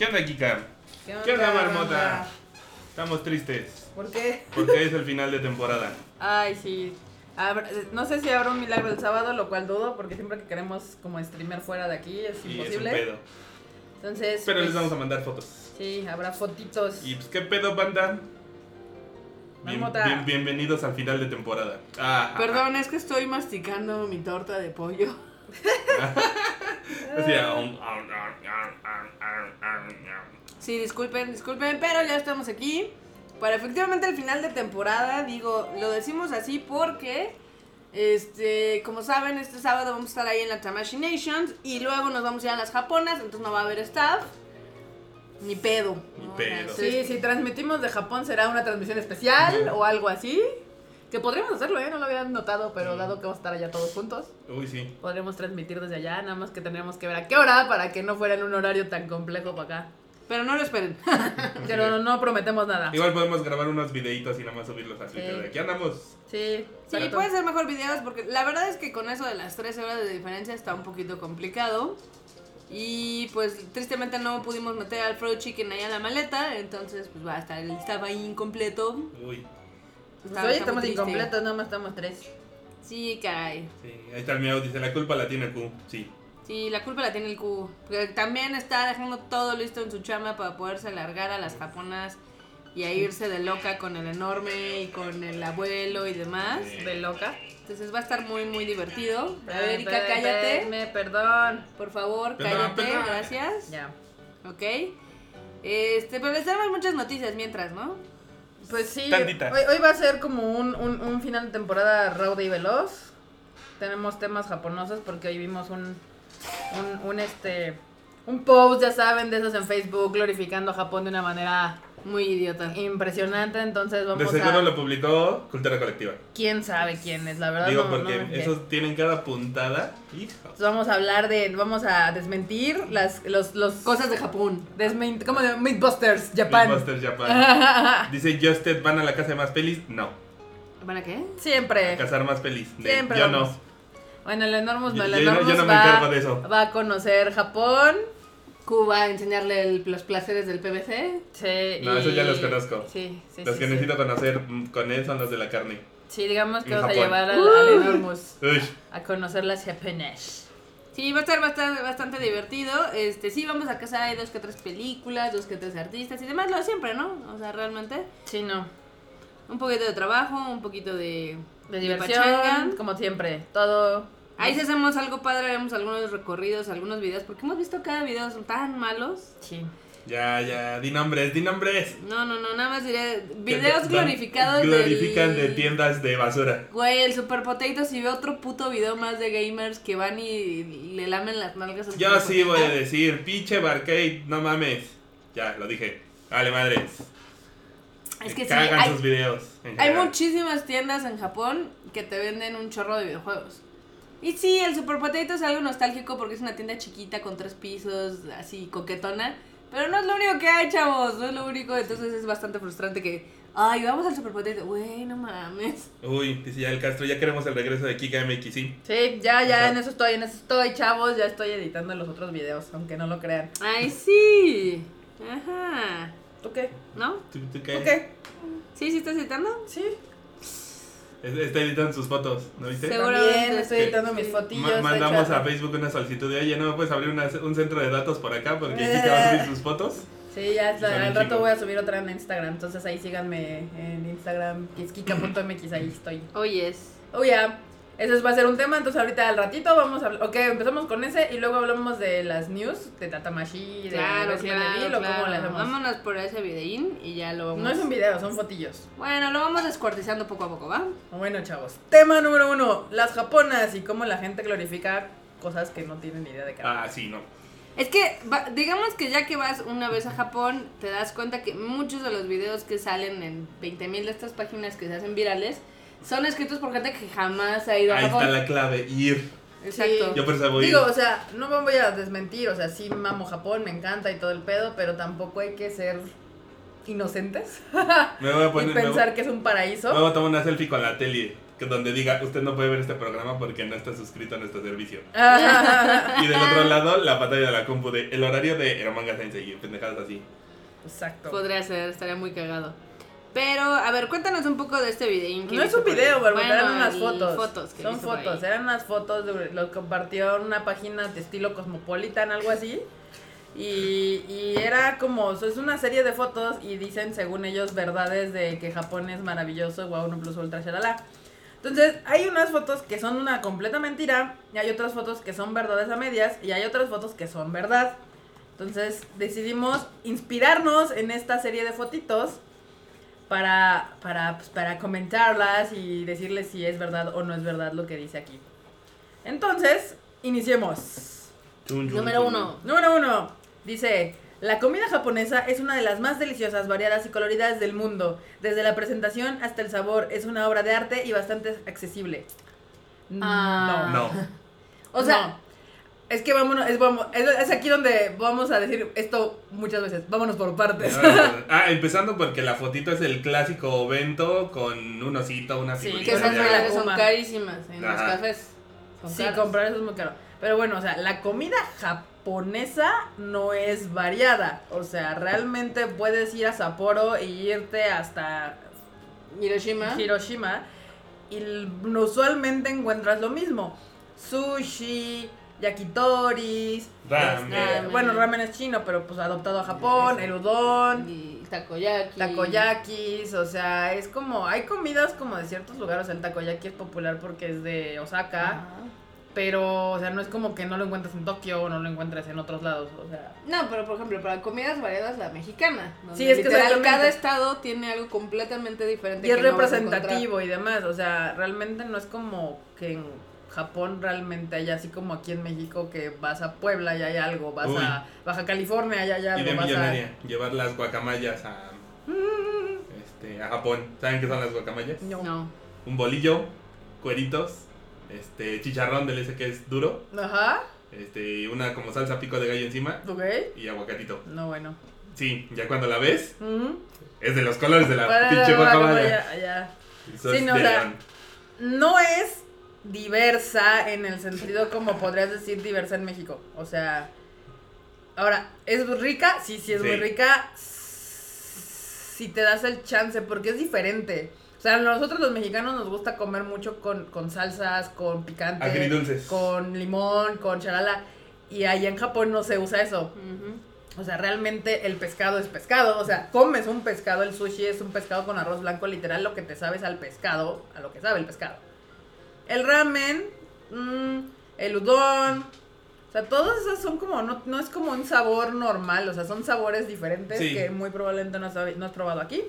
¿Qué onda, Kika? ¿Qué onda, Marmota? Estamos tristes. ¿Por qué? Porque es el final de temporada. Ay, sí. No sé si habrá un milagro el sábado, lo cual dudo, porque siempre que queremos como streamer fuera de aquí es Y es un imposible. pedo. Entonces, Pero les pues, vamos a mandar fotos. sí, habrá fotitos. Y pues, ¿qué pedo, banda? Bien- Marmota. bien- bienvenidos al final de temporada. Ah, Perdón, es que estoy masticando mi torta de pollo. Así, um, Sí, disculpen, disculpen, pero ya estamos aquí para efectivamente el final de temporada. Digo, lo decimos así porque, este, como saben, este sábado vamos a estar ahí en la Tamashi Nations y luego nos vamos a ir a las japonas, entonces no va a haber staff. Ni pedo. Ni ¿no? pedo. Sí, si transmitimos de Japón será una transmisión especial o algo así. Que podríamos hacerlo, ¿eh? No lo habían notado, pero dado que vamos a estar allá todos juntos, Uy, sí. podríamos transmitir desde allá, nada más que tendríamos que ver a qué hora para que no fuera en un horario tan complejo para acá. Pero no lo esperen. Pero no, no prometemos nada. Igual podemos grabar unos videitos y nada más subirlos a Twitter. Sí. de Aquí andamos. Sí, Sí, exacto. puede ser mejor videos porque la verdad es que con eso de las 13 horas de diferencia está un poquito complicado. Y pues tristemente no pudimos meter al Fried Chicken ahí a la maleta, entonces pues va a estar el staff ahí incompleto. Uy. Pues Está- hoy estamos incompletos, nada más estamos tres. Sí, caray. Sí, ahí está el mío. Dice, la culpa la tiene Q. Sí. Sí, la culpa la tiene el Q. Porque también está dejando todo listo en su chama para poderse largar a las japonas y a irse de loca con el enorme y con el abuelo y demás. De loca. Entonces va a estar muy, muy divertido. A ver, Erika, cállate. venme, perdón. Por favor, Perdón, cállate, perdón. gracias. Ya. Ok. Este, pero les damos muchas noticias mientras, ¿no? Pues sí, hoy, hoy va a ser como un, un, un final de temporada rauda y veloz. Tenemos temas japonosos porque hoy vimos un, un, un, este, un post, ya saben, de esos en Facebook glorificando a Japón de una manera Muy idiota. impresionante. Entonces De vamos seguro a... lo publicó Cultura Colectiva. ¿Quién sabe quién es? La verdad Digo, no- no porque fijé. esos tienen cada puntada. Entonces vamos a hablar de, vamos a desmentir las, los, los Cosas de Japón. desment, como de Mythbusters, Japan. Mythbusters Japan. Dice, ¿Justed van a la casa de más pelis? No. ¿Van a qué? Siempre. A cazar más pelis. De- Siempre Yo vamos. no. Bueno, el Enormous no, Yo- el yo no- yo Enormous no me va, de eso. va a conocer Japón. Cuba, enseñarle el- los placeres del PVC. Sí, No, y- esos ya los conozco. Sí, sí, Los sí, que sí. necesito conocer con él son los de la carne. Sí, digamos que En vamos a llevar al, al Enormous Uy. a conocer las japonesas. Sí, va a estar bastante, bastante divertido. Este, sí, vamos a casar hay dos que tres películas, dos que tres artistas y demás, lo de siempre, ¿no? O sea, realmente. Sí, no. Un poquito de trabajo, un poquito de, De diversión, pachanga. como siempre. Todo. Ahí si hacemos algo padre, haremos algunos recorridos, algunos videos, porque hemos visto cada video son tan malos. Sí. Ya, ya, di nombres, di nombres. No, no, no, nada más diré videos glorificados Glorifican del- de tiendas de basura. Güey, el Super Potato si ve otro puto video más de gamers que van y le lamen las nalgas al Yo sí voy a decir, pinche Barcade, no mames. Ya, lo dije. Vale, madres. Es que sí, Cagan hay, sus videos. hay muchísimas tiendas en Japón que te venden un chorro de videojuegos. Y sí, el Super Potato es algo nostálgico porque es una tienda chiquita con tres pisos, así coquetona. Pero no es lo único que hay, chavos. No es lo único. Entonces es bastante frustrante que. Ay, vamos al Super Potato. Güey, no mames. Uy, dice ya el Castro, ya queremos el regreso de Kika MX, sí. Sí, ya, ya, Ajá. en eso estoy, en eso estoy, chavos. Ya estoy editando los otros videos, aunque no lo crean. Ay, sí. Ajá. ¿Tú qué? ¿No? ¿Tú, tú ¿Tú qué? ¿Sí, sí estás editando? Sí. Es- Está editando sus fotos, ¿no viste? Seguro. También Seguramente. estoy editando mis fotillos. Ma- mandamos a Facebook una solicitud de, oye, ¿no me puedes abrir una- un centro de datos por acá? Porque Kika va a subir sus fotos. Sí, ya un al rato voy a subir otra en Instagram, entonces ahí síganme en Instagram, que es kika.mx, ahí estoy. Oyes. Oh, ya, ese va a ser un tema, entonces ahorita al ratito vamos a hablar, ok, empezamos con ese y luego hablamos de las news, de Tatamashi, de Claro, Resident claro, Evil, o claro. cómo le hacemos. Vámonos por ese videín y ya lo vamos. No es un video, son fotillos. Bueno, lo vamos descuartizando poco a poco, ¿va? Bueno, chavos, tema número uno, las japonas y cómo la gente glorifica cosas que no tienen ni idea de qué. Ah, sí, no. Es que, va- digamos que ya que vas una vez a Japón, te das cuenta que muchos de los videos que salen en 20.000 de estas páginas que se hacen virales son escritos por gente que jamás ha ido a Ahí Japón. está la clave, ir. Exacto. Sí. Yo por eso voy a ir. Digo, o sea, no me voy a desmentir, o sea, sí mamo Japón, me encanta y todo el pedo, pero tampoco hay que ser inocentes Me voy a y poner. voy- pensar que es un paraíso. me voy a tomar una selfie con la tele. que donde diga, usted no puede ver este programa porque no está suscrito a nuestro servicio. Y del otro lado, la pantalla de la compu de el horario de Eromanga Sensei y pendejadas así. Exacto. Podría ser, estaría muy cagado. Pero, a ver, cuéntanos un poco de este que No es un video, pero Bueno, eran unas fotos. fotos que Son fotos, eran unas fotos, de, lo compartió en una página de estilo Cosmopolitan, algo así. Y, y era como, es una serie de fotos y dicen, según ellos, verdades de que Japón es maravilloso, wow, no plus ultra, shalala. Entonces, hay unas fotos que son una completa mentira, y hay otras fotos que son verdades a medias, y hay otras fotos que son verdad. Entonces, decidimos inspirarnos en esta serie de fotitos para, para, pues, para comentarlas y decirles si es verdad o no es verdad lo que dice aquí. Entonces, iniciemos. Número uno. Número uno. Dice, la comida japonesa es una de las más deliciosas, variadas y coloridas del mundo. Desde la presentación hasta el sabor, es una obra de arte y bastante accesible. Ah. No. No. O sea, No. Es que vámonos, es, vamos, es, es aquí donde vamos a decir esto muchas veces. Vámonos por partes. Ah, empezando porque la fotito es el clásico evento con un osito, una Sí, que esas madres son carísimas en los cafés. Son Sí, comprar eso es muy caro. Pero bueno, o sea, la comida japonesa no es variada. O sea, realmente puedes ir a Sapporo e irte hasta Hiroshima. Hiroshima y usualmente encuentras lo mismo. Sushi, yakitoris, Ramen. este, Ramen. bueno, ramen es chino, pero pues adoptado a Japón, el udon, Y takoyaki. takoyakis, o sea, es como, hay comidas como de ciertos lugares, el takoyaki es popular porque es de Osaka, Ajá. pero, o sea, no es como que no lo encuentres en Tokio o no lo encuentres en otros lados, o sea, No, pero por ejemplo, para comidas variadas, la mexicana. donde Sí, es que literal cada estado tiene algo completamente diferente. y es que no representativo y demás, o sea, realmente no es como que en Japón realmente hay así como aquí en México que vas a Puebla y hay algo, vas Uy. a Baja California y hay algo, Idea vas a... millonaria. Llevar las guacamayas a, este, a Japón. ¿Saben qué son las guacamayas? No. No. Un bolillo, cueritos, este, chicharrón del ese que es duro, Ajá, este, una como salsa pico de gallo encima ok, y aguacatito. no bueno. Sí, ya cuando la ves, es de los colores de la pinche guacamaya. ya. Eso Sí, no, o sea, no es diversa en el sentido como podrías decir diversa en México. O sea, ahora, ¿es rica? Sí, sí, es Sí. muy rica. Si te das el chance, porque es diferente. O sea, a nosotros los mexicanos nos gusta comer mucho con, con salsas, con picante, Agridulces. con limón, con charala. Y ahí en Japón no se usa eso. O sea, realmente el pescado es pescado. O sea, comes un pescado, el sushi es un pescado con arroz blanco, literal lo que te sabes al pescado, a lo que sabe el pescado. El ramen, mm, el udon, o sea, todos esos son como, no, no es como un sabor normal, o sea, son sabores diferentes Sí. que muy probablemente no has, no has probado aquí.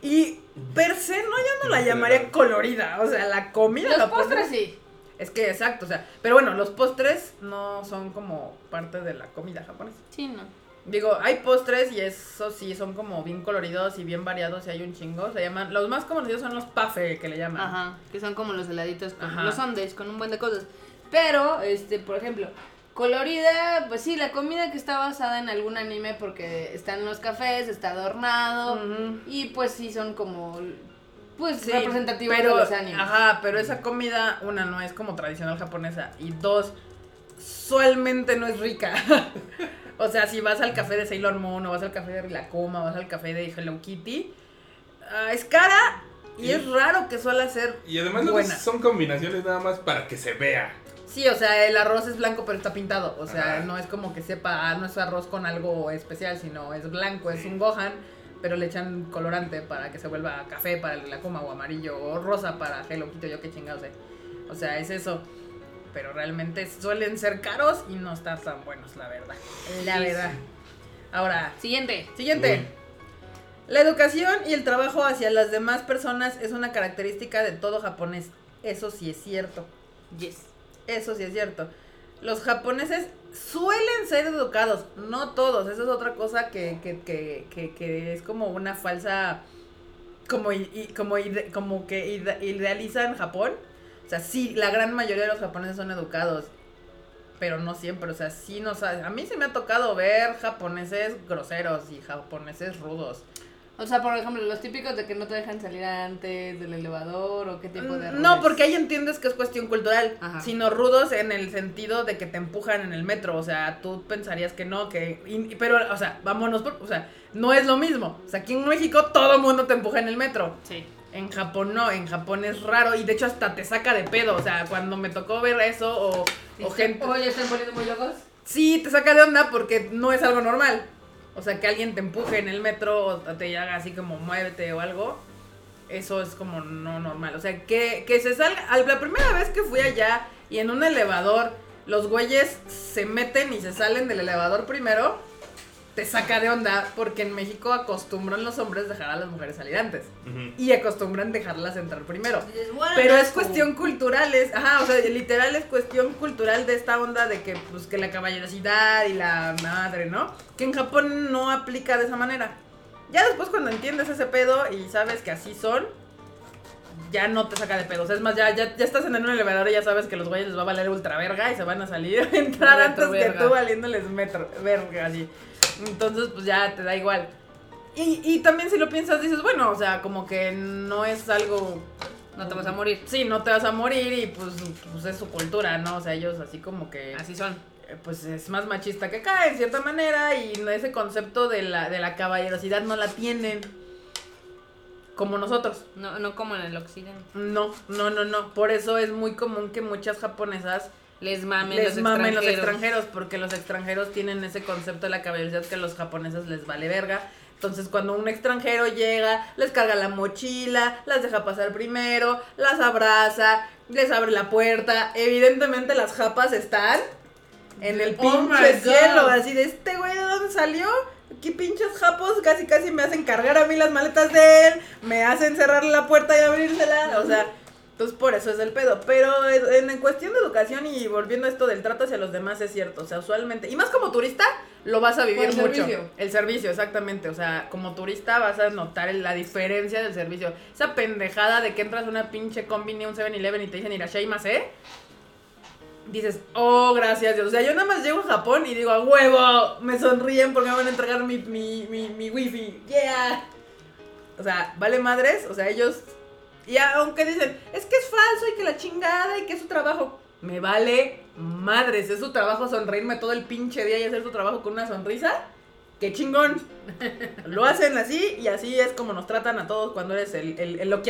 Y per se no, yo no la llamaría colorida, o sea, la comida Los japonesa- postres sí. Es que exacto, o sea, pero bueno, los postres no son como parte de la comida japonesa. Sí, no. Digo, hay postres y esos sí son como bien coloridos y bien variados y hay un chingo. Se llaman, los más conocidos son los pafe que le llaman. Ajá, que son como los heladitos, con, Ajá. los sundaes, con un buen de cosas. Pero, este, por ejemplo, colorida, pues sí, la comida que está basada en algún anime porque está en los cafés, está adornado Ujú. y pues sí son como, pues, Sí, representativos pero, de los animes. Ajá, pero esa comida, una, no es como tradicional japonesa. Y dos, usualmente no es rica. o sea, si vas al café de Sailor Moon o vas al café de Rilakuma o vas al café de Hello Kitty, ah, es cara y, Y- es raro que suele ser Y además son combinaciones nada más para que se vea. Sí, o sea, el arroz es blanco pero está pintado. O sea, Ajá. no es como que sepa, ah, no es arroz con algo especial, sino es blanco, es un gohan, pero le echan colorante para que se vuelva café para el Lakuma o amarillo o rosa para Hello Kitty, yo qué chingados sé. O sea, es eso. Pero realmente suelen ser caros y no están tan buenos, la verdad. La Sí, verdad. Ahora, Siguiente. siguiente. Uy. La educación y el trabajo hacia las demás personas es una característica de todo japonés. Eso sí es cierto. Yes. Eso sí es cierto. Los japoneses suelen ser educados, no todos. Eso es otra cosa que, que, que, que, que es como una falsa. Como, como, ide- como que ide- idealizan Japón. O sea, sí, la gran mayoría de los japoneses son educados. Pero no siempre, o sea, sí nos ha- A mí se me ha tocado ver japoneses groseros y japoneses rudos. O sea, por ejemplo, los típicos de que no te dejan salir antes del elevador o qué tipo de Mm, No, porque ahí entiendes que es cuestión cultural, Ajá. sino rudos en el sentido de que te empujan en el metro, o sea, tú pensarías que no, que y- pero o sea, vámonos, por- o sea, no es lo mismo. O sea, aquí en México todo el mundo te empuja en el metro. Sí. En Japón no, en Japón es raro y de hecho hasta te saca de pedo, o sea, cuando me tocó ver eso o, o gente Oye, ¿están poniendo muy locos? Sí, te saca de onda porque no es algo normal. O sea, que alguien te empuje en el metro o te haga así como muévete o algo. Eso es como no normal. O sea, que, que se salga. al- La primera vez que fui allá y en un elevador los güeyes se meten y se salen del elevador primero, te saca de onda porque en México acostumbran los hombres dejar a las mujeres salir antes. Y acostumbran dejarlas entrar primero. Dices, "Bueno, Pero es asco". cuestión cultural, es, ajá, o sea, literal es cuestión cultural de esta onda de que, pues, que la caballerosidad y la madre, ¿no? Que en Japón no aplica de esa manera. Ya después cuando entiendes ese pedo y sabes que así son, ya no te saca de pedos. Es más, ya, ya, ya estás en un elevador y ya sabes que los güeyes les va a valer ultra verga y se van a salir a entrar Retro antes que verga. tú valiéndoles metro, verga, así. Entonces, pues ya te da igual. Y, y también si lo piensas, dices, bueno, o sea, como que no es algo No te vas a morir. Sí, no te vas a morir y pues, pues es su cultura, ¿no? O sea, ellos así como que Así son. eh, pues es más machista que acá en cierta manera y ese concepto de la, de la caballerosidad no la tienen como nosotros. No, no como en el occidente. No, no, no, no. Por eso es muy común que muchas japonesas Les mamen les los mamen los extranjeros. porque los extranjeros tienen ese concepto de la caballerosidad que a los japoneses les vale verga. Entonces cuando un extranjero llega, les carga la mochila, las deja pasar primero, las abraza, les abre la puerta. Evidentemente las japas están en el Oh pinche my cielo, así de este güey de dónde salió. Aquí pinches japos casi casi me hacen cargar a mí las maletas de él, me hacen cerrar la puerta y abrírsela, o sea, entonces por eso es el pedo. Pero en, en cuestión de educación y volviendo a esto del trato hacia los demás es cierto. O sea, usualmente, y más como turista, lo vas a vivir el mucho. servicio. El servicio, exactamente. O sea, como turista vas a notar la diferencia del servicio. Esa pendejada de que entras a una pinche combini, un 7-Eleven y te dicen Irashaimas, ¿eh? Dices, oh, gracias Dios. O sea, yo nada más llego a Japón y digo, a huevo, me sonríen porque me van a entregar mi, mi, mi, mi wifi. Yeah. O sea, vale madres. O sea, ellos y aunque dicen, es que es falso y que la chingada y que es su trabajo. Me vale madres, es su trabajo sonreírme todo el pinche día y hacer su trabajo con una sonrisa. ¡Qué chingón! Lo hacen así y así es como nos tratan a todos cuando eres el, el, el.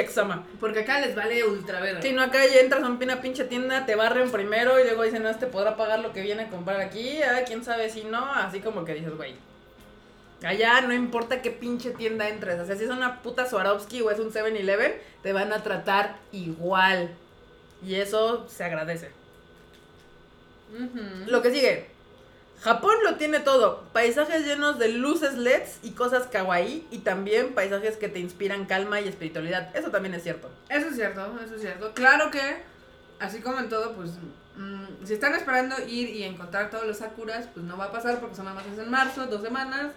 Porque acá les vale ultra verga. Si no, acá ya entras a una pinche tienda, te barren primero y luego dicen, no, este podrá pagar lo que viene a comprar aquí. Ah, quién sabe si no. Así como que dices, güey. Allá no importa qué pinche tienda entres. O sea, si es una puta Swarovski o es un 7-Eleven, te van a tratar igual. Y eso se agradece. Lo que sigue. Japón lo tiene todo. Paisajes llenos de luces LEDs y cosas kawaii. Y también paisajes que te inspiran calma y espiritualidad. Eso también es cierto. Eso es cierto, eso es cierto. Claro que, así como en todo, pues, mm, si están esperando ir y encontrar todos los sakuras, pues no va a pasar porque son nada más es en marzo, dos semanas.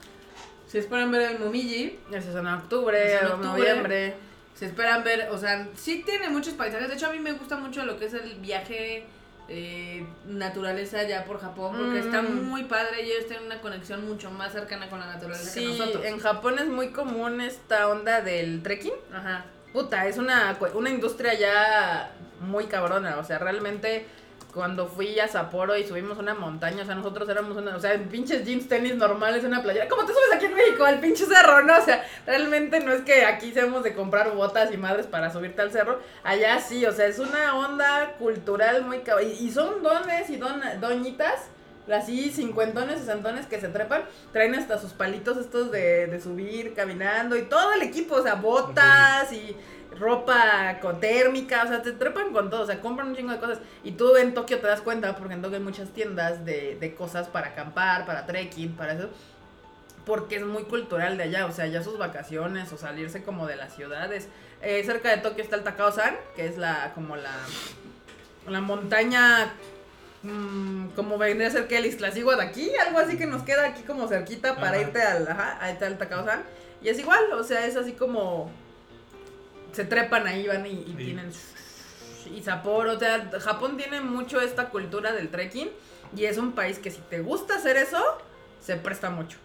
Si esperan ver el momiji, Eso es en octubre, Es en octubre. noviembre. si esperan ver, o sea, sí tiene muchos paisajes. De hecho, a mí me gusta mucho lo que es el viaje eh, naturaleza ya por Japón, porque Mm. está muy padre y ellos tienen una conexión mucho más cercana con la naturaleza que nosotros. en Japón es muy común esta onda del trekking. Ajá. Puta, es una, una industria ya muy cabrona. O sea, realmente cuando fui a Sapporo y subimos una montaña, o sea, nosotros éramos una, o sea, en pinches jeans, tenis normales, una playera. ¿Cómo te subes aquí en México al pinche cerro, no? O sea, realmente no es que aquí seamos de comprar botas y madres para subirte al cerro. Allá sí, o sea, es una onda cultural muy. Y, son dones y dona- doñitas. Así, cincuentones, sesentones que se trepan, traen hasta sus palitos estos de, de subir, caminando y todo el equipo, o sea, botas y ropa térmica, o sea, te trepan con todo, o sea, compran un chingo de cosas. Y tú en Tokio te das cuenta, porque en Tokio hay muchas tiendas de, de cosas para acampar, para trekking, para eso. Porque es muy cultural de allá, o sea, ya sus vacaciones o salirse como de las ciudades. Eh, cerca de Tokio está el Takao-san, que es la, como la, la montaña mm, como vendría a ser que el de aquí, algo así que nos queda aquí como cerquita para Ajá. irte al, ajá, el Takao-san. Y es igual, o sea, es así como se trepan ahí, van y, y Sí. tienen y Sapporo, o sea, Japón tiene mucho esta cultura del trekking y es un país que si te gusta hacer eso, se presta mucho.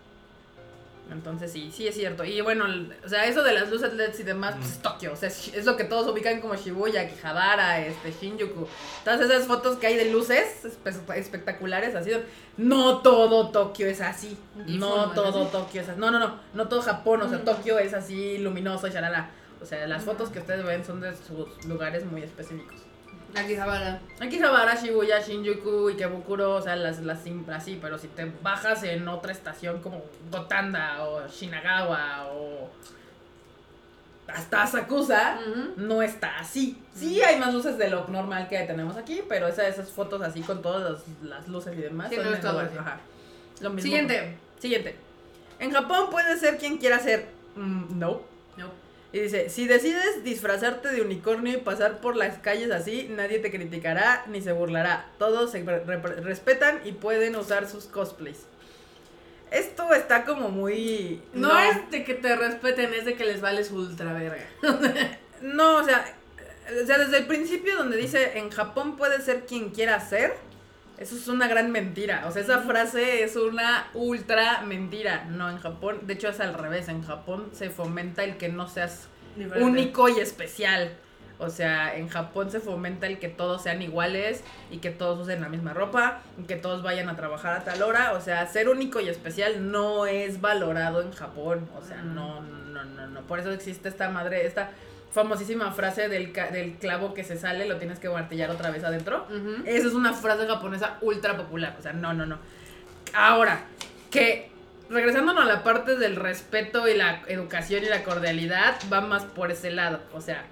Entonces sí, sí es cierto. Y bueno, el- o sea, eso de las luces LEDs y demás, pues es Tokio. O sea, es, es lo que todos ubican como Shibuya, Akihabara, este, Shinjuku. Todas esas fotos que hay de luces espe- espectaculares, así. No todo Tokio es así. No todo. Tokio es así. No, no, no. No todo Japón. O sea, Mm. Tokio es así luminoso y shalala. O sea, las fotos que ustedes ven son de sus lugares muy específicos. Akihabara. Akihabara, Shibuya, Shinjuku, Ikebukuro, o sea, las, las así, pero si te bajas en otra estación como Gotanda o Shinagawa o hasta Asakusa, Ujú. no está así. Sí hay más luces de lo normal que tenemos aquí, pero esa- esas fotos así con todas las, las luces y demás. Sí, son no es todo ajá. Lo mismo. Siguiente. Siguiente. En Japón puede ser quien quiera ser. Mm, no. Y dice, si decides disfrazarte de unicornio y pasar por las calles así, nadie te criticará ni se burlará. Todos se re- re- respetan y pueden usar sus cosplays. Esto está como muy... No, es de que te respeten, es de que les vales ultra verga. No, o sea, o sea, desde el principio donde dice, en Japón puede ser quien quiera ser, eso es una gran mentira. O sea, esa frase es una ultra mentira. No, en Japón, de hecho es al revés, en Japón se fomenta el que no seas único y especial. O sea, en Japón se fomenta el que todos sean iguales y que todos usen la misma ropa y que todos vayan a trabajar a tal hora. O sea, ser único y especial no es valorado en Japón. O sea, no, no, no, no. Por eso existe esta madre, esta famosísima frase del, del clavo que se sale, lo tienes que martillar otra vez adentro. Ujú. Esa es una frase japonesa ultra popular. O sea, no, no, no. Ahora, que regresándonos a la parte del respeto y la educación y la cordialidad, va más por ese lado. O sea,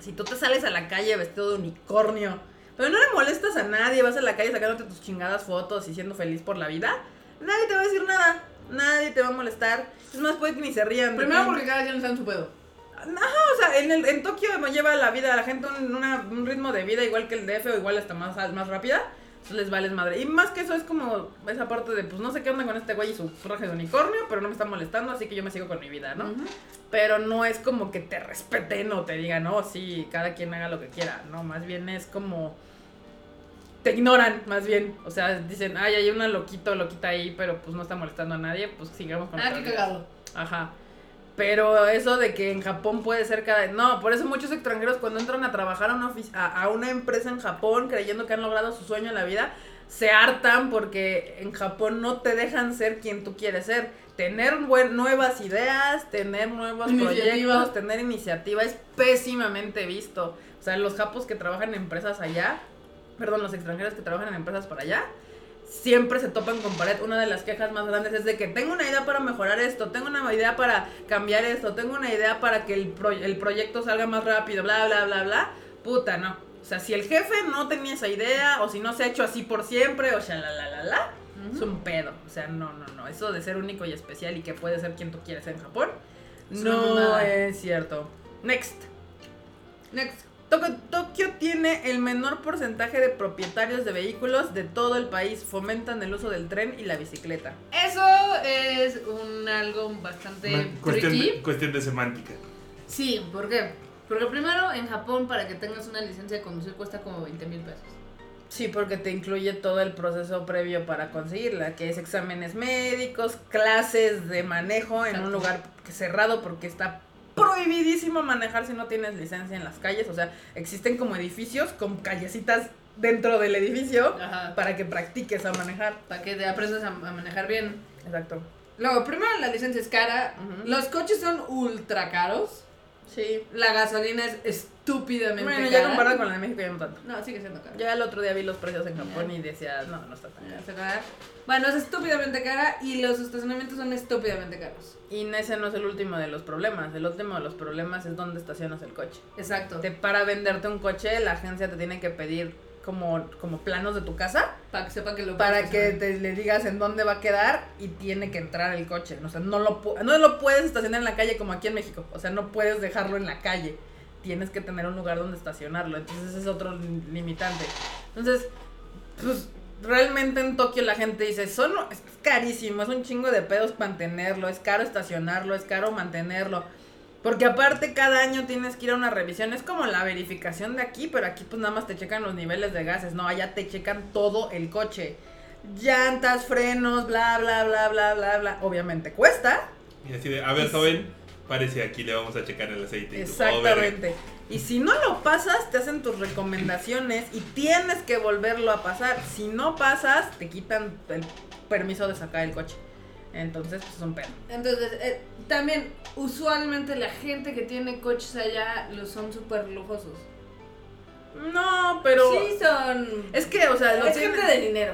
si tú te sales a la calle vestido de unicornio, pero no le molestas a nadie, vas a la calle sacándote tus chingadas fotos y siendo feliz por la vida, nadie te va a decir nada. Nadie te va a molestar. Es más, puede que ni se rían. Primero porque cada quien está en su pedo. O sea, en, el, en Tokio me lleva la vida a la gente un, una- un ritmo de vida igual que el DF o igual hasta más, más rápida. Entonces les vales madre. Y más que eso es como esa parte de, pues no sé qué onda con este güey y su traje de unicornio, pero no me está molestando, así que yo me sigo con mi vida, ¿no? Pero no es como que te respeten o te digan, no, sí, cada quien haga lo que quiera, ¿no? Más bien es como... Te ignoran, más bien. O sea, dicen, ay, hay una loquito loquita ahí, pero pues no está molestando a nadie, pues sigamos con Ah, qué cagado. Ajá. Pero eso de que en Japón puede ser cada... No, por eso muchos extranjeros cuando entran a trabajar a una, ofici- a, una empresa en Japón creyendo que han logrado su sueño en la vida, se hartan porque en Japón no te dejan ser quien tú quieres ser. Tener buen- nuevas ideas, tener nuevos Iniciativa. proyectos, tener iniciativa es pésimamente visto. O sea, los japos que trabajan en empresas allá, perdón, los extranjeros que trabajan en empresas para allá, siempre se topan con pared. Una de las quejas más grandes es de que tengo una idea para mejorar esto, tengo una idea para cambiar esto, tengo una idea para que el, pro- el proyecto salga más rápido, bla, bla, bla, bla. Puta, no. O sea, si el jefe no tenía esa idea, o si no se ha hecho así por siempre, o sea, la, la, la, la, es un pedo. O sea, no, no, no. Eso de ser único y especial y que puede ser quien tú quieres en Japón, Es no es cierto. Next. Next. Tokio, tiene el menor porcentaje de propietarios de vehículos de todo el país. Fomentan el uso del tren y la bicicleta. Eso es un algo bastante Una cuestión, tricky. de, cuestión de semántica. Sí, ¿por qué? Porque primero en Japón para que tengas una licencia de conducir cuesta como 20 mil pesos. Sí, porque te incluye todo el proceso previo para conseguirla, que es exámenes médicos, clases de manejo en Exacto. un lugar cerrado porque está prohibidísimo manejar si no tienes licencia en las calles. O sea, existen como edificios con callecitas dentro del edificio Ajá. para que practiques a manejar. Para que te aprendas a, a manejar bien. Exacto. Luego, primero la licencia es cara. Los coches son ultra caros. Sí. La gasolina es estúpidamente Bueno, ya comparado con la de México ya no tanto. No, sigue siendo cara. Ya el otro día vi los precios en Japón y decía, no, no está tan cara. Bueno, es estúpidamente cara y los estacionamientos son estúpidamente caros. Y ese no es el último de los problemas. El último de los problemas es dónde estacionas el coche. Exacto. Te- para venderte un coche, la agencia te tiene que pedir como, como planos de tu casa Para que sepa que lo para que te le digas en dónde va a quedar y tiene que entrar el coche. O sea, no lo, no lo puedes estacionar en la calle como aquí en México. O sea, no puedes dejarlo en la calle. Tienes que tener un lugar donde estacionarlo. Entonces ese es otro lim- limitante. Entonces, pues realmente en Tokio la gente dice, son, es carísimo, es un chingo de pedos mantenerlo, es caro estacionarlo, es caro mantenerlo. Porque aparte cada año tienes que ir a una revisión, es como la verificación de aquí, pero aquí pues nada más te checan los niveles de gases, no, allá te checan todo el coche. Llantas, frenos, bla, bla, bla, bla, bla, bla. Obviamente cuesta, Y así de, a ver, joven, parece aquí le vamos a checar el aceite. "Oh, Exactamente. Y si no lo pasas, te hacen tus recomendaciones y tienes que volverlo a pasar. Si no pasas, te quitan el permiso de sacar el coche. Entonces, pues es un pedo. Entonces, eh, también, usualmente la gente que tiene coches allá los son súper lujosos. No, pero. Sí, son. Es que, o sea, lo es tienes- gente de dinero.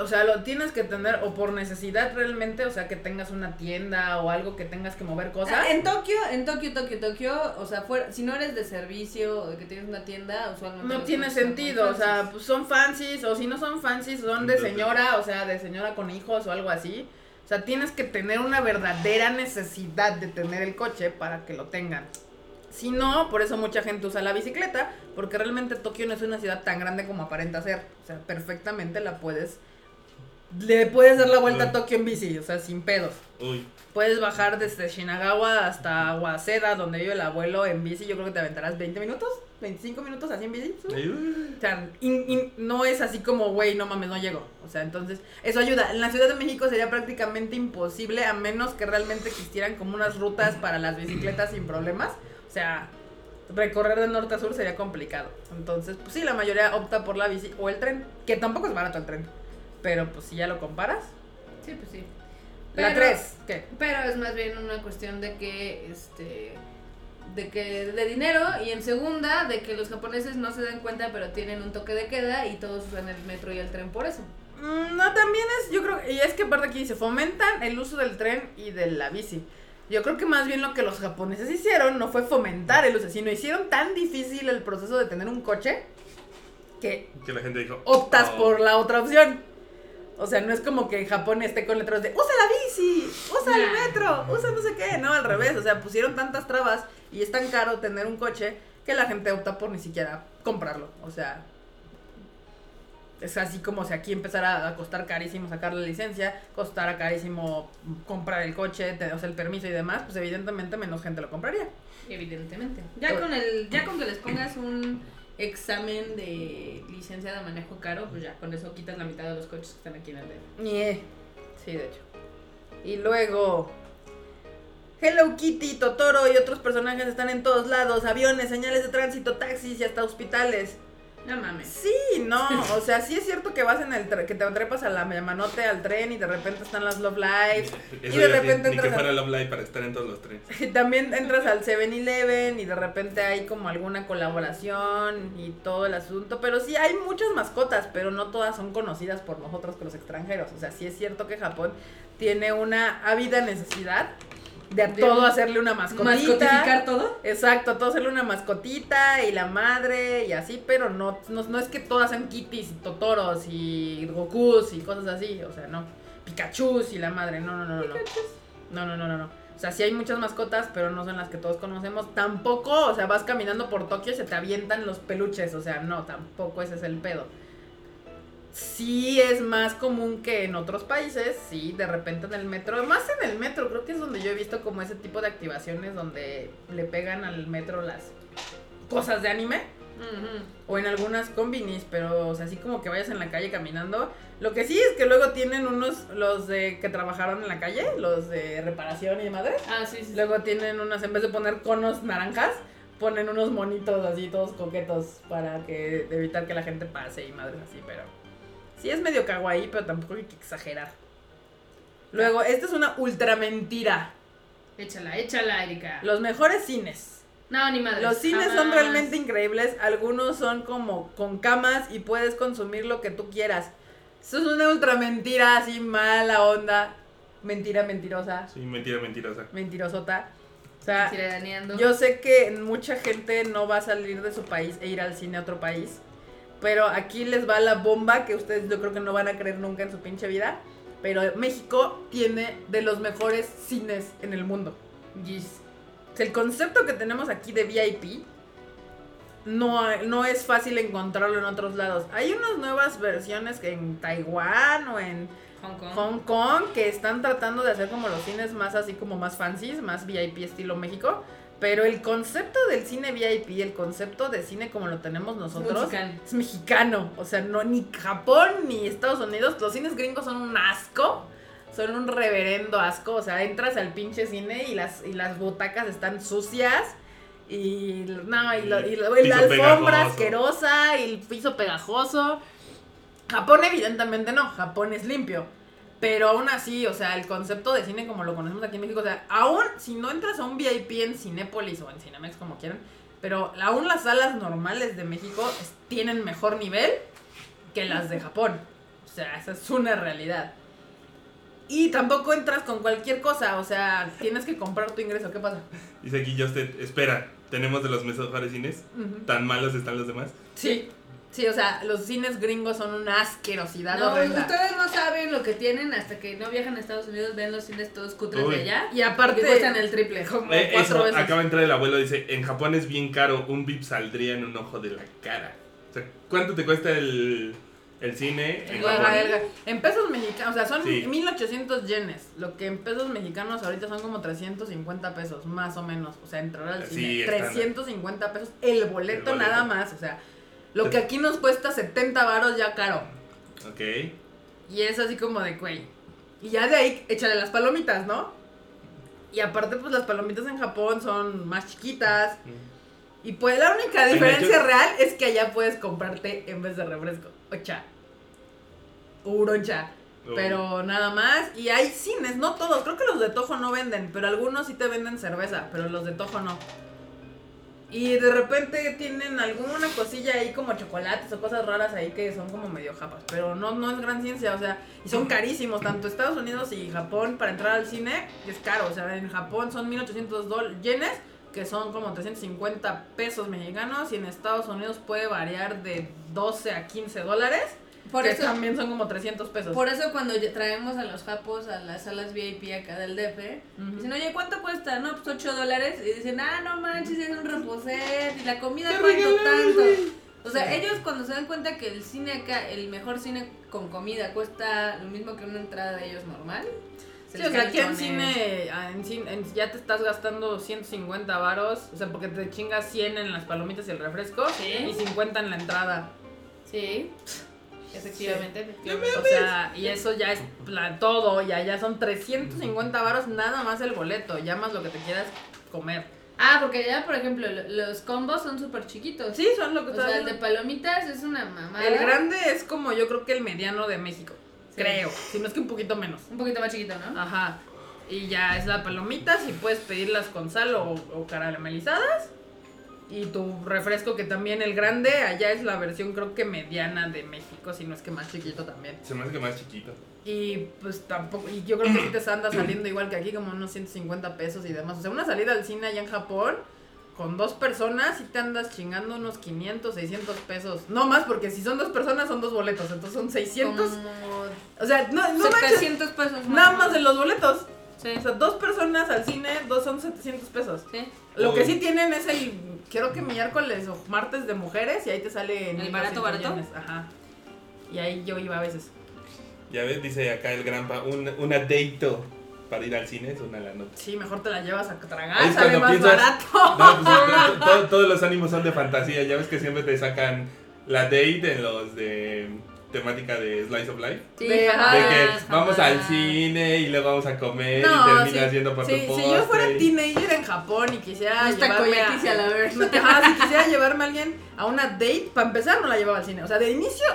O sea, lo tienes que tener o por necesidad realmente, o sea, que tengas una tienda o algo que tengas que mover cosas. Ah, En Tokio, en Tokio, Tokio, Tokio, o sea, fuera, si no eres de servicio o de que tienes una tienda, usualmente. No tiene sentido, o sea, pues son fancies, o si no son fancies, son de señora, o sea, de señora con hijos o algo así. O sea, tienes que tener una verdadera necesidad de tener el coche para que lo tengan. Si no, por eso mucha gente usa la bicicleta, porque realmente Tokio no es una ciudad tan grande como aparenta ser. O sea, perfectamente la puedes... Le puedes dar la vuelta a Tokio en bici, o sea, sin pedos. Uy, Puedes bajar desde Shinagawa hasta Waseda, donde vive el abuelo, en bici. Yo creo que te aventarás 20 minutos, 25 minutos así en bici. O sea, in- in- no es así como, güey, no mames, no llego. O sea, entonces, eso ayuda. En la Ciudad de México sería prácticamente imposible, a menos que realmente existieran como unas rutas para las bicicletas sin problemas. O sea, recorrer de norte a sur sería complicado. Entonces, pues sí, la mayoría opta por la bici o el tren, que tampoco es barato el tren. Pero pues si ya lo comparas. Sí, pues sí. La Pero- 3, ¿qué? Pero es más bien una cuestión de que, este, de que de dinero y en segunda de que los japoneses no se dan cuenta pero tienen un toque de queda y todos usan el metro y el tren por eso. Mm, No, también es, yo creo, y es que aparte aquí dice, fomentan el uso del tren y de la bici. Yo creo que más bien lo que los japoneses hicieron no fue fomentar el uso, sino hicieron tan difícil el proceso de tener un coche que que la gente dijo. optas "Oh". por la otra opción. O sea, no es como que en Japón esté con letreros de usa la bici, usa el metro, usa no sé qué. No, al revés. O sea, pusieron tantas trabas y es tan caro tener un coche que la gente opta por ni siquiera comprarlo. O sea, es así como si aquí empezara a costar carísimo sacar la licencia, costara carísimo comprar el coche, te- o sea, el permiso y demás, pues evidentemente menos gente lo compraría. Evidentemente. Ya con el, ya con que les pongas un examen de licencia de manejo caro, pues ya con eso quitas la mitad de los coches que están aquí en el DF. Nie. Sí, de hecho. Y luego. Hello Kitty, Totoro y otros personajes están en todos lados: aviones, señales de tránsito, taxis y hasta hospitales. No mames. Sí, no, o sea, sí es cierto que vas en el que te trepas a la manote al tren y de repente están las Love Lives. Eso y de repente Ni que entras a- fuera Love Live para estar en todos los trenes. Y también entras al 7-Eleven y de repente hay como alguna colaboración y todo el asunto. Pero sí, hay muchas mascotas, pero no todas son conocidas por nosotros, que los extranjeros. O sea, sí es cierto que Japón tiene una ávida necesidad de todo hacerle una mascotita. ¿Mascotificar todo? Exacto, todo hacerle una mascotita y la madre y así, pero no, no, no es que todas sean kitties y totoros y gokus y cosas así, o sea, no. Pikachu y la madre, no, no, no, no. No, no, no, no, no. no. O sea, sí hay muchas mascotas, pero no son las que todos conocemos. Tampoco, o sea, vas caminando por Tokio y se te avientan los peluches, o sea, no, tampoco ese es el pedo. Sí es más común que en otros países, sí, de repente en el metro, más en el metro, creo que es donde yo he visto como ese tipo de activaciones donde le pegan al metro las cosas de anime o en algunas combinis, pero o sea, así como que vayas en la calle caminando. Lo que sí es que luego tienen unos, los de que trabajaron en la calle, los de reparación y madre. Ah, sí, sí. sí. Luego tienen unas, en vez de poner conos naranjas, ponen unos monitos así, todos coquetos, para que evitar que la gente pase y madres así, pero sí es medio kawaii, pero tampoco hay que exagerar. Luego, esta es una ultra mentira. Échala, échala, Erika. Los mejores cines. No, ni madre. Los cines son realmente increíbles. Algunos son como con camas y puedes consumir lo que tú quieras. Eso es una ultra mentira, así mala onda. Mentira mentirosa. Sí, mentira, mentirosa. Mentirosota. O sea, yo sé que mucha gente no va a salir de su país e ir al cine a otro país. Pero aquí les va la bomba que ustedes yo creo que no van a creer nunca en su pinche vida. Pero México tiene de los mejores cines en el mundo. Yes. El concepto que tenemos aquí de VIP no, no es fácil encontrarlo en otros lados. Hay unas nuevas versiones que en Taiwán o en Hong Kong. Hong Kong que están tratando de hacer como los cines más así como más fancies, más VIP estilo México. Pero el concepto del cine VIP, el concepto de cine como lo tenemos nosotros, Mexicano. es mexicano. O sea, no ni Japón ni Estados Unidos. Los cines gringos son un asco. son un reverendo asco. O sea, entras al pinche cine y las, y las butacas están sucias. Y, no, y, lo- y lo- y la alfombra pegajoso. asquerosa y el piso pegajoso. Japón evidentemente no, Japón es limpio. Pero aún así, o sea, el concepto de cine como lo conocemos aquí en México, o sea, aún si no entras a un VIP en Cinépolis o en Cinemex como quieran, pero aún las salas normales de México tienen mejor nivel que las de Japón. O sea, esa es una realidad. Y tampoco entras con cualquier cosa, o sea, tienes que comprar tu ingreso, ¿qué pasa? Dice aquí Justin, espera, tenemos de los mejores cines, tan malos están los demás. Sí, sí, o sea, los cines gringos son una asquerosidad No, horrenda. ustedes no saben lo que tienen hasta que no viajan a Estados Unidos, ven los cines todos cutres Uy. de allá. Y aparte cuestan el triple. como Eh, cuatro eso, veces. acaba de entrar el abuelo, dice, en Japón es bien caro, un VIP saldría en un ojo de la cara. O sea, ¿cuánto te cuesta el, el cine en Japón? verga. En pesos mexicanos, o sea, son Sí. 1800 yenes. Lo que en pesos mexicanos ahorita son como 350 pesos, más o menos. O sea, entrar al Sí, cine. estándar. 350 pesos el boleto, El boleto. nada más. O sea, lo que aquí nos cuesta 70 varos ya caro. Ok. Y es así como de güey. Y ya de ahí, échale las palomitas, ¿no? Y aparte, pues las palomitas en Japón son más chiquitas. Y pues la única En diferencia hecho- real es que allá puedes comprarte en vez de refresco. Ocha. Uroncha. Oh. Pero nada más. Y hay cines, no todos. Creo que los de Tojo no venden, pero algunos sí te venden cerveza, pero los de Tojo no. Y de repente tienen alguna cosilla ahí como chocolates o cosas raras ahí que son como medio japas. Pero no, no es gran ciencia, o sea, y son carísimos. Tanto Estados Unidos y Japón para entrar al cine es caro. O sea, en Japón son 1800 dol- yenes, que son como 350 pesos mexicanos. Y en Estados Unidos puede variar de 12 a 15 dólares. Por que eso, también son como 300 pesos. por eso cuando traemos a los japos a las salas VIP acá del DF, Ujú. dicen, oye, ¿cuánto cuesta? No, pues 8 dólares. Y dicen, ah, no manches, es un reposet. Y la comida ¡Qué cuánto tanto. O sea, Sí. ellos cuando se dan cuenta que el cine acá, el mejor cine con comida, cuesta lo mismo que una entrada de ellos normal. se Sí, o sea, aquí en cine, ah, en cine en- ya te estás gastando 150 varos, o sea, porque te chingas 100 en las palomitas y el refresco Sí. y 50 en la entrada. Sí, efectivamente, efectivamente. O sea, y eso ya es la- todo, y allá son 350 varos nada más el boleto, ya más lo que te quieras comer. Ah, porque allá, por ejemplo, lo- los combos son súper chiquitos. Sí, son lo que O sea, el de palomitas es una mamada. El grande es como yo creo que el mediano de México, Sí. creo, si no es que un poquito menos. Un poquito más chiquito, ¿no? Ajá. Y ya es la palomitas y puedes pedirlas con sal o, o caramelizadas. Y tu refresco que también el grande, allá es la versión creo que mediana de México, si no es que más chiquito también. Se me hace que más chiquito. Y pues tampoco, y yo creo que sí te anda saliendo igual que aquí, como unos 150 pesos y demás. O sea, una salida al cine allá en Japón, con dos personas, y te andas chingando unos 500, 600 pesos. No más, porque si son dos personas son dos boletos, entonces son 600. Como O sea, no, no manches, 700 pesos. nada más de los boletos. Sí, O sea, dos personas al cine, dos son 700 pesos. sí. Lo que sí tienen es el, creo que miércoles o martes de mujeres y ahí te sale en ¿El 1200 barato, barato? yenes, Ajá. Y ahí yo iba a veces. Ya ves, dice acá el granpa, un, una dateito para ir al cine es una la nota. Sí, mejor te la llevas a tragar, es sale cuando más piensas- barato. No, pues, to- to- to- todos los ánimos son de fantasía. Ya ves que siempre te sacan la date en los de temática de Slice of Life. Sí, De- jamás, de que jamás. vamos al cine y luego vamos a comer y No, terminas sí. yendo por Sí, tu si yo fuera postre y- teenager en Japón y quisiera llevarme a, a la. No, si quisiera llevarme a alguien a una date, para empezar no la llevaba al cine. O sea, de inicio,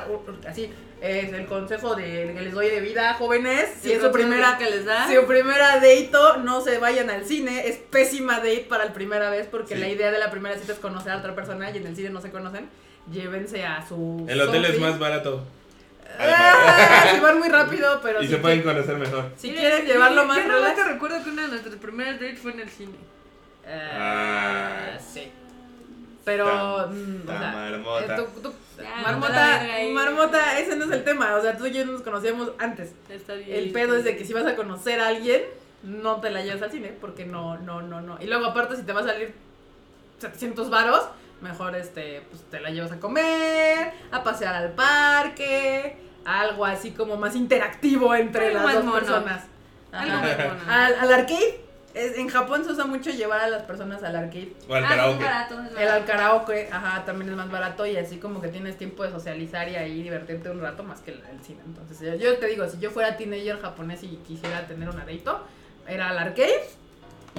así, es el consejo de, que les doy de vida, jóvenes. Si es su primera, que les da. si su primera date, no se vayan al cine. Es pésima date para la primera vez porque Sí. la idea de la primera cita es conocer a otra persona y en el cine no se conocen. Llévense a su. El hotel es más barato Ah, si van muy rápido, pero y si, se pueden qui- conocer mejor. si Mira, quieren yo- llevarlo yo más relax. te recuerdo que una de nuestras primeras dates fue en el cine. Ah, Ah. sí. Pero, o sea, marmota. tú- tú- Ya, marmota, marmota, ese no es el tema. O sea, tú y yo nos conocíamos antes. Está bien. El pedo es de que si vas a conocer a alguien, no te la llevas al cine, porque no, no, no, no. Y luego, aparte, si te va a salir 700 varos, mejor este, pues te la llevas a comer, a pasear al parque, algo así como más interactivo entre Algo las más dos mono. personas. Algo más mono. Al, al arcade, es- en Japón se usa mucho llevar a las personas al arcade. O al Ah, karaoke. El al karaoke, ajá, también es más barato y así como que tienes tiempo de socializar y ahí divertirte un rato más que el, el cine. Entonces, yo, yo te digo, si yo fuera teenager japonés y quisiera tener un areito, era al arcade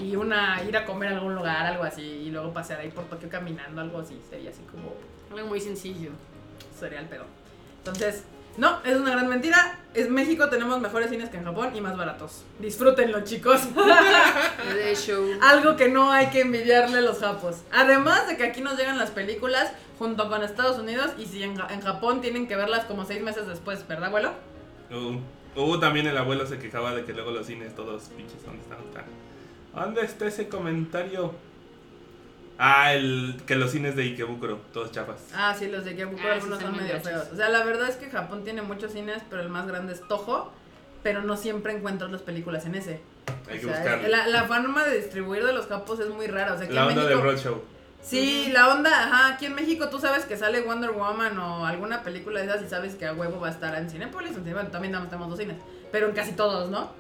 y una ir a comer a algún lugar, algo así, y luego pasear ahí por Tokio caminando, algo así, sería así como Algo muy sencillo. sería el pedo. Entonces, no, es una gran mentira. En México tenemos mejores cines que en Japón y más baratos. Disfrútenlo, chicos. De show. Algo que no hay que envidiarle a los japos. Además de que aquí nos llegan las películas junto con Estados Unidos y si en, en Japón tienen que verlas como seis meses después, ¿verdad, abuelo? Uh, uh, también el abuelo se quejaba de que luego los cines todos pinches, ¿dónde están? ¿Dónde está ese comentario? Ah, el que los cines de Ikebukuro, todos chapas. Ah, sí, los de Ikebukuro Ah, algunos son medio feos. O sea, la verdad es que Japón tiene muchos cines, pero el más grande es Toho. Pero no siempre encuentras las películas en ese. Hay O que sea, buscarlo. La, la forma de distribuir de los japos es muy rara. O sea, aquí La en onda México, del roadshow. Sí, la onda, ajá, aquí en México tú sabes que sale Wonder Woman o alguna película de esas y sabes que a huevo va a estar en Cinepolis, en Cinepolis, también nada más tenemos dos cines, pero en casi todos, ¿no?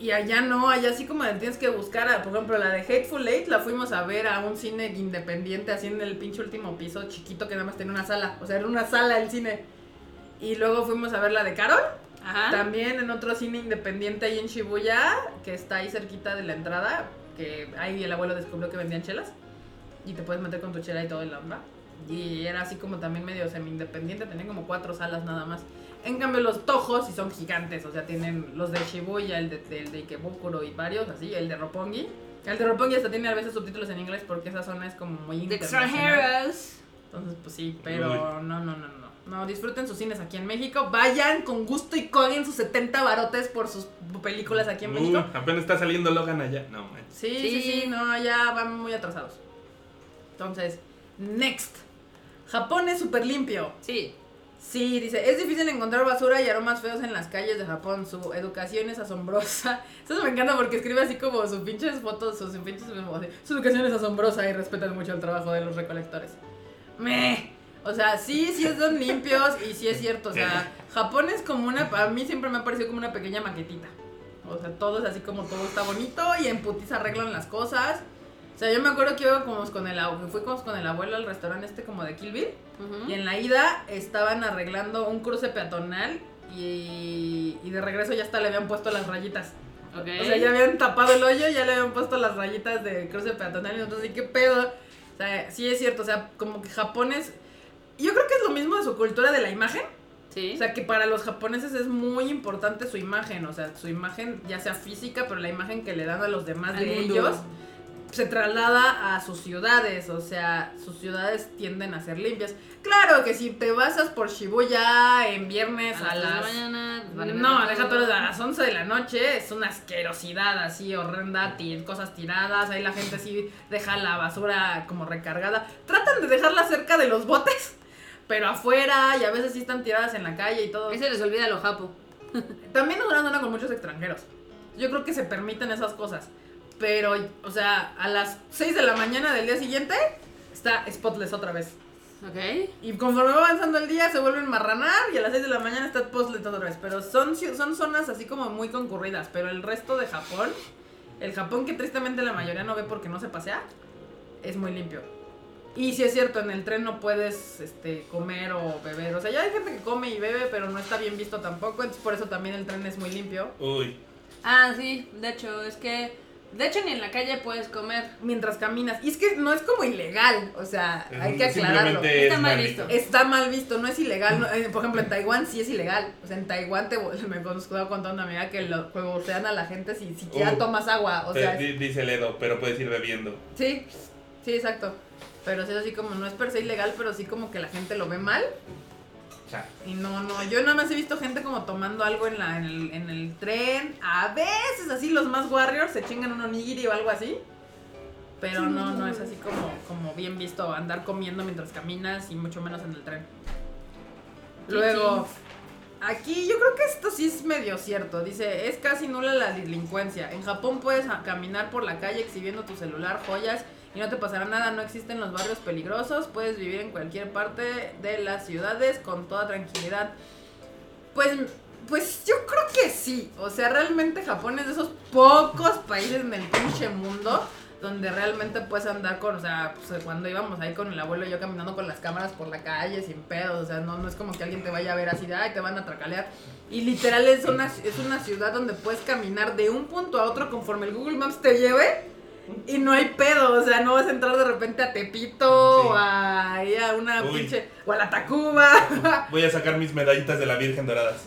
Y allá no, allá sí como tienes que buscar, a- por ejemplo, la de Hateful Eight la fuimos a ver a un cine independiente, así en el pinche último piso chiquito que nada más tenía una sala, o sea, era una sala el cine. Y luego fuimos a ver la de Carol, Ajá. también en otro cine independiente ahí en Shibuya, que está ahí cerquita de la entrada, que ahí el abuelo descubrió que vendían chelas. Y te puedes meter con tu chela y todo en la onda. Y era así como también medio semi-independiente, tenían como cuatro salas nada más. En cambio los tojos sí son gigantes, o sea, tienen los de Shibuya, el de, el de Ikebukuro y varios, así, el de Roppongi. El de Roppongi hasta tiene a veces subtítulos en inglés porque esa zona es como muy internacional. Entonces, pues sí, pero no, no, no, no. No, disfruten sus cines aquí en México. Vayan con gusto y coguen sus 70 barotes por sus películas aquí en Uh, México. apenas está saliendo Logan allá. No, man. Sí, sí, Sí. sí, no, ya van muy atrasados. Entonces, next. Japón es súper limpio. Sí. Sí, dice, es difícil encontrar basura y aromas feos en las calles de Japón. Su educación es asombrosa. Eso me encanta porque escribe así como sus pinches fotos, sus pinches... Su educación es asombrosa y respetan mucho el trabajo de los recolectores. Meh. O sea, sí, sí son limpios y sí es cierto. O sea, Japón es como una... A mí siempre me ha parecido como una pequeña maquetita. O sea, todo es así como todo está bonito y en putiza arreglan las cosas. O sea, yo me acuerdo que íbamos con el, ab- que fuimos con el abuelo al restaurante este como de Kill Bill. Y en la ida estaban arreglando un cruce peatonal y, y de regreso ya hasta le habían puesto las rayitas. O sea, ya habían tapado el hoyo, ya le habían puesto las rayitas de cruce peatonal y nosotros, ¿y qué pedo? O sea, sí es cierto, o sea, como que Japón es... Yo creo que es lo mismo de su cultura de la imagen. Sí. O sea, que para los japoneses es muy importante su imagen, o sea, su imagen ya sea física, pero la imagen que le dan a los demás Al de mundo. ellos se traslada a sus ciudades, o sea, sus ciudades tienden a ser limpias. Claro que si te basas por Shibuya en viernes a, a las tres de la las... mañana. vale, no, deja todo. a las 11 de la noche, es una asquerosidad así horrenda, cosas tiradas, ahí la gente sí deja la basura como recargada. Tratan de dejarla cerca de los botes, pero afuera y a veces sí están tiradas en la calle y todo. Ahí se les olvida lo japo. También es una con muchos extranjeros. Yo creo que se permiten esas cosas. Pero, o sea, a las 6 de la mañana del día siguiente está spotless otra vez. Ok. Y conforme va avanzando el día se vuelven marranar y a las 6 de la mañana está spotless otra vez. Pero son, son zonas así como muy concurridas. Pero el resto de Japón, el Japón que tristemente la mayoría no ve porque no se pasea, es muy limpio. Y si es cierto, en el tren no puedes este, comer o beber. O sea, ya hay gente que come y bebe, pero no está bien visto tampoco. Entonces por eso también el tren es muy limpio. Uy. Ah, sí. De hecho, es que. De hecho, ni en la calle puedes comer. mientras caminas. Y es que no es como ilegal, o sea, hay que aclararlo. Está es mal visto. Está mal visto, no es ilegal. no- eh, por ejemplo, en Taiwán sí es ilegal. O sea, en Taiwán te me conozco contando una amiga que lo juegosean a la gente si siquiera Uh, tomas agua. O sea, di- dice Ledo, pero puedes ir bebiendo. sí, sí, exacto. Pero sí es así como, no es per se ilegal, pero sí como que la gente lo ve mal. Y no, no, yo nada más he visto gente como tomando algo en, la, en, el, en el tren. A veces así los más warriors se chingan un onigiri o algo así. Pero no, no es así como, como bien visto andar comiendo mientras caminas y mucho menos en el tren. Luego, aquí yo creo que esto sí es medio cierto. Dice, es casi nula la delincuencia. En Japón puedes caminar por la calle exhibiendo tu celular, joyas y no te pasará nada. No existen los barrios peligrosos. Puedes vivir en cualquier parte de las ciudades con toda tranquilidad. Pues Pues yo creo que sí. O sea, realmente Japón es de esos pocos países en el pinche mundo donde realmente puedes andar con, o sea, pues, cuando íbamos ahí con el abuelo y yo caminando con las cámaras por la calle sin pedos, o sea, no, no es como que alguien te vaya a ver así de, ay, te van a tracalear. Y literal es una, es una ciudad donde puedes caminar de un punto a otro conforme el Google Maps te lleve y no hay pedo, o sea, no vas a entrar de repente a Tepito Sí. o a, a una Uy. pinche, o a la Tacuba. Voy a sacar mis medallitas de la Virgen doradas.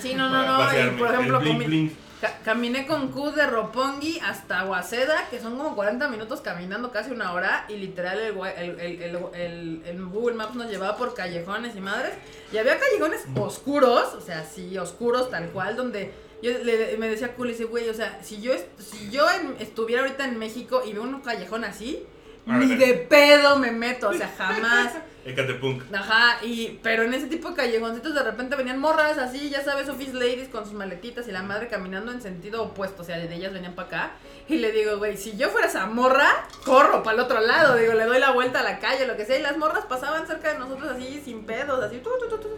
Sí, no, no, no, y por ejemplo, el bling bling. Ca- caminé con Q de Roppongi hasta Waseda, que son como 40 minutos caminando, casi una hora, y literal el, gua- el, el, el, el- el Google Maps nos llevaba por callejones y madres, y había callejones oscuros, o sea, sí, oscuros tal cual, donde yo le, me decía le dice, güey, o sea, si yo, est- si yo en- estuviera ahorita en México y veo un callejón así, ni de pedo me meto, o sea, jamás. Ecatepunk. Ajá, y, pero en ese tipo de callejoncitos de repente venían morras así, ya sabes, office ladies con sus maletitas y la madre caminando en sentido opuesto, o sea, de ellas venían para acá. Y le digo, güey, si yo fuera esa morra, corro para el otro lado, digo, le doy la vuelta a la calle, lo que sea, y las morras pasaban cerca de nosotros así, sin pedos, así, tu, tu, tu.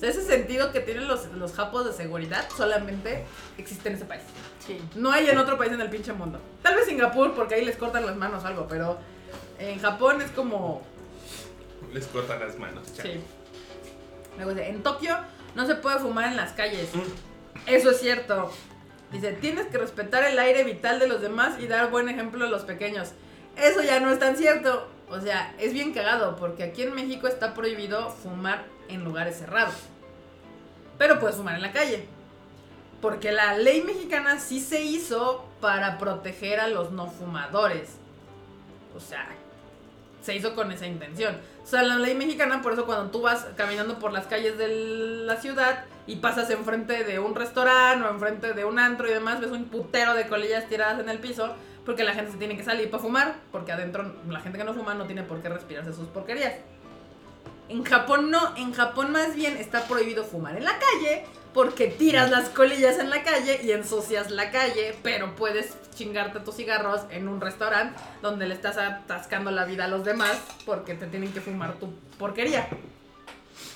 O sea, ese sentido que tienen los, los japos de seguridad solamente existe en ese país. Sí. No hay en otro país en el pinche mundo. Tal vez Singapur, porque ahí les cortan las manos o algo, pero en Japón es como Les cortan las manos. chale. Sí. Luego dice, en Tokio no se puede fumar en las calles. Mm. Eso es cierto. Dice, tienes que respetar el aire vital de los demás y dar buen ejemplo a los pequeños. Eso ya no es tan cierto. O sea, es bien cagado porque aquí en México está prohibido fumar en lugares cerrados. Pero puedes fumar en la calle. Porque la ley mexicana sí se hizo para proteger a los no fumadores. O sea, se hizo con esa intención. O sea, la ley mexicana, por eso cuando tú vas caminando por las calles de la ciudad y pasas enfrente de un restaurante o enfrente de un antro y demás, ves un putero de colillas tiradas en el piso porque la gente se tiene que salir para fumar, porque adentro la gente que no fuma no tiene por qué respirarse sus porquerías. En Japón no, en Japón más bien está prohibido fumar en la calle porque tiras las colillas en la calle y ensucias la calle, pero puedes chingarte tus cigarros en un restaurante donde le estás atascando la vida a los demás porque te tienen que fumar tu porquería.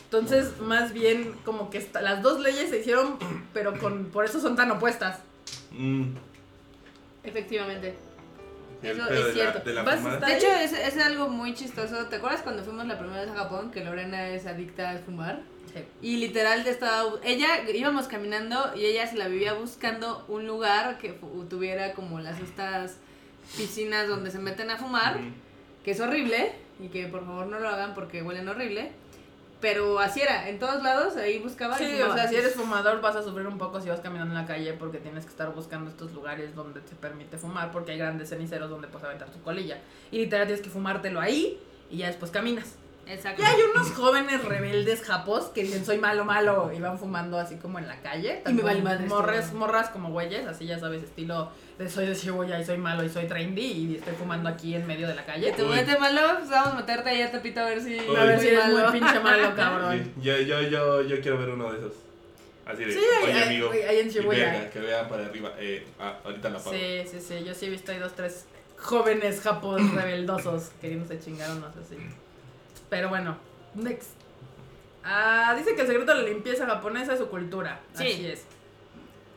Entonces, más bien como que las dos leyes se hicieron, pero con por eso son tan opuestas. Mm. Efectivamente. El Eso pedo es de la- cierto. de la Vas a fumada. estar- De hecho, es, es algo muy chistoso. ¿Te acuerdas cuando fuimos la primera vez a Japón que Lorena es adicta al fumar? Y literal estaba ella íbamos caminando y ella se la vivía buscando un lugar que fu- tuviera como las estas piscinas donde se meten a fumar, que es horrible y que por favor no lo hagan porque huelen horrible. Pero así era, en todos lados ahí buscaba. Sí, o sea, si eres fumador vas a sufrir un poco si vas caminando en la calle porque tienes que estar buscando estos lugares donde te permite fumar porque hay grandes ceniceros donde puedes aventar tu colilla. Y literal tienes que fumártelo ahí y ya después caminas. Exacto. Y hay unos jóvenes rebeldes japos que dicen soy malo, malo y van fumando así como en la calle. Y me vale madre Morres, morras como güeyes, así ya sabes, estilo de soy de Shibuya y soy malo y soy trendy y estoy fumando aquí en medio de la calle. Y tú Uy. vete malo, pues vamos a meterte ahí a Tepito a ver si. Uy. A ver si eres malo. muy pinche malo, cabrón. Yo, yo, yo, yo quiero ver uno de esos. Así de, Sí, hay- oye hay- amigo, hay en Shibuya. verga, que vean para arriba. Eh, ah, ahorita la pago. Sí, sí, sí. Yo sí he visto ahí dos, tres jóvenes japos rebeldosos queriéndose chingar unos así. Pero bueno, next. Ah, dice que el secreto de la limpieza japonesa es su cultura. Sí. Así es.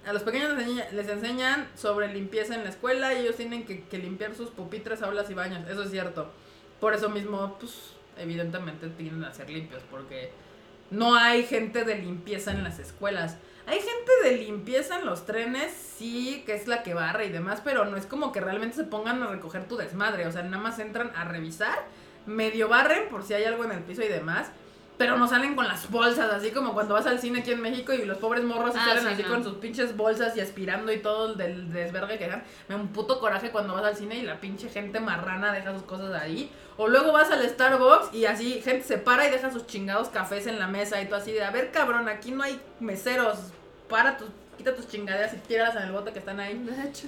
A los pequeños les, enseña- les enseñan sobre limpieza en la escuela y ellos tienen que, que limpiar sus pupitres, aulas y baños. Eso es cierto. Por eso mismo, pues, evidentemente tienen a ser limpios, porque no hay gente de limpieza en las escuelas. Hay gente de limpieza en los trenes, sí, que es la que barre y demás, pero no es como que realmente se pongan a recoger tu desmadre. O sea, nada más entran a revisar, medio barren por si hay algo en el piso y demás. Pero no salen con las bolsas, así como cuando vas al cine aquí en México y los pobres morros Ah, salen sí, así no. con sus pinches bolsas y aspirando y todo el del desvergue que dejan. Me da un puto coraje cuando vas al cine y la pinche gente marrana deja sus cosas ahí. O luego vas al Starbucks y así gente se para y deja sus chingados cafés en la mesa y tú así de, a ver cabrón, aquí no hay meseros, para tus, quita tus chingaderas y tíralas en el bote que están ahí. De hecho.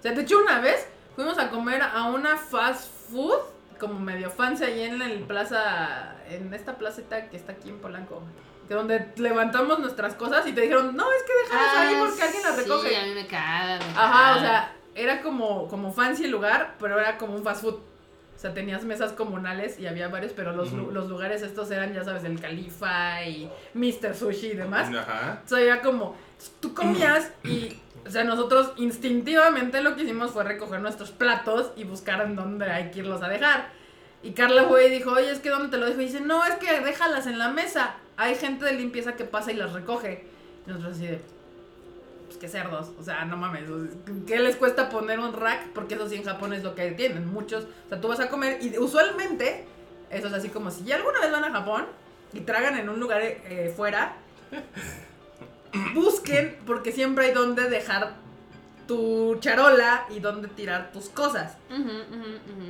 O sea, de hecho una vez fuimos a comer a una fast food como medio fancy ahí en el plaza, en esta placeta que está aquí en Polanco. Que donde levantamos nuestras cosas y te dijeron, no, es que déjalas ahí porque alguien las recoge. Ah, Sí, a mí me caga. me Ajá, caga. o sea, era como, como fancy el lugar, pero era como un fast food. O sea, tenías mesas comunales y había varios, pero los, los lugares estos eran, ya sabes, el Califa y Mr. Sushi y demás. Ajá. O sea, era como, tú comías y, o sea, nosotros instintivamente lo que hicimos fue recoger nuestros platos y buscar en dónde hay que irlos a dejar. Y Carla fue y dijo, oye, es que ¿dónde te lo dejo? Y dice, no, es que déjalas en la mesa. Hay gente de limpieza que pasa y las recoge. Y nosotros así de, pues qué cerdos, o sea, no mames. ¿Qué les cuesta poner un rack? Porque eso sí en Japón es lo que tienen. Muchos, o sea, tú vas a comer y usualmente, eso es así como si ya alguna vez van a Japón y tragan en un lugar eh, fuera, busquen porque siempre hay donde dejar tu charola y donde tirar tus cosas.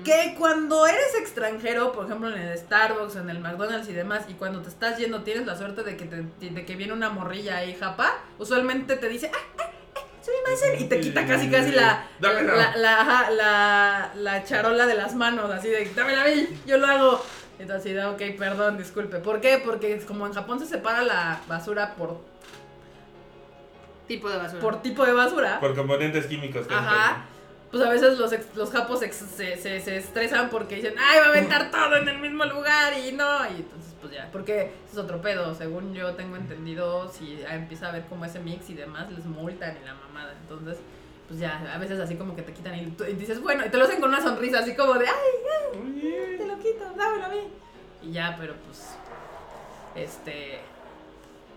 Que cuando eres extranjero, por ejemplo en el Starbucks, en el McDonald's y demás, y cuando te estás yendo tienes la suerte de que, te- de que viene una morrilla ahí japa, usualmente te dice, ¡ah, ah, ah, sumimasen", y te quita casi casi la, la, la, la, la charola de las manos, así de, dámela a mí, yo lo hago. Entonces, ok, perdón, disculpe. ¿Por qué? Porque como en Japón se separa la basura por, Tipo de basura. por tipo de basura. Por componentes químicos. que Ajá. Pues a veces los, ex- los japos ex- se, se, se estresan porque dicen, ay, va a aventar todo en el mismo lugar y no. Y entonces, pues ya, porque es otro pedo. Según yo tengo entendido, si empieza a ver como ese mix y demás, les multan y la mamada. Entonces, pues ya, a veces así como que te quitan y, tú- y dices, bueno, y te lo hacen con una sonrisa así como de, ay, Oye. te lo quito, dámelo a mí. Y ya, pero pues, este,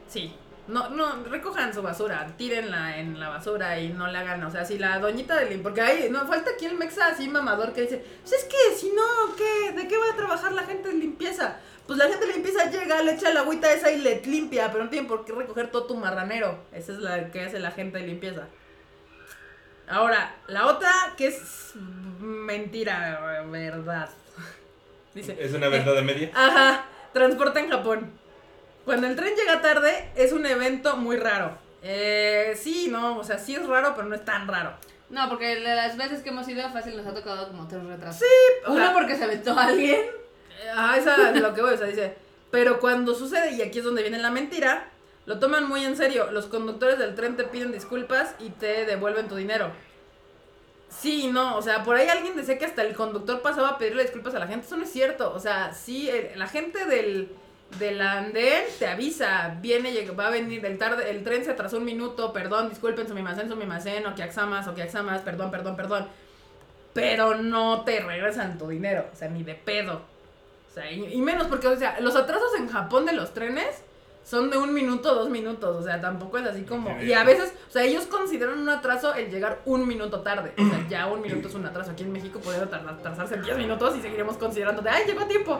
sí. No, no, recojan su basura, tírenla en la basura y no le hagan, o sea, si la doñita del... Porque ahí, no, falta aquí el mexa así mamador que dice, pues es que si no, ¿qué? ¿De qué va a trabajar la gente de limpieza? Pues la gente de limpieza llega, le echa la agüita esa y le limpia, pero no tienen por qué recoger todo tu marranero. Esa es la que hace la gente de limpieza. Ahora, la otra que es mentira, verdad. Dice, Es una verdad de media. Ajá, transporte en Japón. Cuando el tren llega tarde es un evento muy raro. Eh, sí, no, o sea, sí es raro, pero no es tan raro. No, porque de las veces que hemos ido fácil nos ha tocado como tres retrasos. o Uno sea- porque se aventó a alguien. Ajá, esa es lo que voy, o sea, dice, pero cuando sucede, y aquí es donde viene la mentira, lo toman muy en serio. Los conductores del tren te piden disculpas y te devuelven tu dinero. Sí, no, o sea, por ahí alguien decía que hasta el conductor pasaba a pedirle disculpas a la gente. Eso no es cierto. O sea, sí, eh, la gente del, del andén te avisa, viene, va a venir el tarde, el tren se atrasó un minuto, perdón, disculpen, su mimacén, su mimacén, o que axamas, o que axamas, perdón, perdón, perdón. Pero no te regresan tu dinero, o sea, ni de pedo. O sea, y, menos porque, o sea, los atrasos en Japón de los trenes son de un minuto, dos minutos, o sea, tampoco es así como... Y a veces, o sea, ellos consideran un atraso el llegar un minuto tarde. O sea, ya un minuto es un atraso. Aquí en México podría atrasarse 10 minutos y seguiremos considerando de, ay, llegó a tiempo.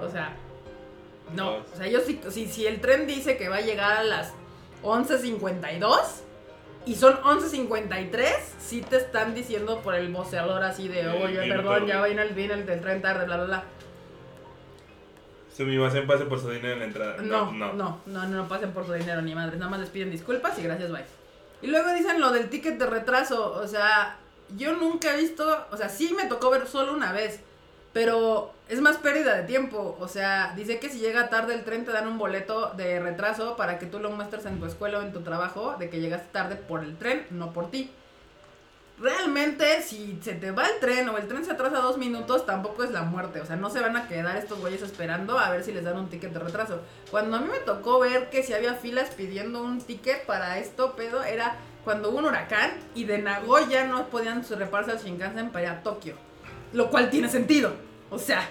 O sea, no. O sea, ellos si, si, si el tren dice que va a llegar a las 11.52 y son 11.53, sí te están diciendo por el voceador así de, Sí, oye, minuto. perdón, ya viene el, viene el del tren tarde, bla, bla, bla. Su mimacén pase por su dinero en la entrada. No, no, no, no, no, pasen por su dinero ni madres, nada más les piden disculpas y gracias, bye. Y luego dicen lo del ticket de retraso, o sea, yo nunca he visto, o sea, sí me tocó ver solo una vez, pero es más pérdida de tiempo, o sea, dice que si llega tarde el tren te dan un boleto de retraso para que tú lo muestres en tu escuela o en tu trabajo de que llegaste tarde por el tren, no por ti. Realmente, si se te va el tren o el tren se atrasa dos minutos, tampoco es la muerte. O sea, no se van a quedar estos güeyes esperando a ver si les dan un ticket de retraso. Cuando a mí me tocó ver que si había filas pidiendo un ticket para esto, pedo, era cuando hubo un huracán y de Nagoya no podían repararse al Shinkansen para ir a Tokio. Lo cual tiene sentido. O sea,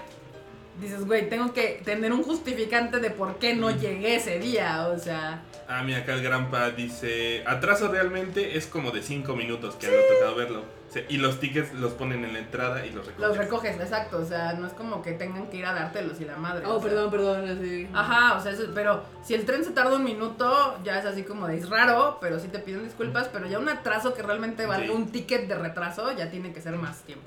dices, güey, tengo que tener un justificante de por qué no llegué ese día. O sea, Ah, mira, acá el Granpa dice: atraso realmente es como de 5 minutos que me ha tocado verlo. O sea, y los tickets los ponen en la entrada y los recogen. los recoges, exacto. O sea, no es como que tengan que ir a dártelos y la madre. Oh, sea. perdón, perdón. así. Ajá, o sea, eso- pero si el tren se tarda un minuto, ya es así como de es raro, pero sí te piden disculpas, pero ya un atraso que realmente valga Sí. un ticket de retraso ya tiene que ser más tiempo.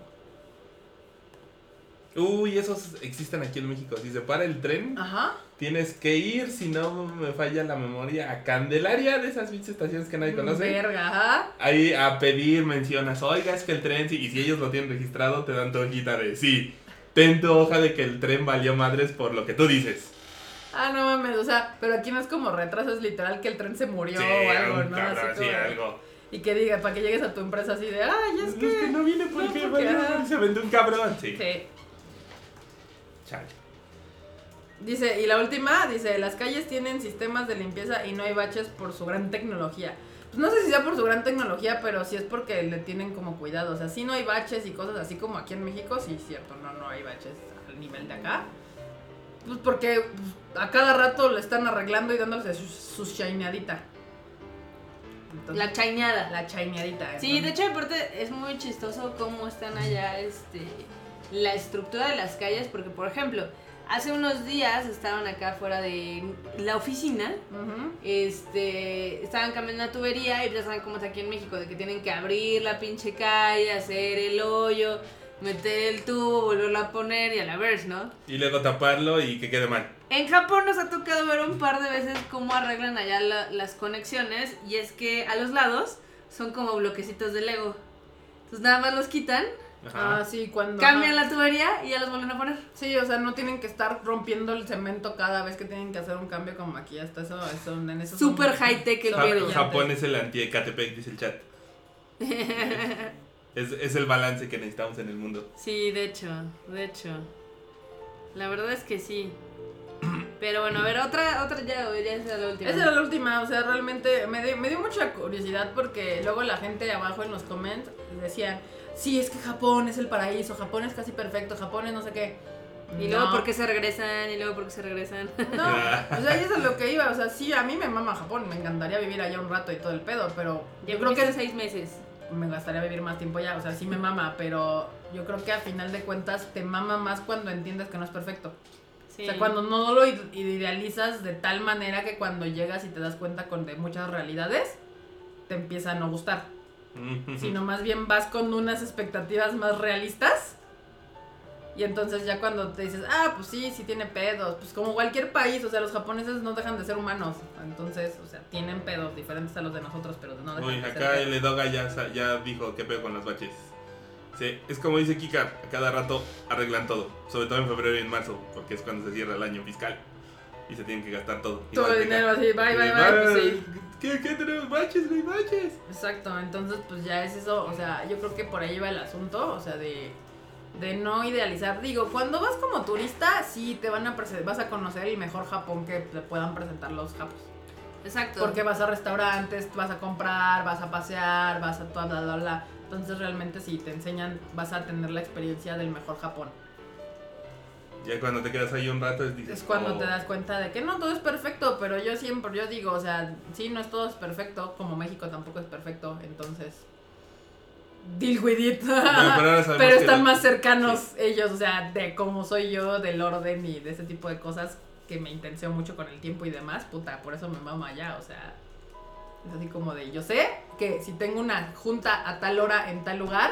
Uy, esos existen aquí en México. Si se para el tren, Ajá. tienes que ir, si no me falla la memoria, a Candelaria, de esas pinches estaciones que nadie conoce. Verga, ajá. Ahí a pedir mencionas, oiga, es que el tren, sí", y si ellos lo tienen registrado, te dan tu hojita de sí. Ten tu hoja de que el tren valió madres por lo que tú dices. Ah, no mames, o sea, pero aquí no es como retraso, es literal que el tren se murió Sí, o algo, ¿no? cabrón, Así sí, algo. Y que diga, para que llegues a tu empresa así de, ay, es Es que... que no viene porque, no, porque, se vendió un cabrón. Sí. Sí. Chale. Dice, y la última, dice, las calles tienen sistemas de limpieza y no hay baches por su gran tecnología. Pues no sé si sea por su gran tecnología, pero sí es porque le tienen como cuidado. O sea, sí no hay baches y cosas así como aquí en México, sí es cierto, no, no hay baches al nivel de acá. Pues porque pues, a cada rato le están arreglando y dándole su, su shineadita. Entonces, La chaineada. la shineadita. Sí, de hecho, aparte es muy chistoso cómo están allá este, la estructura de las calles, porque, por ejemplo, hace unos días estaban acá fuera de la oficina, este, estaban cambiando la tubería y ya saben cómo está aquí en México, de que tienen que abrir la pinche calle, hacer el hoyo, meter el tubo, volverlo a poner y a la verge, ¿no? Y luego taparlo y que quede mal. En Japón nos ha tocado ver un par de veces cómo arreglan allá la- las conexiones y es que a los lados son como bloquecitos de Lego. Entonces nada más los quitan, Ajá. Ah, sí, cuando... cambian la tubería y ya los vuelven a poner. Sí, o sea, no tienen que estar rompiendo el cemento cada vez que tienen que hacer un cambio como aquí. Hasta eso, eso en eso son- Super high tech el brillantes. Japón es el anti-Ecatepec, dice el chat. Es, es el balance que necesitamos en el mundo. Sí, de hecho, de hecho. La verdad es que sí. Pero bueno, a ver, otra, otra ya, ya esa es la última. Esa era la última, o sea, realmente me, dio- me dio mucha curiosidad porque luego la gente abajo en los comments decían, sí, es que Japón es el paraíso, Japón es casi perfecto, Japón es no sé qué. Y luego, No. ¿por qué se regresan? Y luego, ¿por qué se regresan? No, o sea, eso es lo que iba, o sea, sí, a mí me mama Japón, me encantaría vivir allá un rato y todo el pedo, pero yo creo que seis meses. me gustaría vivir más tiempo allá, o sea, sí me mama, pero yo creo que a final de cuentas te mama más cuando entiendes que no es perfecto. Sí. O sea, cuando no lo ide- idealizas de tal manera que cuando llegas y te das cuenta con de muchas realidades, te empieza a no gustar. Sino más bien vas con unas expectativas más realistas. Y entonces ya cuando te dices, ah, pues sí, sí tiene pedos. Pues como cualquier país, o sea, los japoneses no dejan de ser humanos. Entonces, o sea, tienen pedos diferentes a los de nosotros, pero no dejan Uy, de ser acá pedos. el Edoga ya, dijo qué pedo con los baches. Sí, es como dice Kika, a cada rato arreglan todo. Sobre todo en febrero y en marzo, porque es cuando se cierra el año fiscal. Y se tienen que gastar todo. Todo el dinero así, bye, bye, bye, pues sí. ¿Qué, ¿Qué tenemos? Baches, güey, baches. Exacto, entonces pues ya es eso, o sea, yo creo que por ahí va el asunto, o sea, de, de no idealizar. Digo, cuando vas como turista, sí te van a vas a conocer el mejor Japón que te puedan presentar los japos. Exacto. Porque vas a restaurantes, vas a comprar, vas a pasear, vas a toda bla bla bla. Entonces realmente si te enseñan, vas a tener la experiencia del mejor Japón. Ya cuando te quedas ahí un rato es, dices, Es cuando oh, te das cuenta de que no todo es perfecto, pero yo siempre, yo digo, o sea, sí, no es todo es perfecto, como México tampoco es perfecto, entonces... Deal with it. Pero Pero que están más cercanos ellos, o sea, de cómo soy yo, del orden y de ese tipo de cosas que me intenseo mucho con el tiempo y demás, puta, por eso me mama allá, o sea, así como de, yo sé que si tengo una junta a tal hora en tal lugar,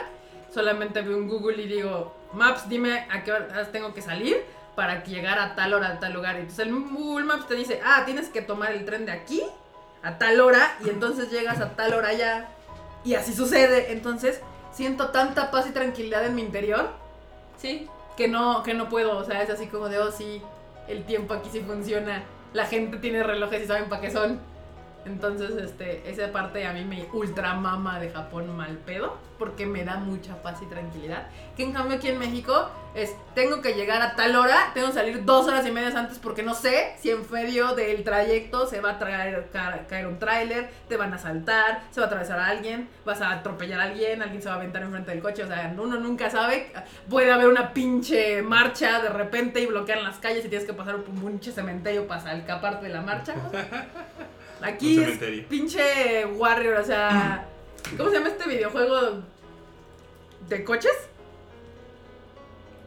solamente veo un Google y digo, Maps, dime a qué horas tengo que salir para llegar a tal hora a tal lugar. Entonces el Google Maps te dice, ah, tienes que tomar el tren de aquí a tal hora y entonces llegas a tal hora ya. Y así sucede. Entonces siento tanta paz y tranquilidad en mi interior Sí. que no, que no puedo. O sea, es así como de, oh, sí, el tiempo aquí sí funciona. La gente tiene relojes y saben para qué son. Entonces, este, esa parte a mí me ultra mama de Japón mal pedo, porque me da mucha paz y tranquilidad. Que en cambio aquí en México es, tengo que llegar a tal hora, tengo que salir dos horas y media antes porque no sé si en medio del trayecto se va a traer, ca- caer un tráiler, te van a saltar, se va a atravesar a alguien, vas a atropellar a alguien, alguien se va a aventar enfrente del coche, o sea, uno nunca sabe, puede haber una pinche marcha de repente y bloquean las calles y tienes que pasar por un pinche cementerio para escaparte de la marcha. Aquí Un es pinche Warrior, o sea, ¿cómo se llama este videojuego de coches?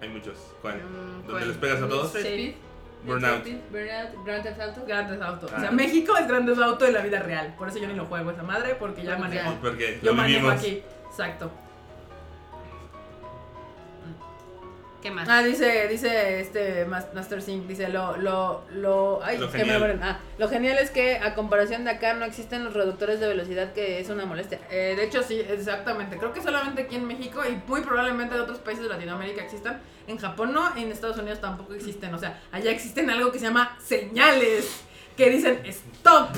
Hay muchos. ¿Cuál? Mm, ¿Dónde ¿cuál? les pegas a todos? Speed. Burnout. Burnout, Grand Theft Auto. Grandes Auto. O sea, Ah. México es Grandes Auto de la vida real. Por eso yo ni lo juego esa madre, porque ya manejo. Porque Yo lo manejo vivimos. aquí. Exacto. ¿Qué más? Ah, dice, dice este Mas- Master Sync, dice lo, lo, lo, ay, Lo me genial. mueren. Ah, lo genial es que a comparación de acá no existen los reductores de velocidad que es una molestia. Eh, de hecho sí, exactamente. Creo que solamente aquí en México y muy probablemente de otros países de Latinoamérica existan. En Japón no, en Estados Unidos tampoco existen. O sea, allá existen algo que se llama señales que dicen stop.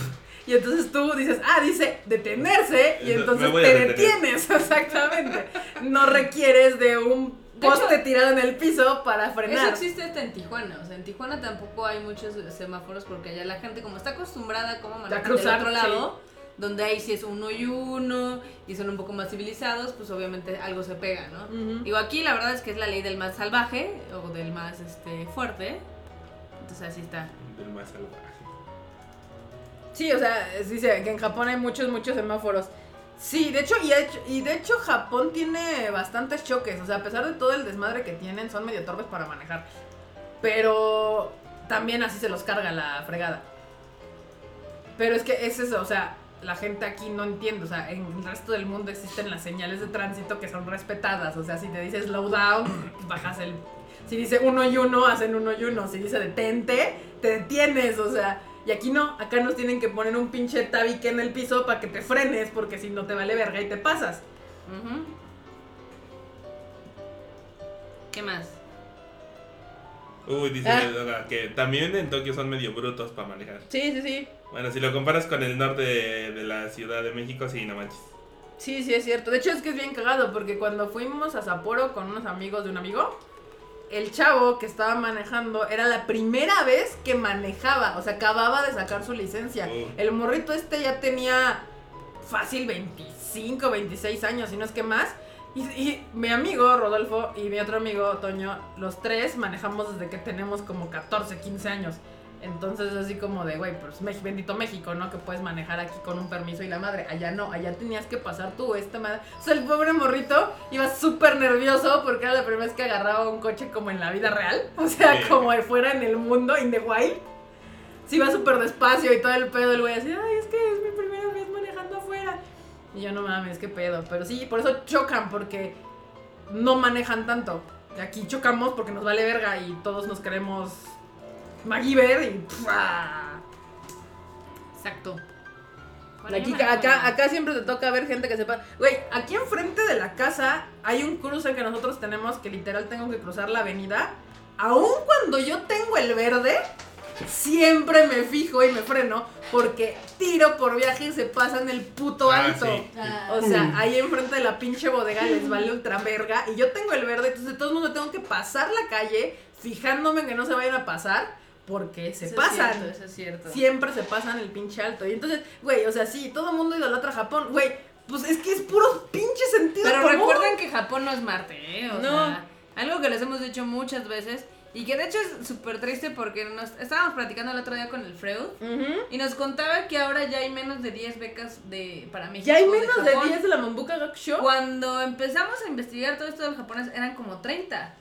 Y entonces tú dices, ah, dice detenerse, y Eso, entonces te detener. detienes, exactamente. No requieres de un poste tirado en el piso para Eso frenar. existe hasta en Tijuana. O sea, en Tijuana tampoco hay muchos semáforos porque allá la gente, como está acostumbrada a cómo manejar del cruzar, otro lado, donde ahí sí es uno y uno y son un poco más civilizados, pues obviamente algo se pega, ¿no? Ujú. Digo, aquí la verdad es que es la ley del más salvaje o del más este, fuerte. Entonces así está. Del más salvaje. Sí, o sea, dice que en Japón hay muchos, muchos semáforos. Sí, de hecho, y, de hecho, Japón tiene bastantes choques. O sea, a pesar de todo el desmadre que tienen, son medio torpes para manejar. Pero también así se los carga la fregada. Pero es que es eso, o sea, la gente aquí no entiende. O sea, en el resto del mundo existen las señales de tránsito que son respetadas. O sea, si te dice slow down, bajas el. Si dice uno y uno, hacen uno y uno. Si dice detente, te detienes. O sea, y aquí no, acá nos tienen que poner un pinche tabique en el piso para que te frenes, porque si no te vale verga y te pasas. ¿Qué más? Uy, dice Ah. Doga que también en Tokio son medio brutos para manejar. Sí, sí, sí. Bueno, si lo comparas con el norte de, de la Ciudad de México, sí, no manches. Sí, sí, es cierto. De hecho, es que es bien cagado porque cuando fuimos a Sapporo con unos amigos de un amigo, el chavo que estaba manejando era la primera vez que manejaba. O sea, acababa de sacar su licencia. El morrito este ya tenía fácil 25, 26 años, si no es que más. Y, y mi amigo Rodolfo y mi otro amigo Toño, los tres manejamos desde que tenemos como 14, 15 años. Entonces así como de, güey, pues bendito México, ¿no? Que puedes manejar aquí con un permiso y la madre. Allá no, allá tenías que pasar tú, esta madre. O sea, el pobre morrito iba súper nervioso porque era la primera vez que agarraba un coche como en la vida real. O sea, Sí. como de fuera en el mundo, in the wild. Sí, iba súper despacio y todo el pedo. El güey así, ay, es que es mi primera vez manejando afuera. Y yo no mames, qué pedo. Pero sí, por eso chocan, porque no manejan tanto. Aquí chocamos porque nos vale verga y todos nos queremos MacGyver y. ¡pua! Exacto. Bueno, Aquí, acá, acá siempre te toca ver gente que sepa. Güey, aquí enfrente de la casa hay un cruce que nosotros tenemos que literal tengo que cruzar la avenida. Aun cuando yo tengo el verde, siempre me fijo y me freno porque tiro por viaje y se pasan el puto Ah, alto. sí. Ah, O sea, ahí enfrente de la pinche bodega les vale ultra verga. Y yo tengo el verde, entonces de todos modos tengo que pasar la calle fijándome en que no se vayan a pasar porque se eso es pasan. cierto, eso es cierto. Siempre se pasan el pinche alto. Y entonces, güey, o sea, sí, todo el mundo idolatra a Japón. Güey, pues es que es puro pinche sentido Pero común. recuerden que Japón no es Marte, ¿eh? O No. sea, algo que les hemos dicho muchas veces y que de hecho es súper triste porque nos estábamos platicando el otro día con el Freud Ujú. y nos contaba que ahora ya hay menos de 10 becas de para México. Ya hay menos de, Japón. 10 de la Mambuka Gak Show. Cuando empezamos a investigar todo esto del japonés eran como 30.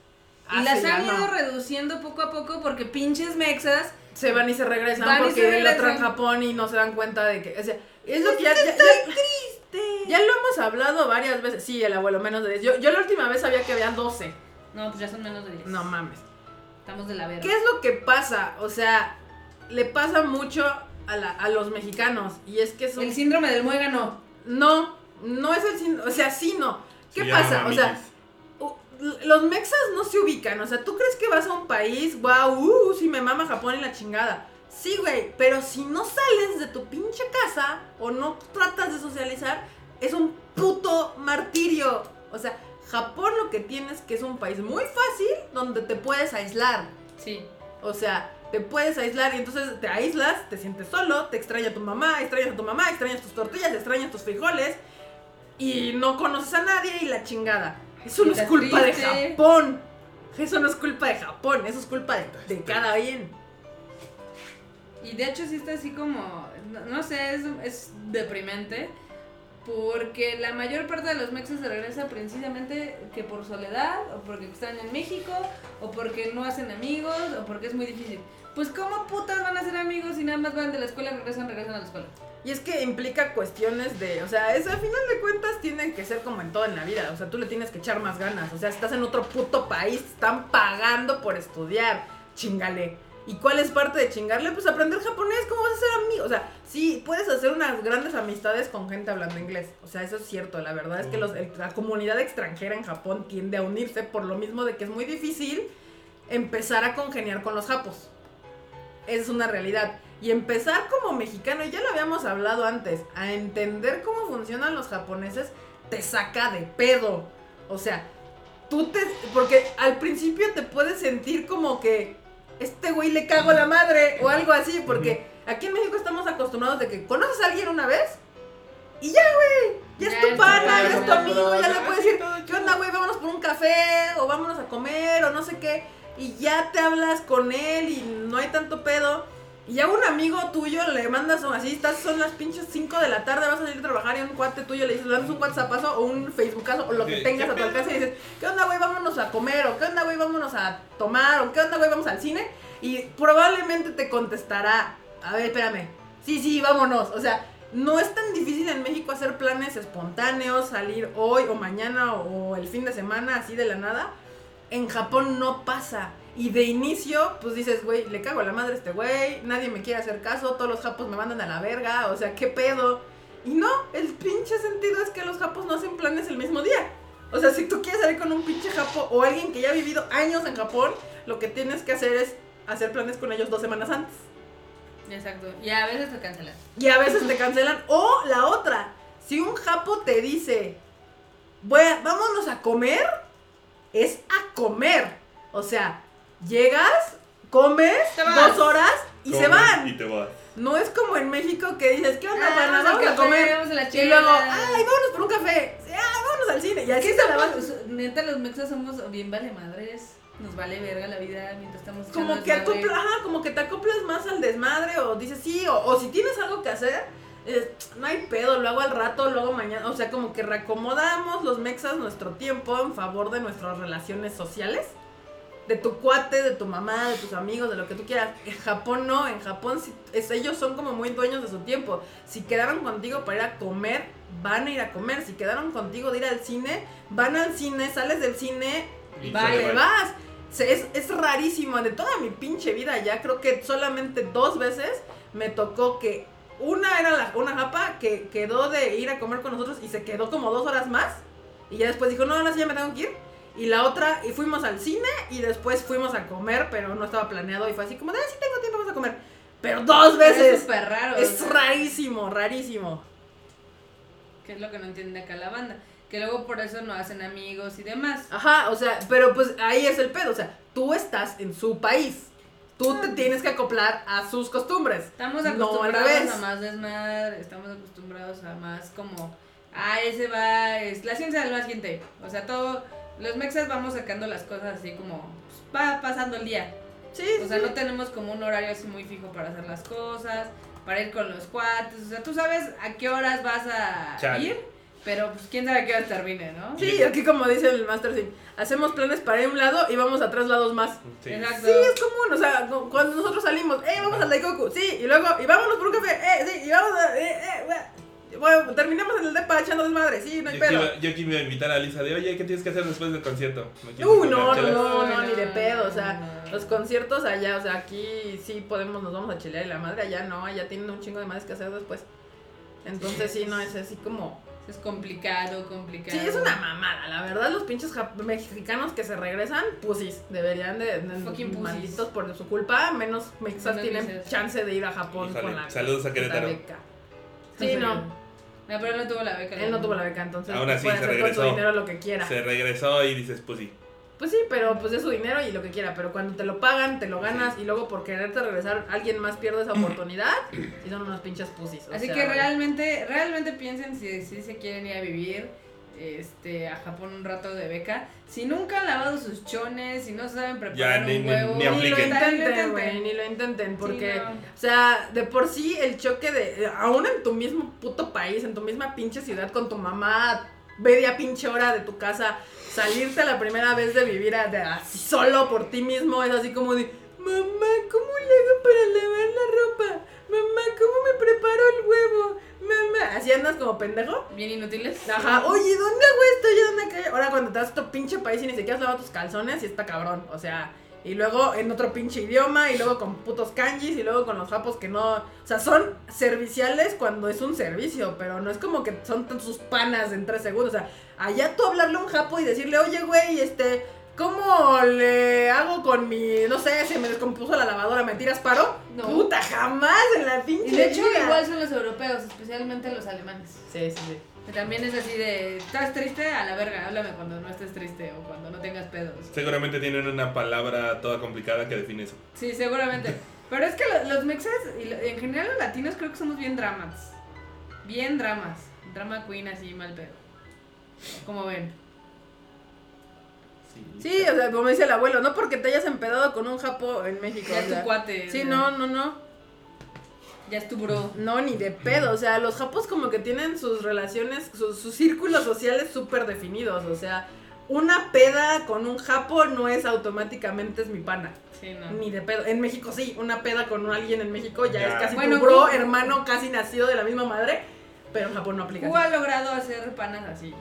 Ah, y las sí, ya han ido no. reduciendo poco a poco porque pinches mexas. Se van y se regresan Van y porque se regresan. Japón y no se dan cuenta de que. O sea, es lo que ya. ya- ya- Ya lo hemos hablado varias veces. Sí, el abuelo, menos de 10. Yo, yo la última vez sabía que había 12. No, pues ya son menos de 10. No mames. Estamos de la verga. ¿Qué es lo que pasa? O sea, le pasa mucho a, la- a los mexicanos. Y es que es un. El síndrome del muégano. No, no es el. sin- O sea, sí, no. ¿Qué pasa? O sea, los mexas no se ubican. O sea, ¿tú crees que vas a un país? Wow, uh, si me mama Japón y la chingada. Sí, güey, pero si no sales de tu pinche casa o no tratas de socializar, es un puto martirio. O sea, Japón lo que tiene es que es un país muy fácil donde te puedes aislar. Sí. O sea, te puedes aislar y entonces te aíslas, te sientes solo, te extraña tu mamá, extrañas a tu mamá, extrañas tus tortillas, extrañas tus frijoles y no conoces a nadie y la chingada. Eso no es culpa de. Japón. Eso no es culpa de Japón, eso es culpa de, de cada quien. Y de hecho sí está así como, no, no sé, es, es deprimente. Porque la mayor parte de los mexas se regresa precisamente que por soledad, o porque están en México, o porque no hacen amigos, o porque es muy difícil. Pues ¿cómo putas van a ser amigos si nada más van de la escuela, regresan, regresan a la escuela? Y es que implica cuestiones de, o sea, es, al final de cuentas tienen que ser como en todo en la vida, o sea, tú le tienes que echar más ganas, o sea, estás en otro puto país, te están pagando por estudiar, chingale. ¿Y cuál es parte de chingarle? Pues aprender japonés, ¿cómo vas a ser amigo? O sea, sí, puedes hacer unas grandes amistades con gente hablando inglés, o sea, eso es cierto, la verdad es que los, la comunidad extranjera en Japón tiende a unirse por lo mismo de que es muy difícil empezar a congeniar con los japos. Es una realidad. Y empezar como mexicano, y ya lo habíamos hablado antes, a entender cómo funcionan los japoneses, te saca de pedo. O sea, tú te. Porque al principio te puedes sentir como que este güey le cago a la madre o algo así, porque aquí en México estamos acostumbrados de que conoces a alguien una vez y ya, güey. Ya, Ya es tu pana, ya es tu amigo, ya, le puedes decir, ¿qué onda, güey? Vámonos por un café o vámonos a comer o no sé qué. Y ya te hablas con él y no hay tanto pedo. Y ya un amigo tuyo le mandas así, estás, son las pinches 5 de la tarde, vas a salir a trabajar y a un cuate tuyo le dices, le mandas un WhatsAppazo o un Facebookazo o lo que ¿Qué- tengas a tu alcance y dices, ¿qué onda, güey? Vámonos a comer o qué onda, güey? Vámonos a tomar o qué onda, güey? Vamos al cine. Y probablemente te contestará, a ver, espérame, sí, sí, vámonos. O sea, no es tan difícil en México hacer planes espontáneos, salir hoy o mañana o el fin de semana, así de la nada. En Japón no pasa. Y de inicio, pues dices, güey, le cago a la madre a este güey, nadie me quiere hacer caso, todos los japos me mandan a la verga, o sea, ¿qué pedo? Y no, el pinche sentido es que los japos no hacen planes el mismo día. O sea, si tú quieres salir con un pinche japo o alguien que ya ha vivido años en Japón, lo que tienes que hacer es hacer planes con ellos dos semanas antes. Exacto. Y a veces te cancelan. Y a veces te cancelan. O la otra, si un japo te dice, "Voy- vámonos a comer, es a comer. O sea, llegas, comes dos horas y se van. Y te vas. No es como en México que dices, ¿qué onda, Ah, pana? vamos al Vamos a comer. vamos a la Y luego, ay, vámonos por un café. Ay, vámonos al cine. Y así ¿Qué se la van. Neta, los mexas somos bien vale madres. Nos vale verga la vida mientras estamos Como que, acopla- ajá, como que te acoplas más al desmadre o dices sí, o, o si tienes algo que hacer, eh, no hay pedo, lo hago al rato, luego mañana, o sea, como que reacomodamos los mexas nuestro tiempo en favor de nuestras relaciones sociales, de tu cuate, de tu mamá, de tus amigos, de lo que tú quieras. En Japón no, en Japón es- ellos son como muy dueños de su tiempo. Si quedaron contigo para ir a comer, van a ir a comer. Si quedaron contigo de ir al cine, van al cine, sales del cine Y Vale, vas. Es, es rarísimo. De toda mi pinche vida ya, creo que solamente dos veces me tocó que una era la, una japa que quedó de ir a comer con nosotros y se quedó como dos horas más. Y ya después dijo, no, ahora sí ya me tengo que ir. Y la otra, y fuimos al cine y después fuimos a comer, pero no estaba planeado y fue así como, de, ah, sí tengo tiempo, vamos a comer. Pero dos Es veces. súper raro. Es rarísimo, rarísimo. Que es lo que no entiende acá la banda. Que luego por eso no hacen amigos y demás. Ajá, o sea, pero pues ahí es el pedo. O sea, tú estás en su país. Tú te tienes que acoplar a sus costumbres. Estamos No, al acostumbrados revés. a más desmadre, estamos acostumbrados a más como, ah, ese va, es la ciencia del más gente. O sea, todo, los mexas vamos sacando las cosas así como, pues, va pasando el día. Sí, O sea, sí. no tenemos como un horario así muy fijo para hacer las cosas, para ir con los cuates. O sea, tú sabes a qué horas vas a Chale. ir, pero pues quién sabe qué horas termine, ¿no? Sí, aquí como dice el Master Sim, hacemos planes para ir a un lado y vamos a tres lados más. Sí. Exacto. Sí, es común, o sea, cu- cuando nosotros salimos, eh, vamos al Daikoku, sí, y luego, y vámonos por un café, eh, sí, y vamos a, eh, eh, bueno, terminamos en el depa echando desmadre, sí, no hay Yo pedo. iba, yo aquí me iba a invitar a Lisa de, oye, ¿qué tienes que hacer después del concierto? ¿Me quieres Uy, invitar no, no, chelas?" no, no, ni de pedo, o sea, no. los conciertos allá, o sea, aquí sí podemos, nos vamos a chilear y la madre allá no, allá tienen un chingo de madres que hacer después. Entonces sí, no, es así como... Es complicado, complicado. Sí, es una mamada, la verdad, los pinches mexicanos que se regresan, pusis, deberían de, de- Fucking malditos por su culpa, menos mexas Menos tienen dices. chance de ir a Japón Híjole, con la saludos a Querétaro. beca. Sí, no, No, pero él no tuvo la beca. él no tuvo la beca, entonces Aún así, puede se hacer con su regresó. dinero lo que quiera. Se regresó y dices, sí. Pues sí, pero pues es su dinero y lo que quiera, pero cuando te lo pagan, te lo ganas y luego por quererte regresar alguien más pierde esa oportunidad, y son unos pinches pusis. Así sea, que realmente, realmente piensen si, si se quieren ir a vivir este, a Japón un rato de beca. Si nunca han lavado sus chones, si no saben preparar Ya, ni- un ni- huevo, ni Ni lo intenten, güey, ni lo intenten, porque, Sí, no. o sea, de por sí el choque de, aún en tu mismo puto país, en tu misma pinche ciudad, con tu mamá, media pinche hora de tu casa, salirte la primera vez de vivir a- de- así solo por ti mismo, es así como de, mamá, ¿cómo le hago para lavar la ropa? Mamá, ¿cómo me preparo el huevo? Mamá, así andas como pendejo. Bien inútiles. Ajá, oye, ¿dónde hago esto? ¿Y dónde acá? Ahora cuando te das tu pinche país y ni siquiera has lavado tus calzones y está cabrón. O sea, y luego en otro pinche idioma, y luego con putos kanjis, y luego con los japos que no. O sea, son serviciales cuando es un servicio, pero no es como que son tan sus panas en tres segundos. O sea, allá tú hablarle a un japo y decirle, oye, güey, este. ¿Cómo le hago con mi, no sé, se me descompuso la lavadora, me tiras paro? No. Puta, jamás en la la pinche Y de hecho, vida. igual son los europeos, especialmente los alemanes. Sí, sí, sí. También es así de, ¿estás triste? A la verga, háblame cuando no estés triste o cuando no tengas pedos. Seguramente tienen una palabra toda complicada que define eso. Sí, seguramente. Pero es que lo- los mexas y en general los latinos creo que somos bien dramas. Bien dramas. Drama queen así, mal pedo. Como ven. Sí, o sea, como dice el abuelo, no porque te hayas empedado con un japo en México. Ya o sea. tu cuate. Sí, no, no, no. Ya es tu bro. No, ni de pedo. O sea, los japos como que tienen sus relaciones, sus, sus círculos sociales súper definidos. O sea, una peda con un japo no es automáticamente es mi pana. Sí, no. Ni de pedo. En México sí, una peda con alguien en México ya, Ya. es casi Bueno, tu bro, hermano, casi nacido de la misma madre. Pero en Japón no aplica. Así. ha logrado hacer panas así.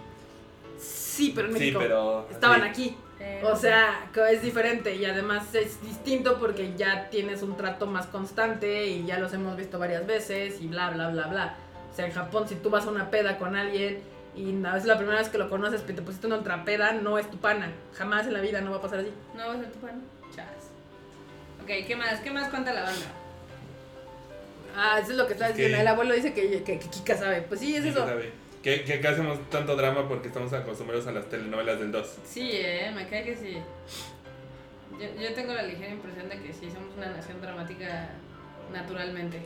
Sí, pero en Sí, México pero. estaban sí. aquí. O sea, que es diferente y además es distinto porque ya tienes un trato más constante y ya los hemos visto varias veces y bla, bla, bla, bla. O sea, en Japón si tú vas a una peda con alguien y es la primera vez que lo conoces pero te pusiste una otra peda, no es tu pana. Jamás en la vida no va a pasar así. ¿No va a ser tu pan? Chas. Ok, ¿qué más? ¿Qué más cuenta la banda? Ah, eso es lo que estás Es diciendo. que- El abuelo dice que, que, que Kika sabe. Pues sí, es Sí, eso. sabe. Que, que acá hacemos tanto drama porque estamos acostumbrados a las telenovelas del 2. Sí, eh, me cae que sí. Yo, yo tengo la ligera impresión de que sí somos una nación dramática naturalmente.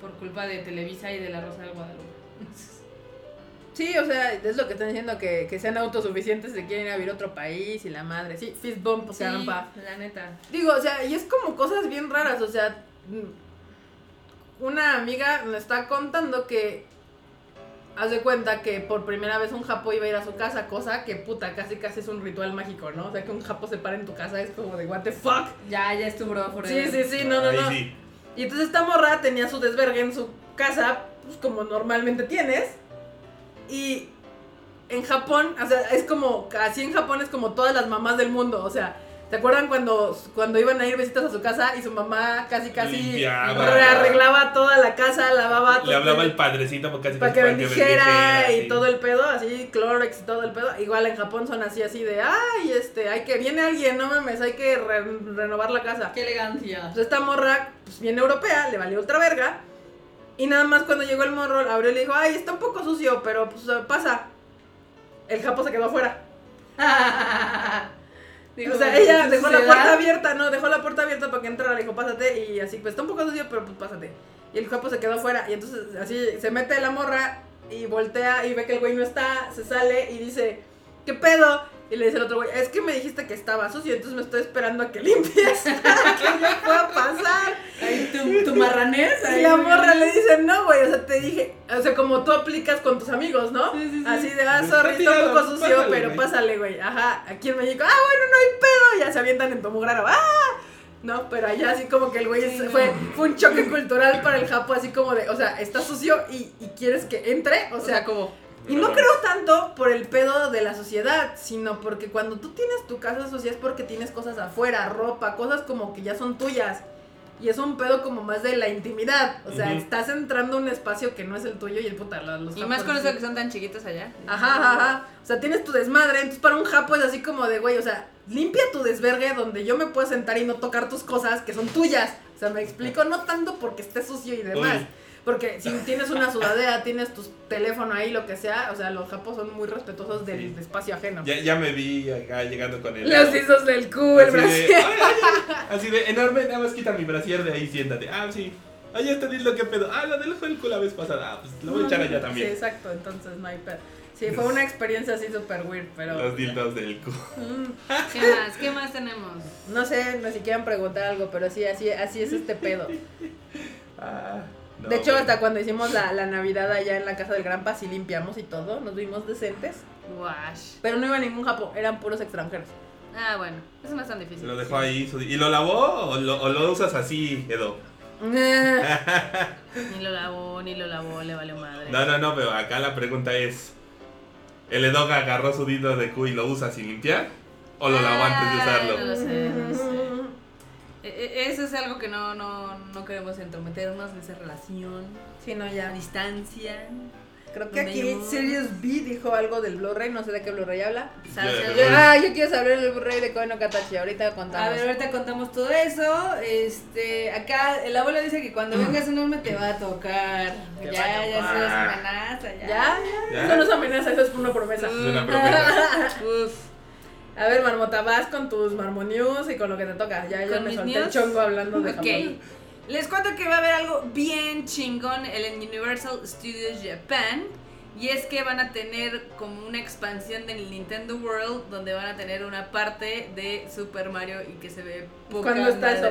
Por culpa de Televisa y de la Rosa del Guadalupe. Sí, o sea, es lo que están diciendo, que, que sean autosuficientes, se quieren ir a vivir a otro país y la madre. Sí, fist bump, o sea, Sí, la neta. Digo, o sea, y es como cosas bien raras, o sea, mm, una amiga me está contando que haz de cuenta que por primera vez un japo iba a ir a su casa, cosa que puta, casi casi es un ritual mágico, ¿no? O sea, que un japo se para en tu casa es como de what the fuck. Ya, ya es tu bro Sí, sí, sí, no, no, no. sí. Y entonces esta morra tenía su desvergue en su casa, pues como normalmente tienes. Y en Japón, o sea, es como, así en Japón es como todas las mamás del mundo, o sea, ¿te acuerdan cuando, cuando iban a ir visitas a su casa y su mamá casi casi Limpiaba. rearreglaba toda la casa, lavaba Le todo, hablaba el padrecito porque casi para que casi bendijera y sí. todo el pedo, así, Clorox y todo el pedo. Igual en Japón son así, así de, ay, este, hay que, viene alguien, no mames, hay que re- renovar la casa. Qué elegancia. Pues esta morra, pues bien europea, le valió ultra verga. Y nada más cuando llegó el morro, abrió y le dijo, ay, está un poco sucio, pero pues pasa. El japo se quedó afuera. Digo, o sea, ella ¿tu dejó la puerta abierta, no, dejó la puerta abierta para que entrara, le dijo, pásate. Y así, pues está un poco sucio, pero pues pásate. Y el japo se quedó afuera. Y entonces así se mete la morra y voltea y ve que el güey no está, se sale y dice, ¿qué pedo? Y le dice el otro güey, es que me dijiste que estaba sucio, entonces me estoy esperando a que limpies para que yo pueda pasar. Ahí tu, tu marranés. Y la morra le dice, no, güey, o sea, te dije, o sea, como tú aplicas con tus amigos, ¿no? Sí, sí, sí. Así de, ah, Está sorry, está un poco sucio, pásale, pero pásale, güey. Ajá, aquí en México, ah, bueno, no hay pedo, ya se avientan en tomograro, ah. No, pero allá así como que el güey Sí, se- no. fue, fue un choque cultural para el japo, así como de, o sea, está sucio y, y quieres que entre, o O sea, sea, como. Y no creo tanto por el pedo de la sociedad, sino porque cuando tú tienes tu casa sucia es porque tienes cosas afuera, ropa, cosas como que ya son tuyas. Y es un pedo como más de la intimidad. O sea, estás entrando a un espacio que no es el tuyo y el puta, lo- los Y más con eso que son tan chiquitos allá. Ajá, ajá, ajá. O sea, tienes tu desmadre. Entonces, para un japo es así como de, güey, o sea, limpia tu desvergue donde yo me puedo sentar y no tocar tus cosas que son tuyas. O sea, me explico, no tanto porque esté sucio y demás. Uy. Porque si tienes una sudadera, tienes tu teléfono ahí, lo que sea, o sea, los japos son muy respetuosos del Sí. espacio ajeno. Ya, ya me vi acá llegando con el. Los hisos del cu, el así, de, brasier. "Ay, ay, ay", así de enorme, nada más quita mi brasier de ahí, siéntate. Ah, sí. Ah, ya está lo que pedo. Ah, lo del Hulk la vez pasada. Ah, pues lo voy a echar allá Sí, también. exacto, entonces no hay pedo. Sí, fue una experiencia así súper weird, pero... Los dildos del cu. Mm, ¿Qué más? ¿Qué más tenemos? no sé, no si quieran preguntar algo, pero sí, así, así es este pedo. Ah, no, de hecho, bueno. hasta cuando hicimos la, la Navidad allá en la casa del Granpa, sí limpiamos y todo, nos vimos decentes. Wash. Pero no iba ningún japo, eran puros extranjeros. Ah, bueno. Eso no es tan difícil. Lo dejó ahí. ¿Y lo lavó o lo, o lo usas así, Edo? Ni lo lavó, ni lo lavó, le valió madre. No, no, no, pero acá la pregunta es: ¿el Edo agarró su dildo de cu y lo usa sin limpiar? ¿O lo lavó antes de No usarlo? lo sé, no sé. E- e- Eso es algo que no, no, no queremos entrometernos en esa relación. Sí, no, A ya. distancia. creo que ¿Dónde aquí llamó? Sirius B dijo algo del Blu-ray, no sé de qué Blu-ray habla. Yo- ah, yo quiero saber el Blu-ray de Koe no Katachi, ahorita contamos. A ver, ahorita contamos todo eso. Este, acá el abuelo dice que cuando vengas enorme te va a tocar. Te ya, va a ya tocar. se las amenaza, ya. ¿Ya? Ya. Eso no es amenaza, eso es una promesa. Es una promesa. Uf. A ver, Marmota, vas con tus marmonius y con lo que te toca. Ya, ya ¿Con me solté el chongo hablando de Ok. Japón. Les cuento que va a haber algo bien chingón en Universal Studios Japan. Y es que van a tener como una expansión del Nintendo World donde van a tener una parte de Super Mario y que se ve poca ¿Cuándo está eso?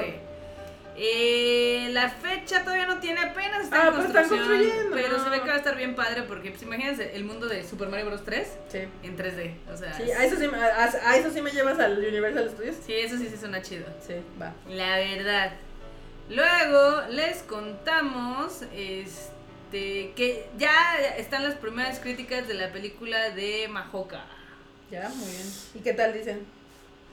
Eh, la fecha todavía no tiene apenas está Ah, en construyendo. pero se ve que va a estar bien padre porque pues imagínense el mundo de Super Mario Bros 3 Sí. en 3D, o sea, Sí, a eso sí, a, a eso sí me llevas al Universal Studios. sí, eso sí se suena chido. Sí, va. La verdad. Luego les contamos este que ya están las primeras críticas de la película de Majoka. Ya, muy bien. ¿Y qué tal dicen?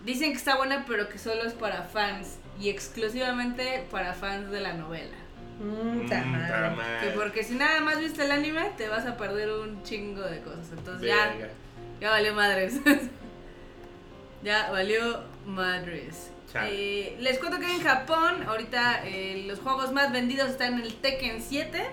Dicen que está buena, pero que solo es para fans y exclusivamente para fans de la novela. Mm, madre. Que porque si nada más viste el anime, te vas a perder un chingo de cosas. Entonces ya, ya valió madres. ya valió madres. Eh, les cuento que en Japón, ahorita eh, los juegos más vendidos están en el Tekken 7,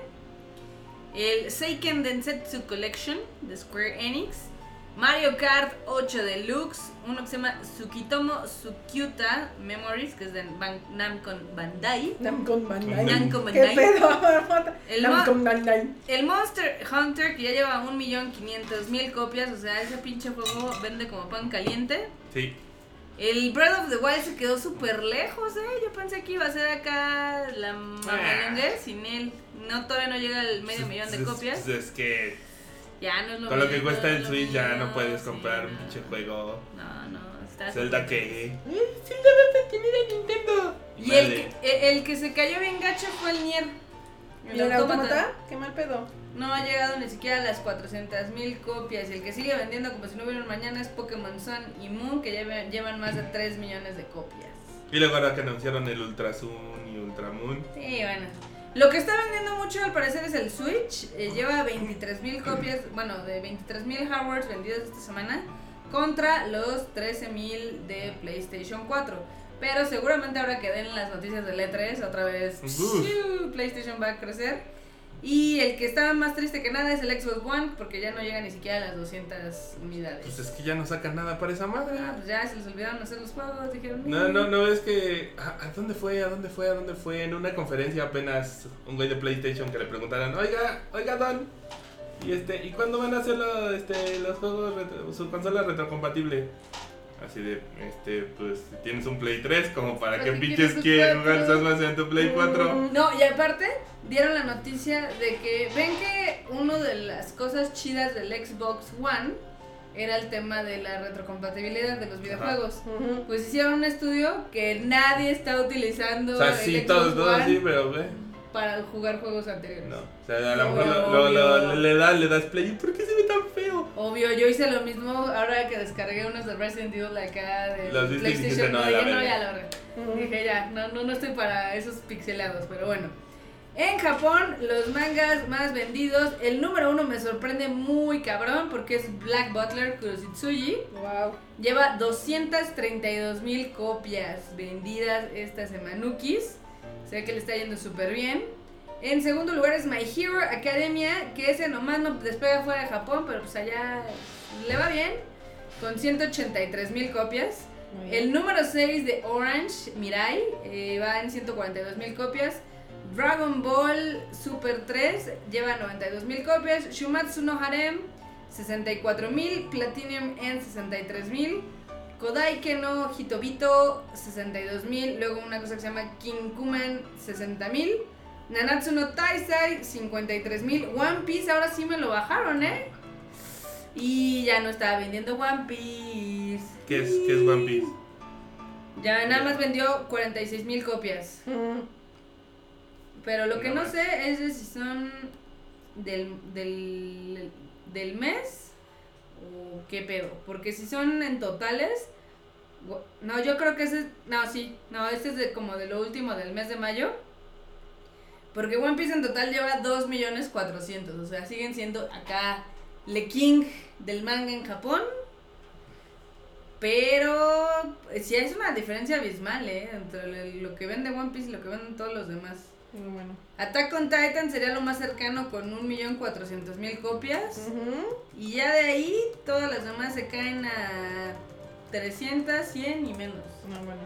el Seiken Densetsu Collection de Square Enix, Mario Kart 8 Deluxe, uno que se llama Tsukitomo Tsukyuta Memories, que es de Ban- Namco Bandai. Namco Bandai. Namco ¿Qué Bandai. pedo, Marmota? El Namco Bandai. El Monster Hunter, que ya lleva 1.500.000 copias, o sea, ese pinche juego vende como pan caliente. Sí. El Breath of the Wild se quedó súper lejos, ¿eh? Yo pensé que iba a ser acá la mamalongue sin él. No, todavía no llega al medio millón de Es- copias. Es, es que Ya no es lo con lo que cuesta no el Switch ya no puedes sí, comprar un pinche juego. No, no, está Zelda que. Zelda va a tener a Nintendo. Y el que, el, el que se cayó bien gacho fue el Nier. ¿Y el automata? Qué mal pedo. No ha llegado ni siquiera a las 400.000 copias. Y el que sigue vendiendo como si no hubiera un mañana es Pokémon Sun y Moon, que lleve- llevan más de 3 millones de copias. Y luego ahora que anunciaron el Ultra Sun y Ultra Moon. Sí, bueno. Lo que está vendiendo mucho al parecer es el Switch. Eh, lleva 23.000 copias, bueno, de 23.000 hardwares vendidos esta semana contra los 13.000 de PlayStation 4. Pero seguramente ahora que den las noticias del E3, otra vez. PlayStation va a crecer. Y el que está más triste que nada es el Xbox One, porque ya no llega ni siquiera a las 200 unidades. Pues es que ya no sacan nada para esa madre. Ah, pues ya se les olvidaron hacer los juegos, dijeron. No, no, no ves que. ¿A, a dónde fue? ¿A dónde fue? ¿A dónde fue? En una conferencia apenas un güey de PlayStation que le preguntaran, oiga, oiga, Don. ¿Y este, ¿y cuándo van a hacer los, este, los juegos, retro- su consola retrocompatible? Así de, este, pues tienes un Play 3, como para ¿Para que qué pinches quieres jugar esas más en tu Play 4. No, y aparte dieron la noticia de que ven que una de las cosas chidas del Xbox One era el tema de la retrocompatibilidad de los videojuegos. Pues hicieron un estudio que nadie está utilizando O sea, el sí, Xbox todos, todos One sí, pero ve. Para jugar juegos anteriores. No, o sea, a lo mejor lo, lo- lo- le, das, le das play. ¿Y ¿Por qué se ve tan feo? Obvio, yo hice lo mismo ahora que descargué unos de Resident Evil acá de Los PlayStation. "No, ya no, verga". ya. Ujú. Dije ya, no, no, no estoy para esos pixelados, pero bueno. En Japón, los mangas más vendidos, el número uno me sorprende muy cabrón porque es Black Butler Kuroshitsuji. Wow. Lleva 232 mil copias vendidas esta semanukis. Se ve que le está yendo súper bien. En segundo lugar es My Hero Academia, que ese nomás no despega fuera de Japón, pero pues allá le va bien. Con 183 mil copias. El número 6 de Orange, Mirai, eh, va en 142 mil copias. Dragon Ball Super 3 lleva 92 mil copias. Shumatsu no Harem, 64 mil. Platinum en 63 mil. Kodaike no Hitobito, 62 mil. Luego una cosa que se llama Kinkuman, 60 mil. Nanatsu no Taisai, 53 mil. One Piece, ahora sí me lo bajaron, ¿eh? Y ya no estaba vendiendo One Piece. ¿Qué es, qué es One Piece? Ya nada más vendió 46 mil copias. Ujú. Pero lo que No sé es de si son del, del, del mes o qué pedo. Porque si son en totales. No, yo creo que ese es. No, sí. No, este es de como de lo último del mes de mayo. Porque One Piece en total lleva 2 millones 400. O sea, siguen siendo acá le king del manga en Japón. Pero eh, sí es una diferencia abismal, ¿eh? Entre lo que vende One Piece y lo que venden todos los demás. Muy bueno. Attack on Titan sería lo más cercano con 1.400.000 copias. Ujú. Y ya de ahí todas las demás se caen a 300, 100 y menos. No, bueno.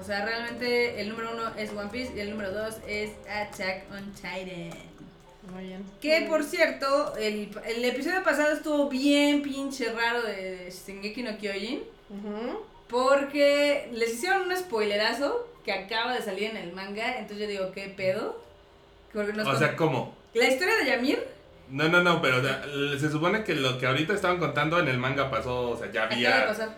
O sea, realmente el número uno es One Piece y el número dos es Attack on Titan. Muy bien. Que por cierto, el, el episodio pasado estuvo bien pinche raro de Shingeki no Kyojin. Porque les hicieron un spoilerazo que acaba de salir en el manga. Entonces yo digo, ¿qué pedo? Nos O sea, ¿cómo? la historia de Yamir No, no, no, pero o sea, se supone que lo que ahorita estaban contando en el manga pasó, o sea, ya acaba había... de pasar.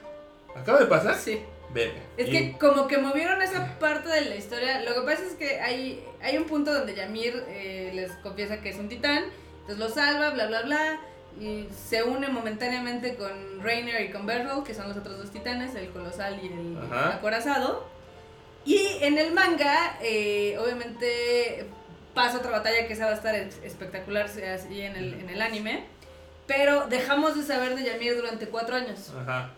¿Acaba de pasar? Sí. Verga. Es Y- que como que movieron esa parte de la historia. Lo que pasa es que hay, hay un punto donde Yamir eh, les confiesa que es un titán. Entonces lo salva, bla, bla, bla. Y se une momentáneamente con Rainer y con Bertolt, que son los otros dos titanes, el colosal y el Ajá. acorazado. Y en el manga, eh, obviamente, pasa otra batalla que esa va a estar espectacular así en el, en el anime. Pero dejamos de saber de Yamir durante cuatro años. Ajá.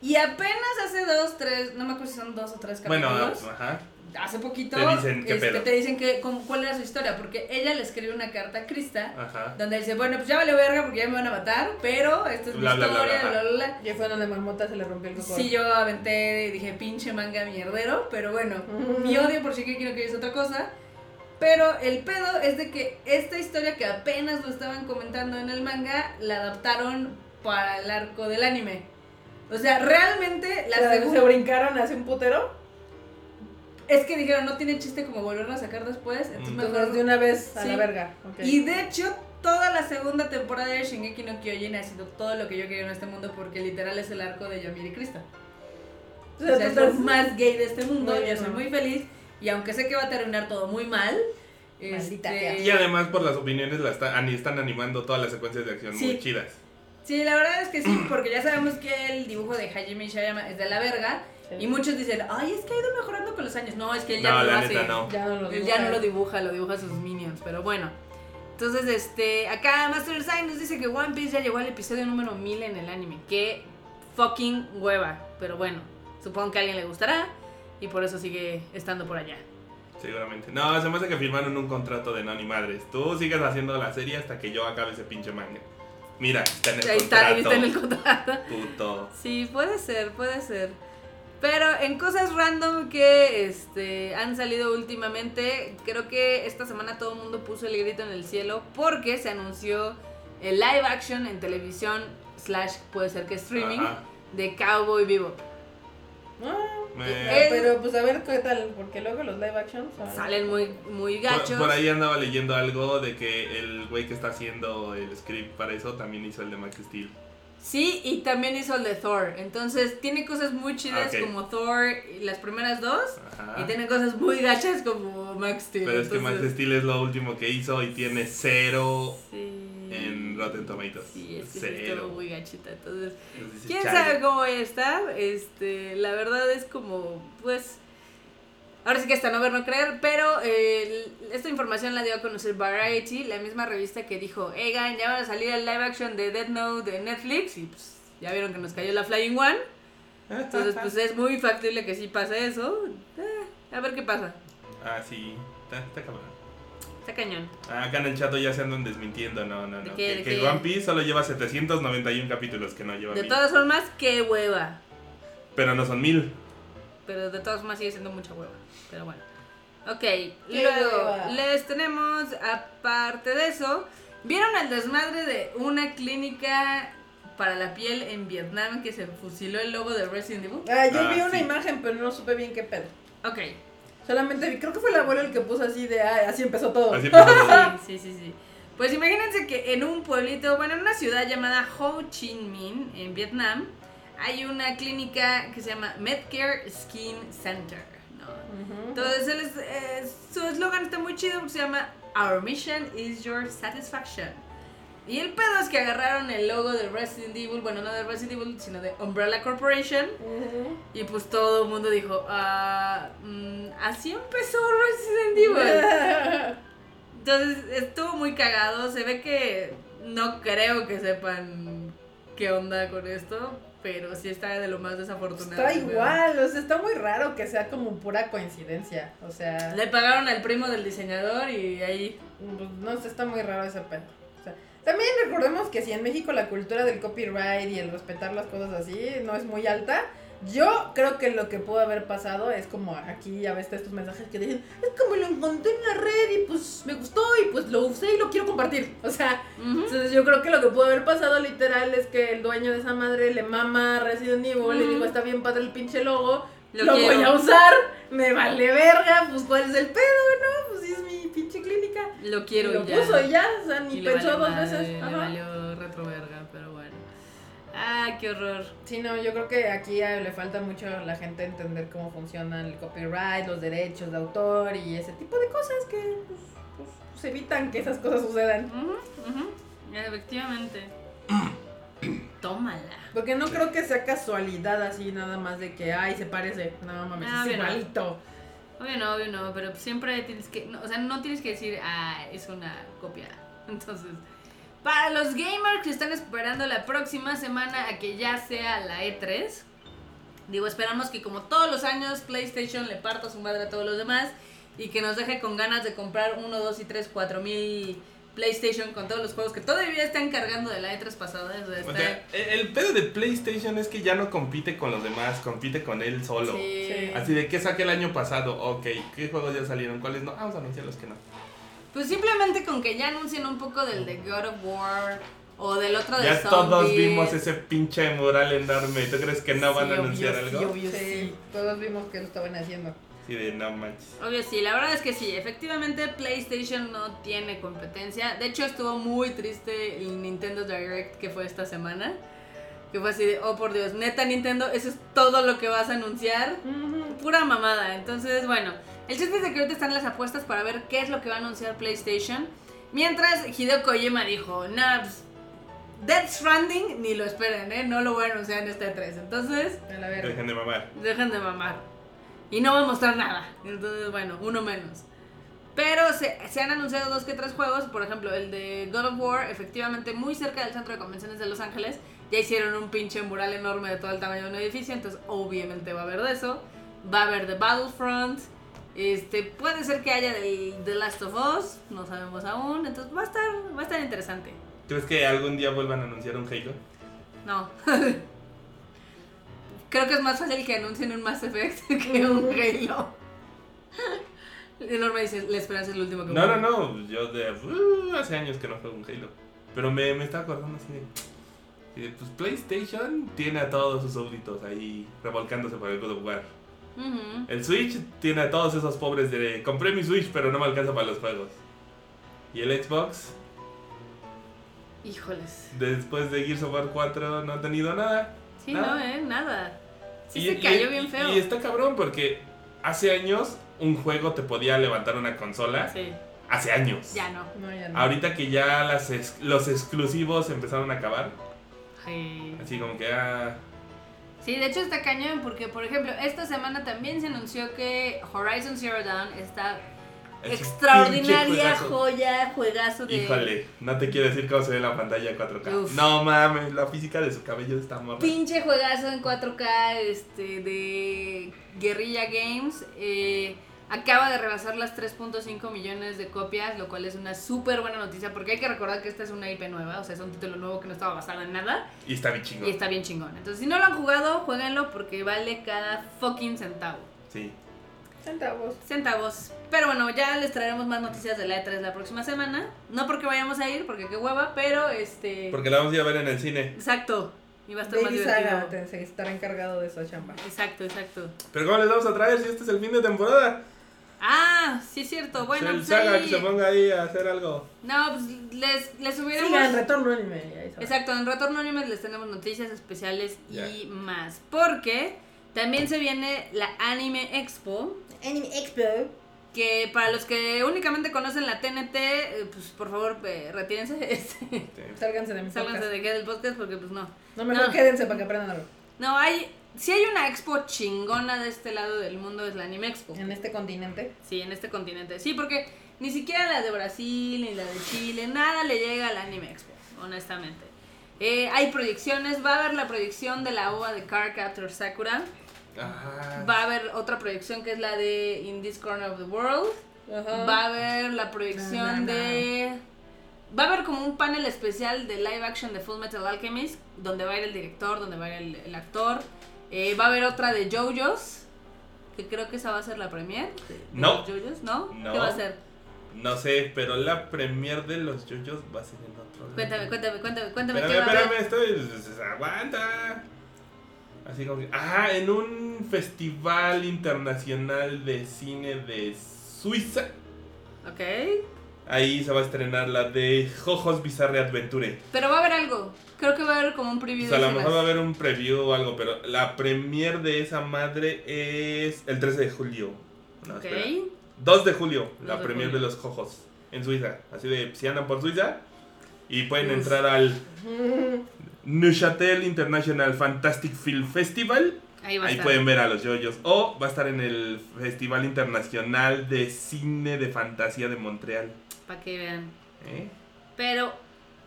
Y apenas hace dos, tres, no me acuerdo si son dos o tres Bueno, capítulos. ajá. Hace poquito Te dicen qué este, pedo. te dicen que, cómo- cuál era su historia. Porque ella le escribe una carta a Krista. Ajá. Donde dice, bueno, pues ya vale verga porque ya me van a matar. Pero esta es mi Bla, bla, bla, historia, bla, bla, bla, bla. Y fue donde Marmota se le rompió el coco. Sí, yo aventé y dije, pinche manga mierdero, pero bueno, mi odio por Shingeki no Kyojin es otra cosa. Pero el pedo es de que esta historia que apenas lo estaban comentando en el manga, la adaptaron para el arco del anime. O sea, realmente la Se- segunda... se brincaron hacia un putero. Es que dijeron, no tiene chiste como volverlo a sacar después, entonces Mm. mejor... Entonces de una vez a Sí. la verga. Y de hecho, toda la segunda temporada de Shingeki no Kyojin ha sido todo lo que yo quería en este mundo porque literal es el arco de Yamir y Krista. O sea, es lo más gay de este mundo. Yo soy muy feliz. Y aunque sé que va a terminar todo muy mal. Maldita este, Y además por las opiniones la está- ani- están animando todas las secuencias de acción Sí. muy chidas. Sí, la verdad es que sí, porque ya sabemos que el dibujo de Hajime Ishiyama es de la verga. Sí. Y muchos dicen, ay, es que ha ido mejorando con los años. No, es que él ya No, no, lo hace. neta no. Ya no lo Él dibuja. ya no lo dibuja, lo dibuja a sus minions. Pero bueno. Entonces, este, acá Master Design nos dice que One Piece ya llegó al episodio número 1000 en el anime. Qué fucking hueva. Pero bueno, supongo que a alguien le gustará. Y por eso sigue estando por allá. Seguramente. No, se me hace que firmaron un contrato de no ni madres. Tú sigues haciendo la serie hasta que yo acabe ese pinche manga. Mira, está en el Ahí está, contrato. ahí está en el contrato. Puto. Sí, puede ser, puede ser. Pero en cosas random que este, han salido últimamente, creo que esta semana todo el mundo puso el grito en el cielo porque se anunció el live action en televisión, slash puede ser que streaming, Ajá. de Cowboy Bebop. Ah, Me- Eh, pero pues a ver qué tal, porque luego los live action son- Salen muy, muy por, gachos. por ahí andaba leyendo algo de que el güey que está haciendo el script para eso también hizo el de Max Steel. Sí, y también hizo el de Thor. Entonces tiene cosas muy chidas como Thor, y las primeras dos, Ajá. y tiene cosas muy gachas como Max Steel. Pero es que Max Steel es lo último que hizo y tiene cero Sí. en Rotten Tomatoes. Sí, es que cero. muy gachita. Entonces, quién "Chale". sabe cómo voy a estar. Este, la verdad es como, pues. Ahora sí que hasta no ver, no creer, pero eh, esta información la dio a conocer Variety, la misma revista que dijo, Egan, ya van a salir el live action de Dead Note de Netflix, y pues ya vieron que nos cayó la Flying One, entonces pues es muy factible que sí pase eso, Eh, a ver qué pasa, Ah, sí. Está, está cabrón. está cañón. Ah, acá en el chat ya se andan desmintiendo. No, no, ¿De no. qué, que que? One Piece solo lleva 791 capítulos, que no lleva De mil. todas formas, qué hueva. Pero no son mil. Pero de todas formas sigue siendo mucha hueva. Pero bueno. Ok, luego les tenemos, aparte de eso, ¿vieron el desmadre de una clínica para la piel en Vietnam que se fusiló el logo de Resident Evil? Ah, yo Ah, vi una sí. imagen, pero no supe bien qué pedo. Ok, Solamente vi, creo que fue el abuelo el que puso así de, ah, así empezó todo. Así empezó todo. sí, sí, sí, sí. Pues imagínense que en un pueblito, bueno, en una ciudad llamada Ho Chi Minh, en Vietnam, hay una clínica que se llama Medcare Skin Center. Entonces, él es- eh, su eslogan está muy chido porque se llama Our mission is your satisfaction. Y el pedo es que agarraron el logo de Resident Evil, bueno, no de Resident Evil, sino de Umbrella Corporation. Y pues todo el mundo dijo, ah, mm, así empezó Resident Evil. Entonces estuvo muy cagado. Se ve que no creo que sepan qué onda con esto. Pero sí está de lo más desafortunado. Está igual, o sea, está muy raro que sea como pura coincidencia. O sea, Le pagaron al primo del diseñador y ahí. pues, no sé, está muy raro ese pedo. O sea, también recordemos que si en México la cultura del copyright y el respetar las cosas así no es muy alta, yo creo que lo que pudo haber pasado es como aquí ya ves estos mensajes que dicen, es como lo encontré en la red y pues lo usé y lo quiero compartir. O sea, Ujú. entonces yo creo que lo que pudo haber pasado literal es que el dueño de esa madre le mama Resident Evil y Ujú. dijo, está bien padre el pinche logo, Lo lo, quiero". voy a usar, me vale verga, pues cuál es el pedo, ¿no? Pues sí es mi pinche clínica. Lo Y quiero lo y ya. puso y ya, o sea, ni le pensó valió dos veces. Le valió retro verga, pero bueno. Ah, qué horror. Sí, no, yo creo que aquí a- le falta mucho a la gente entender cómo funciona el copyright, los derechos de autor y ese tipo de cosas que pues, pues, evitan que esas cosas sucedan. Efectivamente. Tómala. Porque no creo que sea casualidad así nada más de que, ay, se parece. No mames, Ah, es igualito. Obvio no, obvio no, pero siempre tienes que, no, o sea, no tienes que decir, ah, es una copia. Entonces, para los gamers que están esperando la próxima semana a que ya sea la E3, digo, esperamos que como todos los años PlayStation le parta su madre a todos los demás y que nos deje con ganas de comprar 1, 2 y 3, 4 mil PlayStation con todos los juegos que todavía están cargando de la E3 pasada. O sea, sea, el pedo de PlayStation es que ya no compite con los demás, compite con él solo. Sí. Sí. Así de, ¿qué saqué el año pasado? Ok, ¿qué juegos ya salieron? ¿Cuáles no? Vamos a anunciar los que no. Pues simplemente con que ya anuncien un poco del de God of War o del otro de Ya Zombies. todos vimos ese pinche mural enorme. ¿Tú crees que no van a obvio, anunciar sí, algo? obvio, Sí, sí. todos vimos que lo estaban haciendo. Sí, de no manches. Obvio sí, la verdad es que sí, efectivamente PlayStation no tiene competencia. De hecho estuvo muy triste el Nintendo Direct que fue esta semana. Que fue así de, oh por Dios, neta Nintendo, eso es todo lo que vas a anunciar. Pura mamada. Entonces, bueno, el chiste es de que ahorita están las apuestas para ver qué es lo que va a anunciar PlayStation. Mientras Hideo Kojima dijo, nah, pues, Death Stranding, ni lo esperen, ¿eh? No lo voy a anunciar en este 3. Entonces, A la. Dejen de mamar. dejen de mamar. Y no va a mostrar nada. Entonces, bueno, uno menos. Pero se, se han anunciado dos que tres juegos. Por ejemplo, el de God of War, efectivamente muy cerca del centro de convenciones de Los Ángeles. Ya hicieron un pinche mural enorme de todo el tamaño de un edificio. Entonces, obviamente va a haber de eso. Va a haber de Battlefront. Este, puede ser que haya del The Last of Us. No sabemos aún. Entonces, va a estar, va a estar interesante. ¿Crees que algún día vuelvan a anunciar un Halo? No. Creo que es más fácil que anuncien un Mass Effect que un Halo. Enorme dice, la esperanza es lo último que No, no, muere". no. Yo de uh, hace años que no juego un Halo. Pero me, me estaba acordando así de. y de, Pues PlayStation tiene a todos sus súbditos ahí revolcándose por el God of War. El Switch tiene a todos esos pobres de. Compré mi Switch, pero no me alcanza para los juegos. Y el Xbox, Híjoles. después de Gears of War 4, no ha tenido nada. Sí, Nada. no, eh, nada. Sí Y- se cayó y- bien feo. Y está cabrón porque hace años un juego te podía levantar una consola. Sí, Hace años. ya no. No, ya no. Ahorita que ya las ex- los exclusivos empezaron a acabar. Sí. Así como que ah, Sí, de hecho está cañón porque, por ejemplo, esta semana también se anunció que Horizon Zero Dawn está es extraordinaria joya, juegazo de... Híjole, no te quiero decir cómo se ve la pantalla 4K. Uf. No mames, la física de su cabello está morra. Pinche juegazo en 4K este, de Guerrilla Games. eh, acaba de rebasar las 3.5 millones de copias, lo cual es una súper buena noticia porque hay que recordar que esta es una IP nueva, o sea, es un título nuevo que no estaba basado en nada Y está bien chingón. y está bien chingón. Entonces, si no lo han jugado, jueguenlo porque vale cada fucking centavo. Sí. Centavos. Centavos. Pero bueno, ya les traeremos más noticias de la E3 la próxima semana. No porque vayamos a ir, porque qué hueva, pero este... Porque la vamos a ir a ver en el cine. Exacto. Y va a estar más Baby divertido. Saga estará encargado de esa chamba. Exacto, exacto. Pero ¿cómo les vamos a traer si este es el fin de temporada? Ah, sí es cierto. Bueno, el pues Saga ahí- que se ponga ahí a hacer algo. No, pues les, les subiremos... Sigan, retorno anime. Exacto, en Retorno Anime les tenemos noticias especiales y más. Porque también se viene la Anime Expo. Anime Expo. Que para los que únicamente conocen la TNT, eh, pues por favor, eh, retírense. este, Sálganse de mi Sálganse podcast. de aquí del podcast porque pues no. No, mejor No. quédense para que aprendan algo. No, hay... Si hay una expo chingona de este lado del mundo es la Anime Expo. En este continente. Sí, en este continente. Sí, porque Ni siquiera la de Brasil ni la de Chile, nada le llega al Anime Expo, honestamente. Eh, hay proyecciones, va a haber la proyección de la OVA de Cardcaptor Sakura. Va a haber otra proyección que es la de In This Corner of the World. Va a haber la proyección Na, na, na. de. Va a haber como un panel especial de live action de Full Metal Alchemist, donde va a ir el director, donde va a ir el, el actor. Eh, va a haber otra de JoJo's, que creo que esa va a ser la premier. de- de No. JoJo's, ¿no? No. ¿Qué va a ser? no sé, pero la premier de los yoyos va a ser en otro lado. Cuéntame, cuéntame, cuéntame, cuéntame Espérame, qué va a espérame, estoy. Aguanta. Así como que. Ah, en un festival internacional de cine de Suiza. Ok. Ahí se va a estrenar la de Jojos Bizarre Adventure. Pero va a haber algo. Creo que va a haber como un preview O sea, a lo mejor va a haber un preview o algo, pero la premier de esa madre es el 13 de julio. No, Ok. espera. 2 de julio, 2 la de premier julio. de los Jojos en Suiza. Así de, si andan por Suiza y pueden Uf. entrar al Neuchâtel International Fantastic Film Festival. Ahí va a Ahí pueden ver a los yoyos. O va a estar en el Festival Internacional de Cine de Fantasía de Montreal. Para que vean. ¿Eh? Pero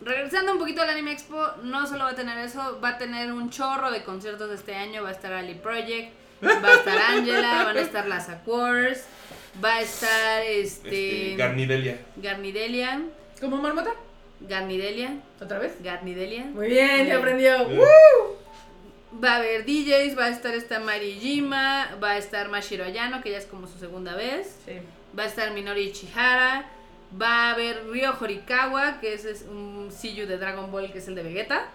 regresando un poquito al Anime Expo, no solo va a tener eso, va a tener un chorro de conciertos este año. Va a estar Ali Project, va a estar Angela, van a estar las Aquars, va a estar este, Este, Garnidelia. Garnidelia, ¿Como marmota? Garnidelia, ¿Otra vez? Garnidelia. Muy bien, ya aprendió. ¡Woo! Va a haber DJs, va a estar esta Marijima, va a estar Mashiro Ayano, que ya es como su segunda vez. Sí. Va a estar Minori Ichihara. Va a haber Ryo Horikawa, que ese es un Siyu de Dragon Ball, que es el de Vegeta.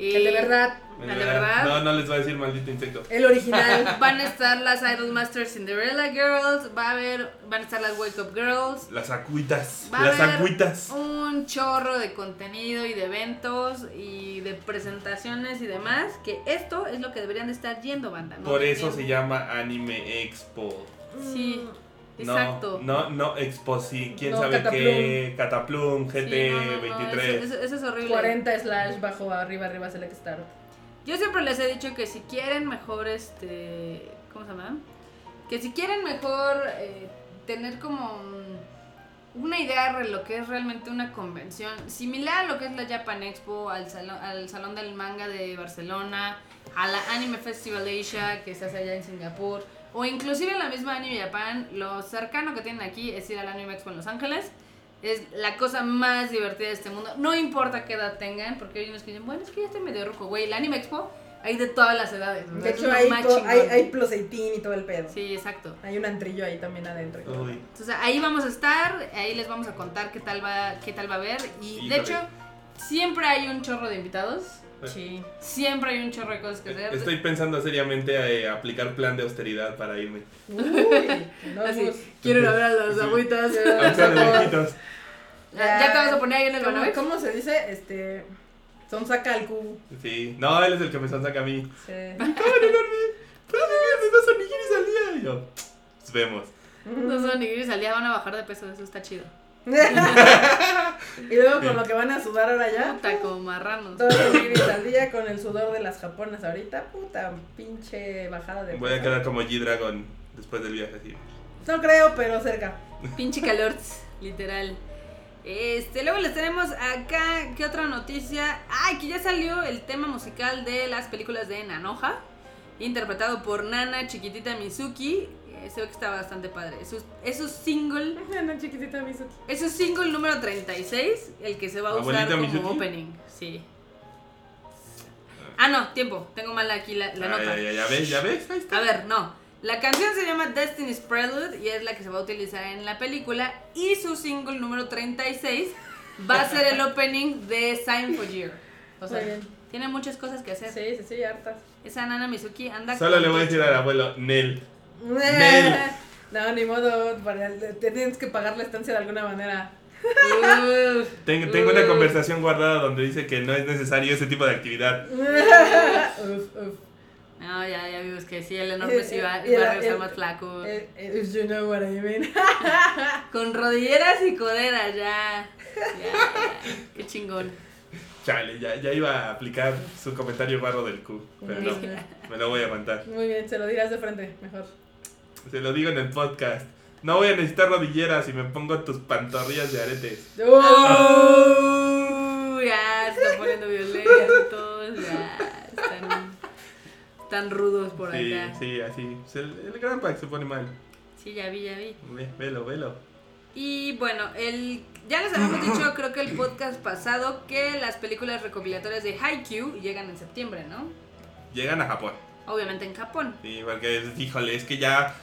Y El de verdad. El de verdad. No, no les voy a decir maldito insecto. El original. Van a estar las Idol Masters Cinderella Girls. Va a haber, van a estar las Wake Up Girls. Las acuitas. Va a Las haber acuitas. un chorro de contenido y de eventos y de presentaciones y demás. Que esto es lo que deberían de estar yendo, banda. ¿no? Por eso se llama Anime Expo. Sí, No, exacto. No, no, Expo, sí. ¿Quién No, sabe Cataplum. qué? Cataplum, GT Sí, no, no, no, 23. Eso, es horrible. 40 slash bajo arriba arriba select start. Yo siempre les he dicho que si quieren mejor, este, ¿cómo se llama? Que si quieren mejor eh, tener como una idea de lo que es realmente una convención, similar a lo que es la Japan Expo, al salón, al salón del manga de Barcelona, a la Anime Festival Asia que se hace allá en Singapur, o inclusive la misma Anime Japan, lo cercano que tienen aquí es ir al Anime Expo en Los Ángeles. Es la cosa más divertida de este mundo. No importa qué edad tengan, porque hay unos que dicen, bueno, es que ya estoy medio ruco, güey. El Anime Expo hay de todas las edades. De hecho, hay, hay, hay plus 18 y todo el pedo. Sí, exacto. Hay un antrillo ahí también adentro. Uy. Entonces ahí vamos a estar, ahí les vamos a contar qué tal va, qué tal va a ver. Y Híjole. de hecho, siempre hay un chorro de invitados. Sí. Siempre hay un chorro de cosas que hacer. Estoy pensando seriamente eh, aplicar plan de austeridad para irme. Uy, no, Así, pues, quiero ir a ver a los Sí. agüitas. Lejitos. ¿Ya, te vas a poner ahí en el ¿Cómo? ¿Cómo se dice? Este. Son saca al cubo. Sí. No, él es el que me saca a mí. Sí. ¡Pueden verme! ¡Dos onigiris al día! Y yo, pues vemos. Los onigiris al día van a bajar de peso, eso está chido. y luego con lo que van a sudar ahora ya. Puta, como marranos. Nigris al día con el sudor de las japonas ahorita. Puta, pinche bajada de Voy a quedar como G-Dragon después del viaje así. No creo, pero cerca. Pinche calor, literal. Este, luego les tenemos acá, ¿qué otra noticia? Ay, que ya salió el tema musical de las películas de Nanoja, interpretado por Nana Chiquitita Mizuki. Eh, se ve que está bastante padre. Es su, es su single, No, chiquitita Mizuki. es su single número 36, el que se va a usar ¿Abuelita como Mizuki? opening. Sí. Ah, no, tiempo, tengo mal aquí la, la Ah, nota. ya, ya, ya ves, ya ves, ahí está. A ver, no. La canción se llama Destiny's Prelude y es la que se va a utilizar en la película. Y su single número 36 va a ser el opening de Sign for Year. O sea, Muy bien. tiene muchas cosas que hacer. Sí, sí, sí, hartas. Esa Nana Mizuki anda Solo con le voy a decir al abuelo, Nel. Eh, No, ni modo. para- te tienes que pagar la estancia de alguna manera. Uf. Tengo, tengo una Uh. conversación guardada donde dice que no es necesario ese tipo de actividad. uf, uf. No, ya, ya vimos que sí, el enorme sí va, el- va a regresar más flaco. Eh, eh, If you know what I mean. Con rodilleras y coderas, ya. Ya, ya. Qué chingón. Chale, ya, ya iba a aplicar su comentario barro del Q, pero no, me lo voy a aguantar. Muy bien, se lo dirás de frente, mejor. Se lo digo en el podcast. No voy a necesitar rodilleras si me pongo tus pantorrillas de aretes. Uh, ya se está poniendo violento todos, ya están, están rudos por Sí, acá. sí, así. El, el Grand Pack se pone mal. Sí, ya vi, ya vi. Ve- Velo, velo. Y bueno, el, ya les habíamos dicho, creo que el podcast pasado, que las películas recopilatorias de Haikyuu llegan en septiembre, ¿no? Llegan a Japón. Obviamente en Japón. Sí, porque, híjole, es que ya.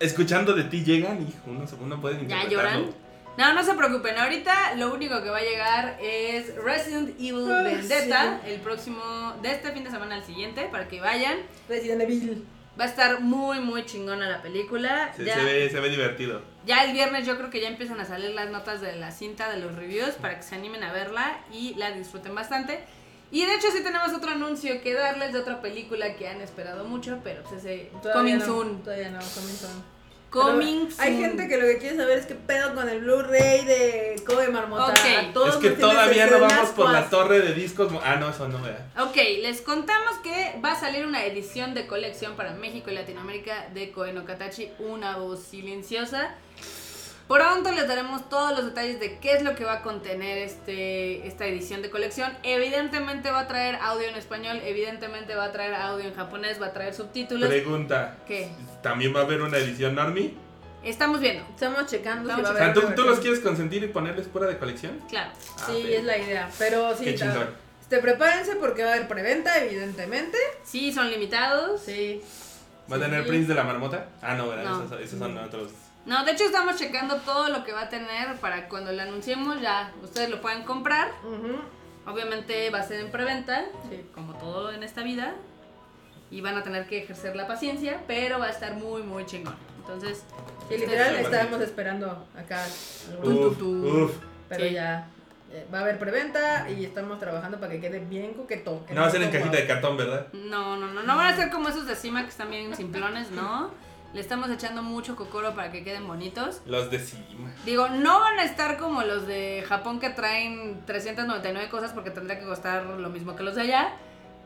Escuchando de ti llegan y uno, uno puede ¿Ya lloran? No, no se preocupen. Ahorita lo único que va a llegar es Resident Evil Ah, Vendetta, el próximo, de este fin de semana al siguiente, para que vayan. Resident Evil. Va a estar muy, muy chingona la película. Se, ya, se ve, se ve divertido. ya el viernes yo creo que ya empiezan a salir las notas de la cinta, de los reviews, para que se animen a verla y la disfruten bastante. Y de hecho sí tenemos otro anuncio que darles de otra película que han esperado mucho, pero pues ese Todavía Coming no, Soon. Todavía no, coming soon. Coming Pero Hay soon. gente que lo que quiere saber es qué pedo con el Blu-ray de Kobe Marmota. Ok. A todos es que todavía no vamos por la torre de discos. Ah, no, eso no, vea. Ok, les contamos que va a salir una edición de colección para México y Latinoamérica de Koe no Katachi, una voz silenciosa. Pronto les daremos todos los detalles de qué es lo que va a contener este, esta edición de colección. Evidentemente va a traer audio en español, evidentemente va a traer audio en japonés, va a traer subtítulos. Pregunta. ¿Qué? ¿También va a haber una edición normie? Estamos viendo, Estamos checando si va a O haber sea, ¿tú, tú los quieres consentir y ponerles fuera de colección? claro. Ah, Sí, es la idea. Pero sí, chingón. este, prepárense porque va a haber preventa, evidentemente. Sí, son limitados. Sí. ¿Va a tener sí. Prince de la Marmota? Ah, no, ¿verdad? No. Esos, esos son otros. No, de hecho estamos checando todo lo que va a tener para cuando lo anunciemos ya ustedes lo puedan comprar. Obviamente va a ser en preventa, Sí. como todo en esta vida. Y van a tener que ejercer la paciencia, pero va a estar muy, muy chingón. Entonces, Sí, literal estábamos esperando acá. Uf, pero sí. ya eh, va a haber preventa y estamos trabajando para que quede bien coqueto. No va a ser en cajita de cartón, ¿verdad? No, no, no, no van a ser como esos de cima que están bien simplones, no. Le estamos echando mucho cocoro para que queden bonitos. Los de cima. Digo, no van a estar como los de Japón que traen 399 cosas porque tendría que costar lo mismo que los de allá.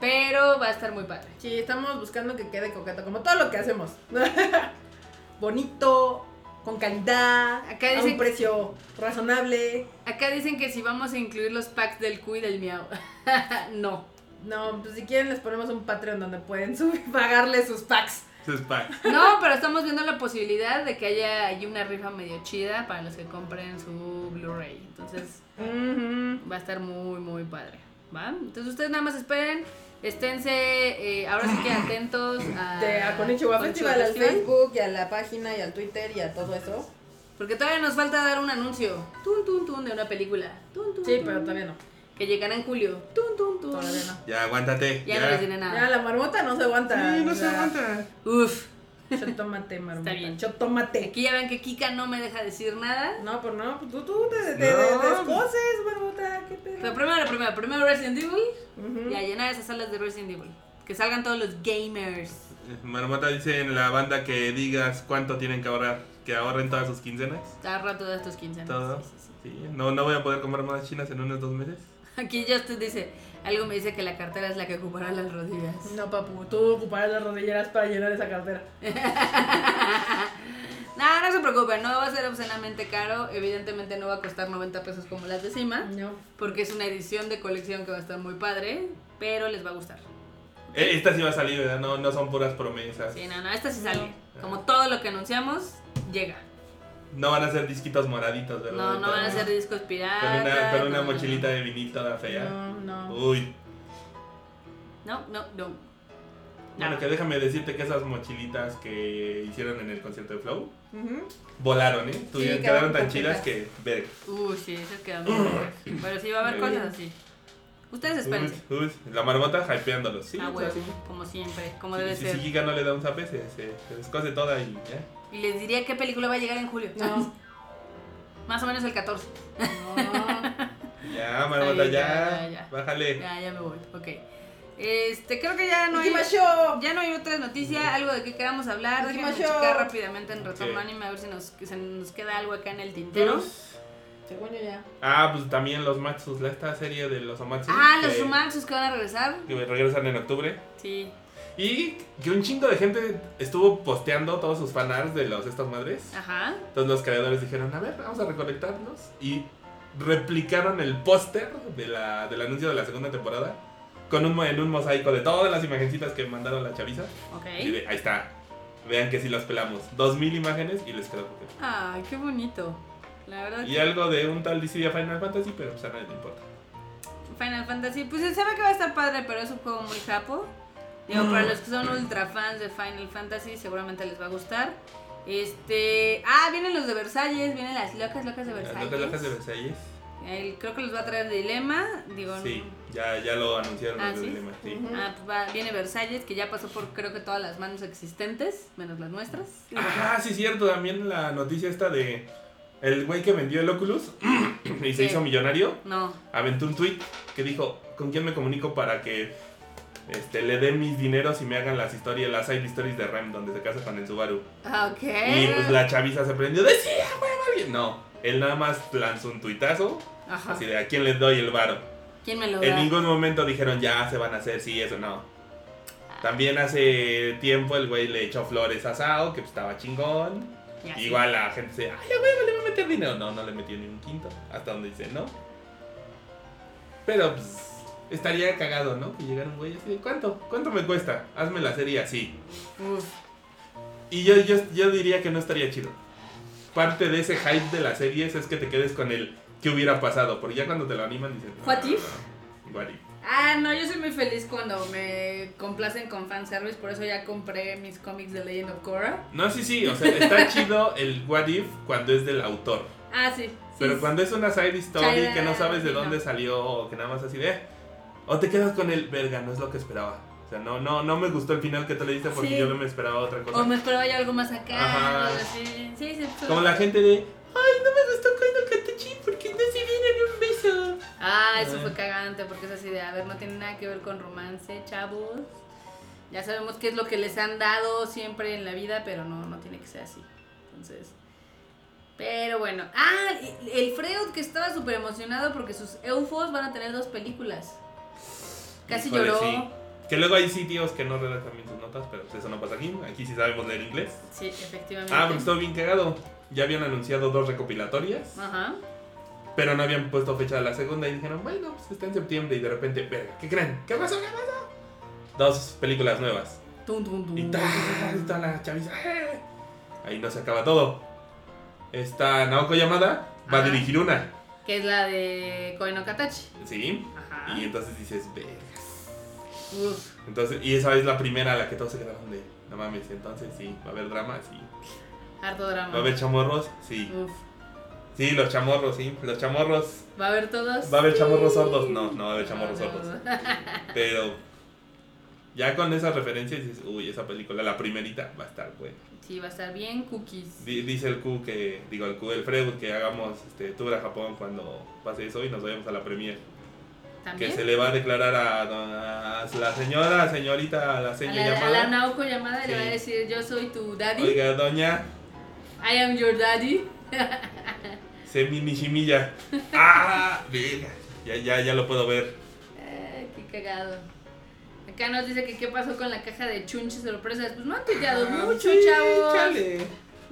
Pero va a estar muy padre. Sí, estamos buscando que quede coqueto, como todo lo que hacemos. Bonito, con calidad, Acá a dice- un precio razonable. Acá dicen que si vamos a incluir los packs del Q y del Miau. no. No, pues si quieren les ponemos un Patreon donde pueden subir, pagarle sus packs. No, pero estamos viendo la posibilidad de que haya ahí una rifa medio chida para los que compren su Blu-ray. Entonces va a estar muy, muy padre. ¿Va? Entonces ustedes nada más esperen. Esténse eh, ahora sí que atentos a, De a Konichiwa Konichiwa Festival al Festival, Facebook y a la página y al Twitter y a todo eso. Porque todavía nos falta dar un anuncio. Tun, tun, tun, de una película. Tun, tun, Sí, tun, pero todavía no. Que llegará en julio. Tun, tun, tun. Todavía no. Ya, aguántate. Ya, Ya, no les Ya, nada. la marmota no se aguanta. Sí, no se aguanta. Uf. Chotomate, marmota. Está bien. Chotomate. Aquí ya ven que Kika no me deja decir nada. No, pues no, pues tú, tú te, te, te- No. te descoses, marmota, qué Pero primero, primero, primero Resident Evil. Ujú. Y a llenar esas salas de Resident Evil. Que salgan todos los gamers. Marmota dice en la banda que digas cuánto tienen que ahorrar. Que ahorren todas sus quincenas. Agarra todos estos 15 Todo. Sí, sí, sí. Sí, No, no voy a poder comprar más chinas en unos dos meses. Aquí Justin dice, algo me dice que la cartera es la que ocupará las rodillas. No, papu, tú ocuparás las rodilleras para llenar esa cartera. No, no se preocupen, no va a ser obscenamente caro. Evidentemente no va a costar 90 pesos como las de cima. No. Porque es una edición de colección que va a estar muy padre. Pero les va a gustar. Eh, Esta sí va a salir, ¿verdad? No, no son puras promesas. Sí, no, no, esta sí sale. Como todo lo que anunciamos, llega. No van a ser disquitos moraditos, ¿verdad? No, no van a ser discos Con piratas. una, con una no, mochilita de vinito toda fea. No, no. Uy. No, no, no. Bueno, No. que déjame decirte que esas mochilitas que hicieron en el concierto de Flow volaron, ¿eh? Tuvieron- quedaron quedaron tan chidas que. Verga. Uy, sí, esas quedan muy. Pero sí va a haber cosas así. Ustedes espérense. Uy, uy, la marmota hypeándolos. Sí, ah, o sea, huevo, sí. como siempre, como debe si, ser. si Giga no le da un zape, se, se, se descose toda y ya. Y les diría qué película va a llegar en julio. No. Más o menos el 14. No. Ya, marmota, ya, ya, ya, ya. Bájale. Ya, ya me voy. Ok. Este, creo que ya no hay. Ya no hay otras noticias, algo de que queramos hablar. Déjenme checar rápidamente en Retorno Ok. Anime a ver si nos, se nos queda algo acá en el tintero. Pues, Según yo ya. Ah, pues también los Matsus, la esta serie de los Omatsu. Ah, los romances que van a regresar. Que regresan en octubre. Sí. Y que un chingo de gente estuvo posteando todos sus fanarts de los estas madres. Ajá. Entonces los creadores dijeron, a ver, vamos a recolectarlos. Y replicaron el póster de la, del anuncio de la segunda temporada. Con un, en un mosaico de todas las imagencitas que mandaron la chaviza. Ok. Y de, ahí está. Vean que sí los pelamos. Dos mil imágenes y les quedó coqueto. Ay, qué bonito. La verdad. Y algo de un tal Dissidia Final Fantasy, pero pues a nadie le importa. Final Fantasy, pues se ve que va a estar padre, pero es un juego muy japo. Digo, para los que son ultra fans de Final Fantasy, seguramente les va a gustar. Este. Ah, vienen los de Versalles, vienen las locas locas de Las Versalles. locas locas de Versalles. El- creo que les va a traer Dilema. Digo, Sí, ya, ya lo anunciaron Ah, ¿sí? Dilema, sí. Ah, pues va- viene Versalles, que ya pasó por creo que todas las manos existentes, menos las nuestras. Ah, sí, cierto. También la noticia esta de el güey que vendió el Oculus y se hizo millonario. No. Aventó un tweet que dijo: ¿Con quién me comunico para que este, le den mis dineros y me hagan las historias, las side stories de Rem donde se casa con el Subaru? Ah, ok. Y pues la chaviza se prendió. Decía, huevo. No, él nada más lanzó un tuitazo. Ajá. Así de a quién les doy el varo. ¿Quién me lo En da? ningún momento dijeron ya se van a hacer, sí, eso no. También hace tiempo el güey le echó flores a Sao, que pues, estaba chingón. Igual la gente se, ay, huevo, le va a meter dinero. No, no le metió ni un quinto. Hasta donde dice no. Pero pues estaría cagado, ¿no? Que llegara un güey así de, ¿cuánto? ¿Cuánto me cuesta? Hazme la serie así. Uf. Y yo, yo, yo diría que no estaría chido. Parte de ese hype de las series es que te quedes con el que hubiera pasado. Porque ya cuando te lo animan dicen. "Ah, What if? What if? Ah, no, yo soy muy feliz cuando me complacen con fanservice, por eso ya compré mis cómics de Legend of Korra. No, sí, sí, o sea, está chido el what if cuando es del autor. Ah, sí. sí, Pero sí. cuando es una side story que no sabes de dónde no. salió o que nada más así de... O te quedas con el verga, no es lo que esperaba. O sea, no, no, no me gustó el final que te le diste porque Sí. yo no me esperaba otra cosa. O me esperaba ya algo más acá, Ajá. algo así. Sí, sí. Como la gente de... Ay, no me gustó Koino Katachi porque no se dieron un beso. Ah, eso fue cagante porque es así de, a ver, no tiene nada que ver con romance, chavos. Ya sabemos qué es lo que les han dado siempre en la vida, pero no, no tiene que ser así. Entonces... Pero bueno. Ah, el Freud que estaba súper emocionado porque sus Eufos van a tener dos películas. Casi Híjole, lloró. sí. Que luego hay sitios que no redactan bien sus notas, pero pues eso no pasa aquí. Aquí sí sabemos leer inglés. Sí, efectivamente. Ah, porque estoy bien cagado. Ya habían anunciado dos recopilatorias. Ajá. Pero no habían puesto fecha de la segunda y dijeron, bueno, pues está en septiembre y de repente, verga, ¿qué creen? ¿Qué pasó? ¿Qué pasó? Dos películas nuevas. Tum, tum, tum. Y tal, y toda la chaviza. ¡eh! Ahí no se acaba todo. Esta Naoko Yamada va a dirigir una. Que es la de Koino Katachi. ¿Sí? Ajá. Y entonces dices, verga. Entonces, y esa es la primera a la que todos se quedaron de, no mames, entonces sí, va a haber drama, sí. Harto drama. Va a haber chamorros, sí. Uf. Sí, los chamorros, sí. Los chamorros. ¿Va a haber todos? ¿Va a haber chamorros sordos? No, no va a haber chamorros no, sordos. Pero ya con esas referencias dices, uy, esa película, la primerita, va a estar buena. Sí, va a estar bien cookies. Di- Dice el Q que, digo, el Q, el Freud, que hagamos este, tour a Japón cuando pase eso y nos vayamos a la premier. Que se le va a declarar a, la señora, señorita, a la a, seña la, a llamada. la Naoko llamada le va a Sí. decir, yo soy tu daddy. Oiga, doña I am your daddy. Semi Nishimiya. ¡Ah! Verga. Ya, ya, ya lo puedo ver. Qué cagado. Acá nos dice que qué pasó con la caja de chunches sorpresas. Pues no han tuiteado Ah, mucho, sí, chavos. chale.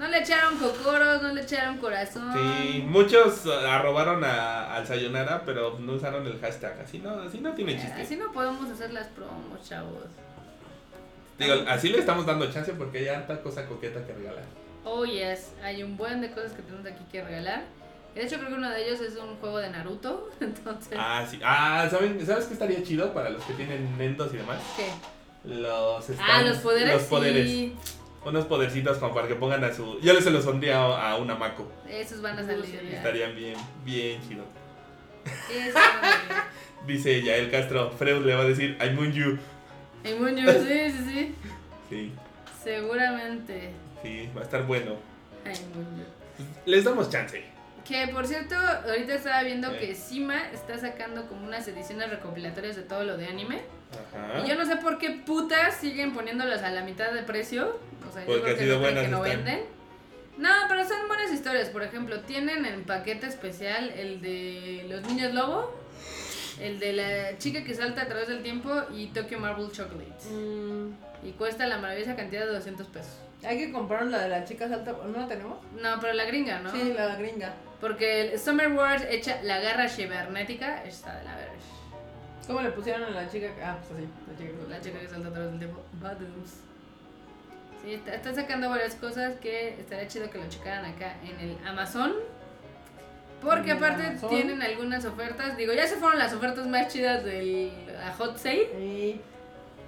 No le echaron cocoros, no le echaron corazón. Sí, muchos ah, arrobaron a, al Sayonara, pero no usaron el hashtag. Así no, así no tiene Eh, chiste. Así no podemos hacer las promos, chavos. Digo, así le estamos dando chance porque hay harta cosa coqueta que regalar. Oh, yes. Hay un buen de cosas que tenemos aquí que regalar. De hecho, creo que uno de ellos es un juego de Naruto. Entonces, Ah, sí. Ah, ¿saben, ¿sabes qué estaría chido para los que tienen Nendos y demás? ¿qué? Los, Ah, stand- los poderes. Los poderes. Sí. Unos podercitos como para que pongan a su... Yo les se los pondría a, a una Mako. Esos van a salir. ya. Estarían bien, bien chido. Salir. Dice Yael Castro, Freud le va a decir, I'm on you. Muñoz, sí, sí, sí. Sí, Seguramente. sí, va a estar bueno. Ay, Muñoz. Les damos chance. Que por cierto, ahorita estaba viendo Sí. que Sima está sacando como unas ediciones recopilatorias de todo lo de anime. Ajá. Y yo no sé por qué putas siguen poniéndolas a la mitad de precio. O sea, yo Porque creo así que no creen que no venden. No, pero son buenas historias. Por ejemplo, tienen en paquete especial el de los niños lobo. El de la chica que salta a través del tiempo y Tokyo Marble Chocolates. Mm, Y cuesta la maravillosa cantidad de 200 pesos. hay que comprar la de la chica salta. ¿No la tenemos? No, pero la gringa, ¿no? Sí, la gringa. Porque el Summer Wars hecha la garra cibernética está de la verga. ¿Cómo le pusieron a la chica? que- Ah, pues así. La chica que La chica que salta a través del tiempo. Badums. Sí, está- están sacando varias cosas que estaría chido que lo checaran acá en el Amazon. Porque el aparte Amazon. tienen algunas ofertas. Digo, ya se fueron las ofertas más chidas del Hot Sale. Sí.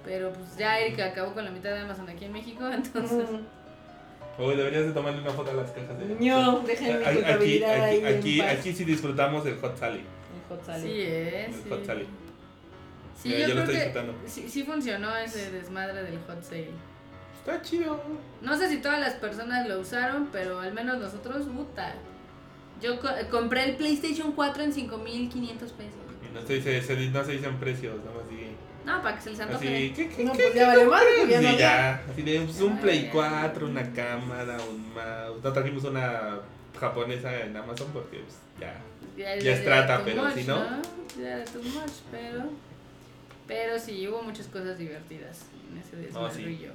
Pero pues ya Erika acabó con la mitad de Amazon aquí en México. Entonces, Uy, deberías de tomarle una foto a las cajas de... No, déjenme mi Aquí, aquí, ahí aquí, aquí, sí disfrutamos del Hot Sally. El hot sale. sí es. El Sí. Hot Sally. Sí, yo, yo lo creo estoy que disfrutando. sí, sí funcionó ese desmadre del Hot Sale. Está chido. No sé si todas las personas lo usaron, pero al menos nosotros, puta. Yo co- compré el PlayStation 4 en 5500 pesos. Y no se, dice, se, no se dicen precios, nada más di... No, para que se les antoje. Así, ¿qué, qué, No, qué, pues qué ya vale madre, ya no Sí, ya. Así de pues, un Ay, Play ya. 4, una cámara, un mouse. No trajimos una japonesa en Amazon porque pues, ya. Ya, Ya es trata, pero si no- Ya era too much, pero. Pero sí, hubo muchas cosas divertidas en ese Oh, sí. desmadrillo.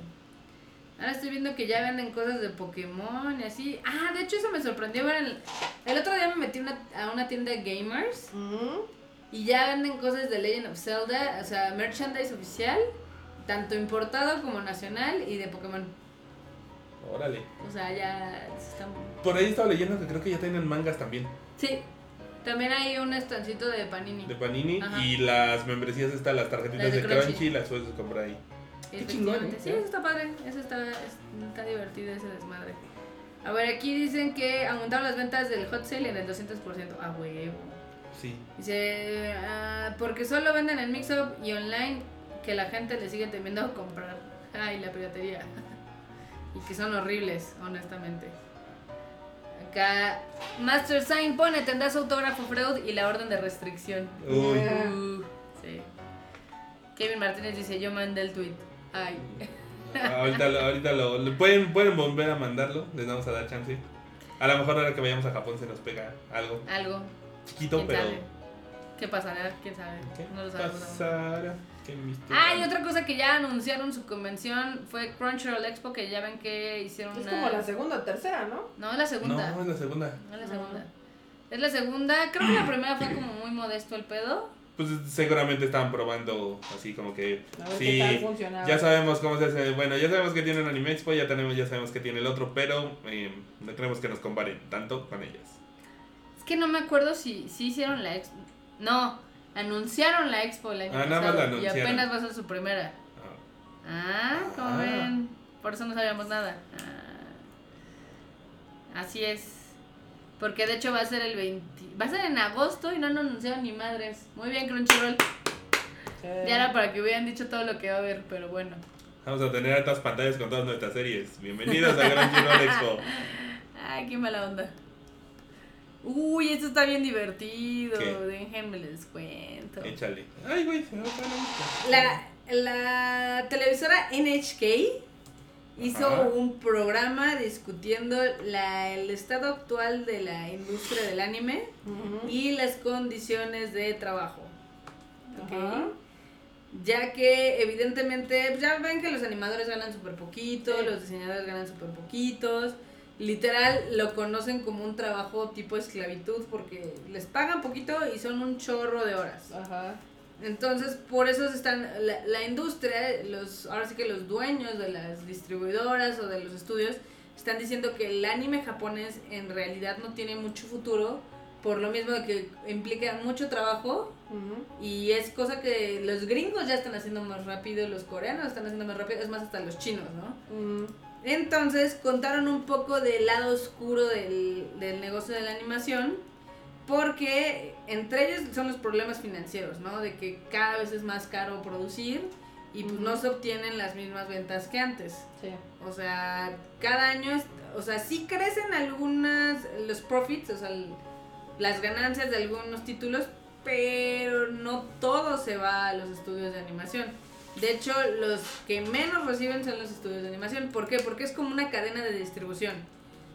Ahora estoy viendo que ya venden cosas de Pokémon y así. Ah, de hecho eso me sorprendió ver el, el otro día me metí una- a una tienda de gamers y ya venden cosas de Legend of Zelda, o sea, merchandise oficial, tanto importado como nacional y de Pokémon. Órale. O sea, ya están... Por ahí estaba leyendo que creo que ya tienen mangas también. Sí, también hay un estancito de Panini. De Panini. Ajá. Y las membresías están, las tarjetitas Las de de Crunchy. Crunchy, las puedes comprar ahí. Efectivamente. chingón, Sí, ¿eh? eso está padre. Eso está, es- está divertido ese desmadre. A ver, aquí dicen que aumentaron las ventas del hot sale en el 200%. A huevo. Sí. Dice, ah, porque solo venden en Mixup y online que la gente le sigue temiendo a comprar. Ay, la piratería. y que son horribles, honestamente. Acá, Master Sign pone, tendrá su autógrafo Freud y la orden de restricción. Uy. Uh, sí. Kevin Martínez dice, yo mandé el tweet. Ay. ahorita lo, ahorita lo, pueden, pueden volver a mandarlo, les vamos a dar chance. A lo mejor ahora que vayamos a Japón se nos pega algo Algo. chiquito, ¿Quién pero. sabe? ¿Qué pasará? ¿Quién sabe? ¿Qué No lo sabemos. pasará? ¿Qué misterio? Ah, y otra cosa que ya anunciaron su convención fue Crunchyroll Expo, que ya ven que hicieron Es una... como la segunda o tercera, ¿no? No, es la segunda. No, es la segunda. No es la segunda. Es la segunda. Creo que la primera fue como muy modesto el pedo. Pues seguramente estaban probando así como que. A ver Sí, qué tal funcionaba. ya sabemos cómo se hace. Bueno, ya sabemos que tienen Anime Expo, ya, tenemos, ya sabemos que tiene el otro, pero eh, no queremos que nos comparen tanto con ellas. Es que no me acuerdo si, si hicieron la expo. No, anunciaron la expo el año Ah, nada más pasado la y anunciaron. apenas va a ser su primera. Ah, como Ah. ven. Por eso no sabíamos nada. Ah. Así es. Porque de hecho va a ser el 20. Va a ser en agosto y no han anunciado ni madres. Muy bien, Crunchyroll. Sí. Ya era para que hubieran dicho todo lo que va a haber, pero bueno. Vamos a tener altas pantallas con todas nuestras series. Bienvenidos a Gran Crunchyroll Expo. Ay, qué mala onda. Uy, esto está bien divertido. ¿Qué? Déjenme les cuento. Échale. Ay, güey, se me la música. La, la televisora NHK hizo Ajá. un programa discutiendo la, el estado actual de la industria del anime y las condiciones de trabajo. ¿ok? Ajá. Ya que evidentemente, pues, ya ven que los animadores ganan súper poquito, Sí. los diseñadores ganan súper poquitos. Literal lo conocen como un trabajo tipo esclavitud porque les pagan poquito y son un chorro de horas. Ajá. Entonces, por eso están la, la industria, los ahora sí que los dueños de las distribuidoras o de los estudios están diciendo que el anime japonés en realidad no tiene mucho futuro por lo mismo de que implica mucho trabajo y es cosa que los gringos ya están haciendo más rápido, los coreanos están haciendo más rápido, es más hasta los chinos, ¿no? Entonces contaron un poco del lado oscuro del, del negocio de la animación, porque entre ellos son los problemas financieros, ¿no? De que cada vez es más caro producir y pues no se obtienen las mismas ventas que antes. Sí. O sea, cada año, es- o sea, sí crecen algunas, los profits, o sea, el- las ganancias de algunos títulos, pero no todo se va a los estudios de animación. De hecho, los que menos reciben son los estudios de animación. ¿Por qué? Porque es como una cadena de distribución.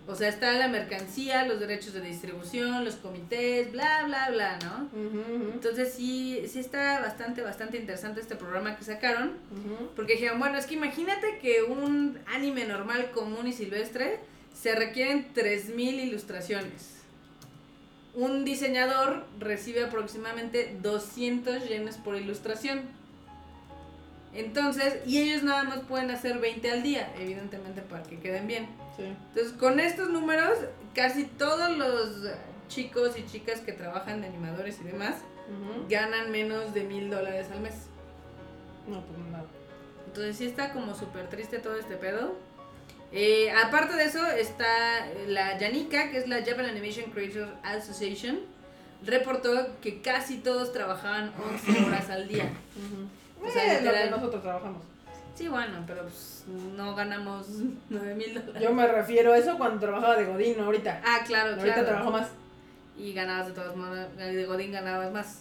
O sea, está la mercancía, los derechos de distribución, los comités, bla, bla, bla, ¿no? Entonces sí, sí está bastante, bastante interesante este programa que sacaron. Porque dijeron, bueno, es que imagínate que un anime normal, común y silvestre se requieren 3.000 ilustraciones. Un diseñador recibe aproximadamente 200 yenes por ilustración. Entonces, y ellos nada más pueden hacer 20 al día, evidentemente para que queden bien. Sí. Entonces, con estos números, casi todos los chicos y chicas que trabajan de animadores y demás ganan menos de mil dólares al mes. No, pues nada. Entonces sí está como súper triste todo este pedo. Eh, aparte de eso está la Yanika, que es la Japan Animation Creators Association, reportó que casi todos trabajaban 11 horas al día. Ujú. O sea, Eh, lo que literal. nosotros trabajamos. Sí, bueno, pero pues no ganamos 9 mil dólares. Yo me refiero a eso cuando trabajaba de Godín, no ahorita. Ah, claro, ahorita claro. trabajo más. Y ganabas de todos modos, de Godín ganabas más.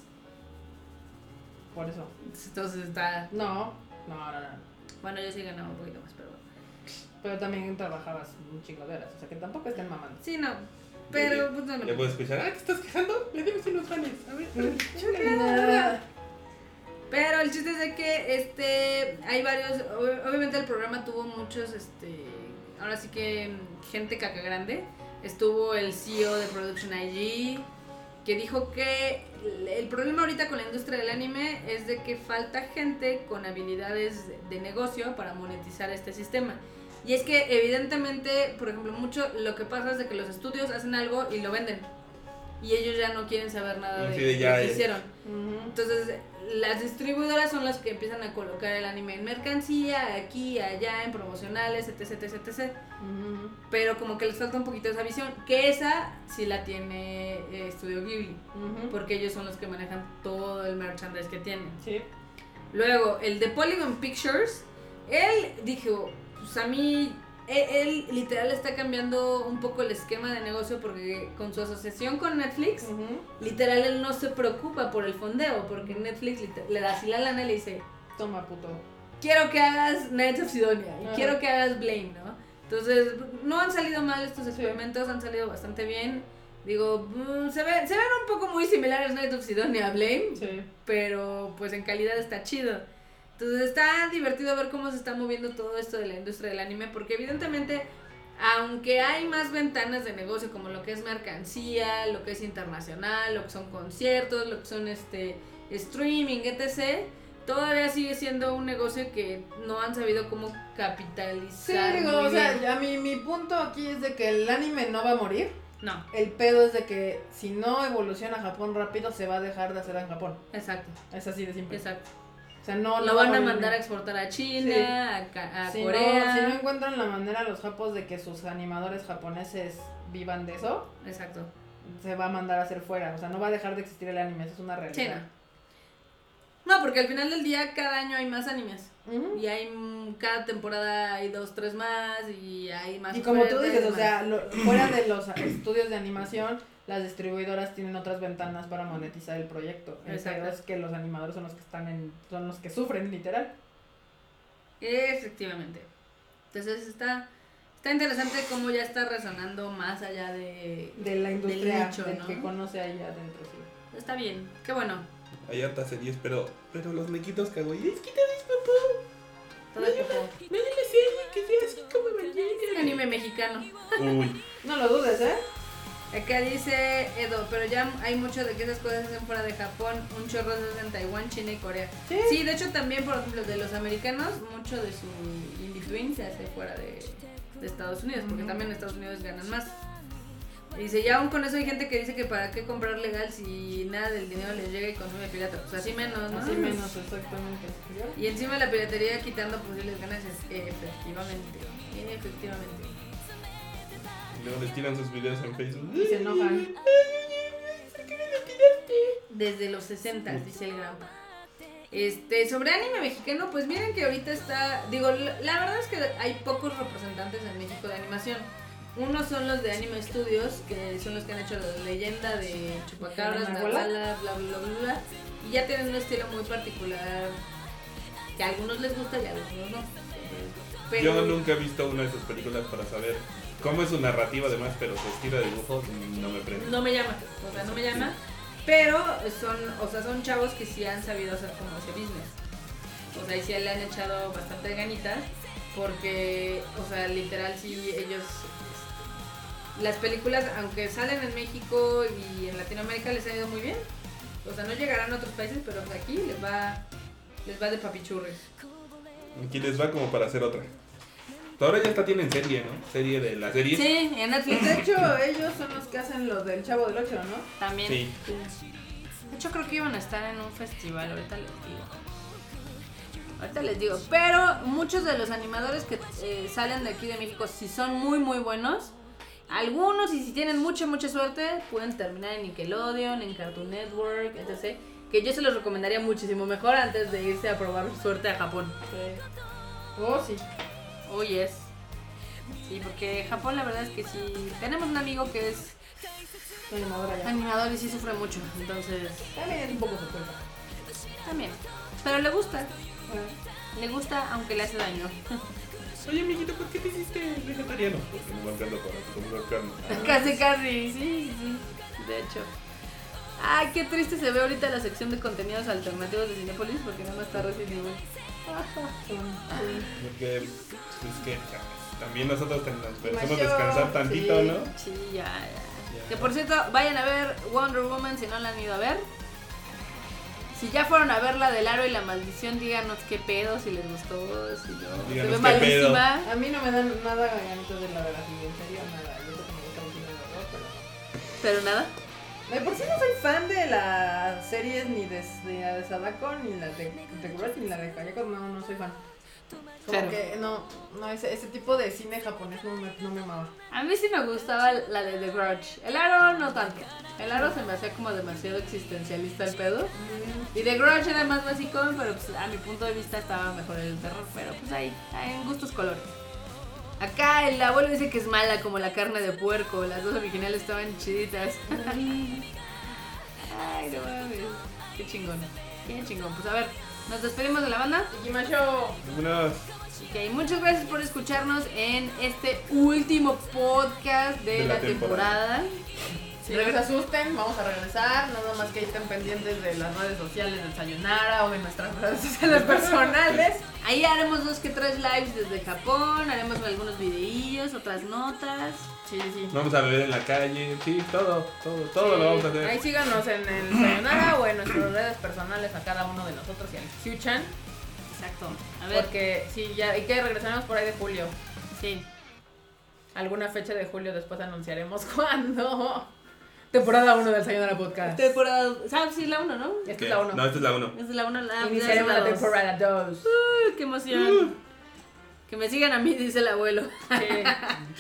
Por eso. Entonces está... No, no, no, no. Bueno, yo sí ganaba un poquito más, pero bueno. Pero también trabajabas un chingo de horas. O sea que tampoco estén mamando. Sí, no. Pero pues no, no. Ya puedo escuchar, ah, ¿te estás quejando? Debes unos fans. A ver, Nada. Pero el chiste es de que este hay varios, ob- obviamente el programa tuvo muchos, este, ahora sí que gente caca grande. Estuvo el CEO de Production IG que dijo que el- problema ahorita con la industria del anime es de que falta gente con habilidades de negocio para monetizar este sistema. Y es que evidentemente, por ejemplo, mucho lo que pasa es de que los estudios hacen algo y lo venden. Y ellos ya no quieren saber nada de Sí, de lo que es. hicieron. Entonces, las distribuidoras son las que empiezan a colocar el anime en mercancía, aquí, allá, en promocionales, etc, etc, etc. Pero como que les falta un poquito esa visión, que esa sí la tiene eh, Studio Ghibli, Ujú. porque ellos son los que manejan todo el merchandise que tienen. Sí. Luego, el de Polygon Pictures, él dijo, pues a mí, él, él literal está cambiando un poco el esquema de negocio porque con su asociación con Netflix, literal él no se preocupa por el fondeo, porque Netflix le da así la lana y le dice, Toma, puto. quiero que hagas Knights of Sidonia y quiero que hagas Blame, ¿no? Entonces, no han salido mal estos experimentos, han salido bastante bien. Digo, mm, se, ve- se ven un poco muy similares Knights of Sidonia a Blame, Sí. pero pues en calidad está chido. Entonces está divertido ver cómo se está moviendo todo esto de la industria del anime, porque evidentemente, aunque hay más ventanas de negocio como lo que es mercancía, lo que es internacional, lo que son conciertos, lo que son este streaming, etc., todavía sigue siendo un negocio que no han sabido cómo Sí, capitalizar. digo, muy o sea, bien. ya mi, mi punto aquí es de que el anime no va a morir. No, El pedo es de que si no evoluciona Japón rápido, se va a dejar de hacer en Japón. exacto, Es así de simple. exacto. O sea, no Lo van a mandar a exportar a China, Sí. a, Ca- a si Corea. No, si no encuentran la manera los japos de que sus animadores japoneses vivan de eso, Exacto. se va a mandar a hacer fuera. O sea, no va a dejar de existir el anime, eso es una realidad. no. No, porque al final del día cada año hay más animes. Y hay cada temporada hay dos, tres más y hay más. Y como tú dices, o sea, lo- fuera de los estudios de animación, las distribuidoras tienen otras ventanas para monetizar el proyecto. El pedo es que los animadores son los que están en, son los que sufren, literal. Efectivamente. Entonces está, está interesante cómo ya está resonando más allá de. De la industria nicho, del ¿no? que conoce ahí adentro, sí. Está bien, qué bueno. Hay hartas series, pero, pero los mequitos kawaii. Es que te papá. Todo es hay una serie que sea así como Evangelion. Anime mexicano. Uy, No lo dudes, ¿eh? Acá dice Edo, pero ya hay mucho de que esas cosas se hacen fuera de Japón, un chorro se hace en Taiwán, China y Corea. Sí. Sí, de hecho también, por ejemplo, de los americanos, mucho de su in-between se hace fuera de, de Estados Unidos, porque también en Estados Unidos ganan más. Y dice, ya aún con eso hay gente que dice que para qué comprar legal si nada del dinero les llega y consume pirata. Pues así menos, ¿no? Así menos, exactamente. Y encima la piratería quitando posibles ganancias. Efectivamente. Efectivamente. Luego les tiran sus videos en Facebook. Y se enojan. Desde los 60, dice el Grampa. Este, sobre anime mexicano, pues miren que ahorita está, digo, la, verdad es que hay pocos representantes en México de animación. Unos son los de Anime Studios, que son los que han hecho la leyenda de Chupacabras, ¿Nahuala? Nahuala, bla, bla, bla, bla. Y ya tienen un estilo muy particular que a algunos les gusta y a algunos no. Pero, Yo nunca he visto una de sus películas para saber cómo es su narrativa además, pero su estilo de dibujo no me prende. No me llama, o sea, no me llama. Pero son, o sea, son chavos que sí han sabido hacer como ese business. O sea, y sí le han echado bastante ganitas. Porque, o sea, literal, sí, ellos. Las películas, aunque salen en México y en Latinoamérica, les ha ido muy bien. O sea, no llegarán a otros países, pero aquí les va, les va de papichurres. Aquí les va como para hacer otra. Ahora ya hasta tienen serie, ¿no? Serie de la serie. Sí, en Netflix. De hecho, ellos son los que hacen los del Chavo del Ocho, ¿no? También. Sí. De hecho, creo que iban a estar en un festival, ahorita les digo. Ahorita les digo. Pero muchos de los animadores que eh, salen de aquí de México, si son muy, muy buenos, algunos, y si tienen mucha, mucha suerte, pueden terminar en Nickelodeon, en Cartoon Network, etc. Que yo se los recomendaría muchísimo mejor antes de irse a probar suerte a Japón. Oh, sí. Oh, yes. Sí, porque Japón la verdad es que sí. Tenemos un amigo que es Soy animadora ya. animador y sí sufre mucho. Entonces, También es un poco su culpa. también. Pero le gusta. Le gusta aunque le hace daño. Oye, amiguito, ¿por qué te hiciste vegetariano? Porque no me encanta para comer carne. Casi, casi, sí, sí. De hecho. Ay, qué triste se ve ahorita la sección de contenidos alternativos de Cinepolis porque nada más está Evil. Porque es que también nosotros nos merecemos Macho, descansar tantito, sí. ¿no? Sí, ya, ya. Ya. Que por cierto, vayan a ver Wonder Woman si no la han ido a ver. Si ya fueron a ver la del aro y la maldición, díganos qué pedo, si les gustó, si no. Se ve qué pedo. malísima. A mí no me dan nada ganitos de la de la siguiente, en serio, nada. Yo sé que me gusta el cine de horror, pero... Pero nada. De por sí no soy fan de las series ni de, de la de Sadako, ni la de, de ni la de Kayako, no, no soy fan. Como Claro. que no, no, ese, ese tipo de cine japonés no me, no me amaba. A mí sí me gustaba la de The Grudge. El aro no tanto. El aro se me hacía como demasiado existencialista el pedo. Y The Grudge era más básico, pero pues, a mi punto de vista estaba mejor el terror. Pero pues ahí, ahí en gustos colores. Acá el abuelo dice que es mala como la carne de puerco. Las dos originales estaban chiditas. Ay, no mames. Qué chingón. Qué chingón. Pues a ver, nos despedimos de la banda. Ikimasho. Unos Ok, muchas gracias por escucharnos en este último podcast de, De la la, temporada. Si no les asusten, vamos a regresar. Nada más que estén pendientes de las redes sociales del Sayonara o de nuestras redes sociales personales. Ahí haremos dos que tres lives desde Japón, haremos algunos videillos, otras notas. Sí, sí. Vamos a beber en la calle, sí, todo, todo, todo lo vamos a hacer. Ahí síganos en el Sayonara o en nuestras redes personales a cada uno de nosotros y al Hyuchan. Exacto. A ver, Porque sí, ya, y que regresaremos por ahí de julio. sí. Alguna fecha de julio después anunciaremos cuándo. Temporada 1 del Sayonara Podcast. Temporada. ¿Sabes? Sí, la 1, ¿no? Esta ¿Qué? es la 1. No, esta es la 1. Es la 1, la Iniciaremos la temporada 2. Uy, qué emoción. Que me sigan a mí, dice el abuelo.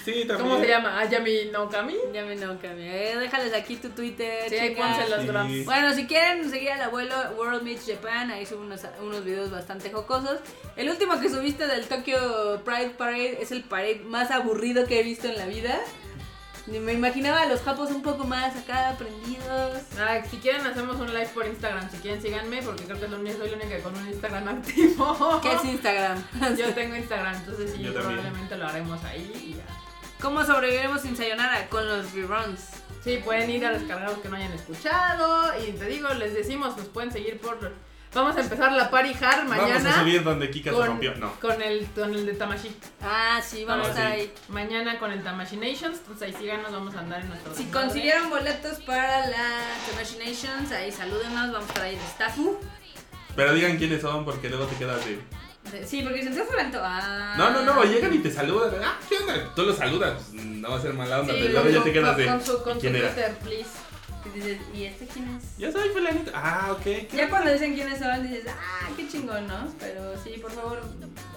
Sí, también. ¿Cómo se llama? Ayami no Kami. Ya me no cambié. Eh, déjales aquí tu Twitter. Sí, ahí chica. pónse los Sí. drums. Bueno, si quieren seguir al abuelo World Meets Japan, ahí subo unos, unos videos bastante jocosos. El último que subiste del Tokyo Pride Parade es el parade más aburrido que he visto en la vida. Ni Me imaginaba a los japos un poco más acá prendidos. Ah, si quieren hacemos un live por Instagram, si quieren síganme porque creo que soy la única- soy la única con un Instagram activo. ¿Qué es Instagram? Yo tengo Instagram, entonces sí, Yo probablemente lo haremos ahí y ya. ¿Cómo sobreviviremos sin sayonara? Con los reruns. Sí, pueden ir a descargar los que no hayan escuchado y te digo, les decimos, nos pueden seguir por... Vamos a empezar la party hard mañana. Vamos a subir donde Kika se con, rompió. No. con el, con el de Tamashi. Ah, sí, vamos Ah, a estar sí. ahí. Mañana con el Tamashi Nations, entonces ahí síganos, vamos a andar en nuestro... Si consiguieron boletos para la Nations, ahí salúdenos, vamos a estar ahí de staffu. Pero digan quiénes son porque luego te quedas de. De- Sí, porque dicen, se fue lento. Ah. No, no, no, llegan y te saludan. Ah, ¿qué onda? Tú los saludas. pues, No va a ser mala onda, Sí, pero luego con ya su- te quedas de. Con su, con ¿y su. Twitter, please. Y dices, ¿y este quién es? Ya soy fulanito. Ah, ok. ¿qué Ya cuando dicen quiénes son, dices, ah, qué chingón, ¿no? Pero sí, por favor,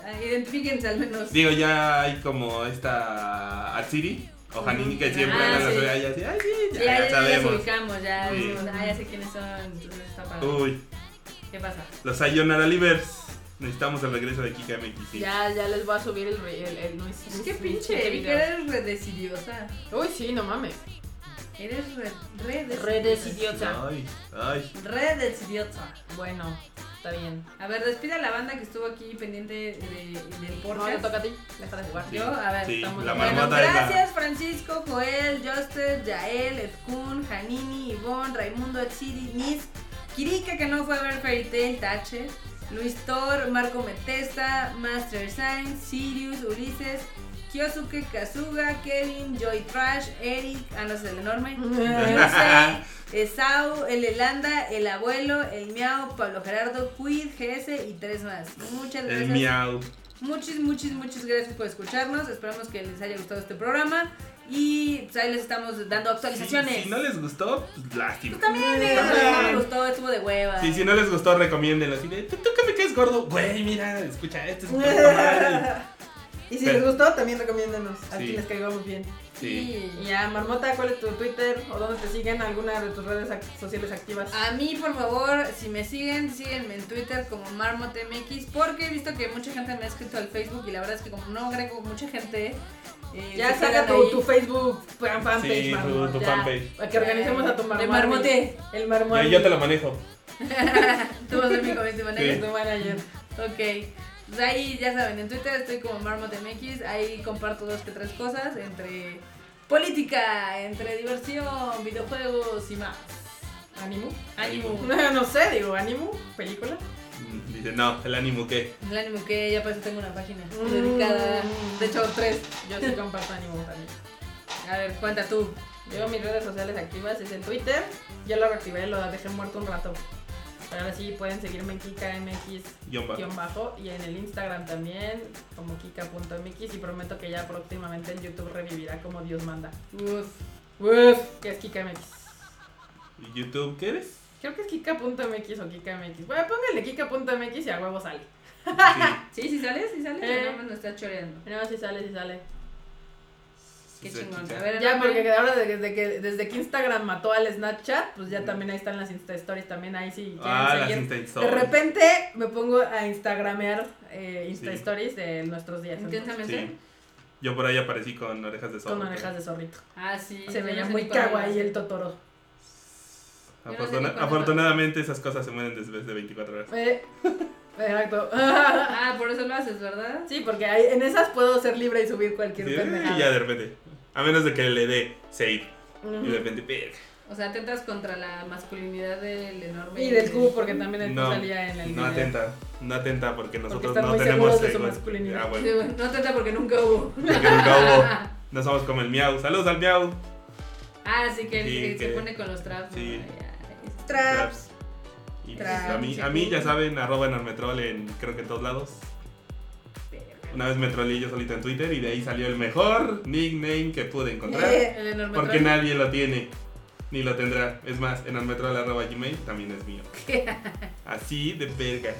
ah, identifíquense al menos. Digo, ya hay como esta Atsiri o Hanini que siempre Ah, las sí. veía así, ay, sí, ya, Sí, ya, ya ya, ya sabemos. los ubicamos, ya Sí. decimos, ah, ya sé quiénes son, entonces está padre. Uy, ¿Qué pasa? los Sayonara Livers. Necesitamos el regreso de Kika MX. sí. Ya, ya les voy a subir el... el, el, el- Es que el- pinche, el vi que eres redecidiosa. Uy, sí, no mames. Eres re, redecidiosa. Redecidiosa. Ay, ay. Redecidiosa. Bueno, Está bien. A ver, despide a la banda que estuvo aquí pendiente de, del No, podcast. te toca a ti. Deja de jugar. Yo, a ver, Sí, estamos la Bueno, gracias Francisco, Joel, Juster, Yael, Edkun, Janini, Ivonne, Raimundo, Edsiri, Nis, Kirika que no fue a ver Fairy Tail, Tache, Luis Thor, Marco Metesta, Master Sign, Sirius, Ulises, Kyosuke Kazuga, Kevin, Joy Trash, Eric, ah no es el enorme, Yusei, Esau, el Elanda, el abuelo, el Miau, Pablo Gerardo, Quid, GS y tres más. Muchas gracias. El miau. Muchas, muchas, muchas gracias por escucharnos. Esperamos que les haya gustado este programa. Y pues ahí les estamos dando actualizaciones. Si, si no les gustó, pues lástima. Pues también, díganos También. no les gustó, estuvo de hueva. Sí, si no les gustó, recomiéndenlo. De, ¿tú, tú que me caes gordo? Güey, mira, escucha, este es un. Y si Pero- les gustó, también recomiéndanos. A Sí. les caigamos bien. Sí. Y ya, Marmota, ¿cuál es tu Twitter? ¿O dónde te siguen? ¿Alguna de tus redes sociales activas? A mí, por favor, si me siguen, síguenme en Twitter como MarmotMX. Porque he visto que mucha gente me ha escrito al Facebook. Y la verdad es que, como no agrego mucha gente. eh, ya saca tu, tu Facebook fan- fanpage, Sí, tu, Marmota. tu ya. fanpage. Para que organicemos a tu De marmota. marmote. El marmota. Yo, yo te lo manejo. Tú vas a ser mi community manager. Sí. Tu manager. Ok. Pues ahí ya saben, en Twitter estoy como MarmotMX, ahí comparto dos que tres cosas entre política, entre diversión, videojuegos y más. ¿Ánimo? Ánimo. No, no sé, digo, ¿ánimo? ¿Película? Mm, Dice, no, el ánimo qué. El ánimo que ya parece que tengo una página Mm. dedicada. De hecho, tres. Yo sí comparto ánimo también. A ver, cuenta tú. Yo mis redes sociales activas es en Twitter. Ya lo reactivé, lo dejé muerto un rato. Pero ahora sí pueden seguirme en KikaMX Guión bajo. guion bajo y en el Instagram también como kika.mx y prometo que ya próximamente en YouTube revivirá como Dios manda. Uf. Uf, que es KikaMX. ¿Y YouTube qué eres? Creo que es kika.mx o kikaMX. Bueno, pónganle kika.mx y a huevo sale. Sí. Sí, sí sale, sí sale. Eh. No, me lo está choreando. No, sí sale, sí sale. Qué Sí, chingón. sí, A ver, Ya, porque ahora desde que, desde que Instagram mató al Snapchat, pues ya también ahí están las Insta Stories, también ahí sí Ah, las De repente me pongo a instagramear eh, Insta Sí. Stories de nuestros días. Intensamente. Sí. Yo por ahí aparecí con orejas de zorro. Con orejas de zorrito. Ah, sí. Se veía no muy kawaii el Totoro. No sé afortunadamente esas cosas se mueren después de 24 horas. Eh, exacto. Ah, por eso lo haces, ¿verdad? sí, porque ahí- en esas puedo ser libre y subir cualquier Sí, pendejada. y ya de repente. A menos de que le dé save. Y de repente, verga. O sea, atentas contra la masculinidad del enorme. Y del cubo, porque también el No, salía en el no video. atenta. No atenta porque nosotros no muy tenemos seguros de su ego. masculinidad. Ah, Sí, bueno. bueno, no atenta porque nunca hubo. Porque nunca hubo. No somos como el miau. Saludos al miau. Ah, sí, que, Sí, que se pone con los traps. sí. Ay. Traps. Y pues, Traps. a mí, a mí ya saben, arroba enormetrol en creo que en todos lados. Una vez me troleé yo solito en Twitter y de ahí salió el mejor nickname que pude encontrar. Eh, El enorme Porque nadie lo tiene. Ni lo tendrá. Es más, enormetrol.gmail también es mío. Así de vergas.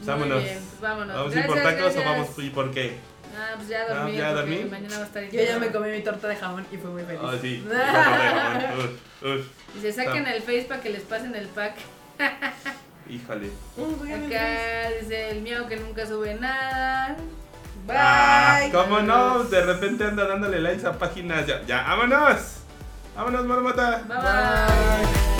Muy Vámonos. bien, pues vámonos. ¿Vamos a ir por tacos gracias. o vamos a ir por qué? Ah, pues ya Ah, dormí. ya porque dormí. Mañana va a estar Yo ya me comí mi torta de jamón y fui muy feliz. Ah, sí. Uf, uf. Y se saquen Ah. el face para que les pasen el pack. Híjole. Acá dice el mío que nunca sube nada. Bye. Ah, ¿Cómo no? De repente anda dándole likes a páginas. Ya, ya, vámonos. Vámonos, marmota. Bye bye.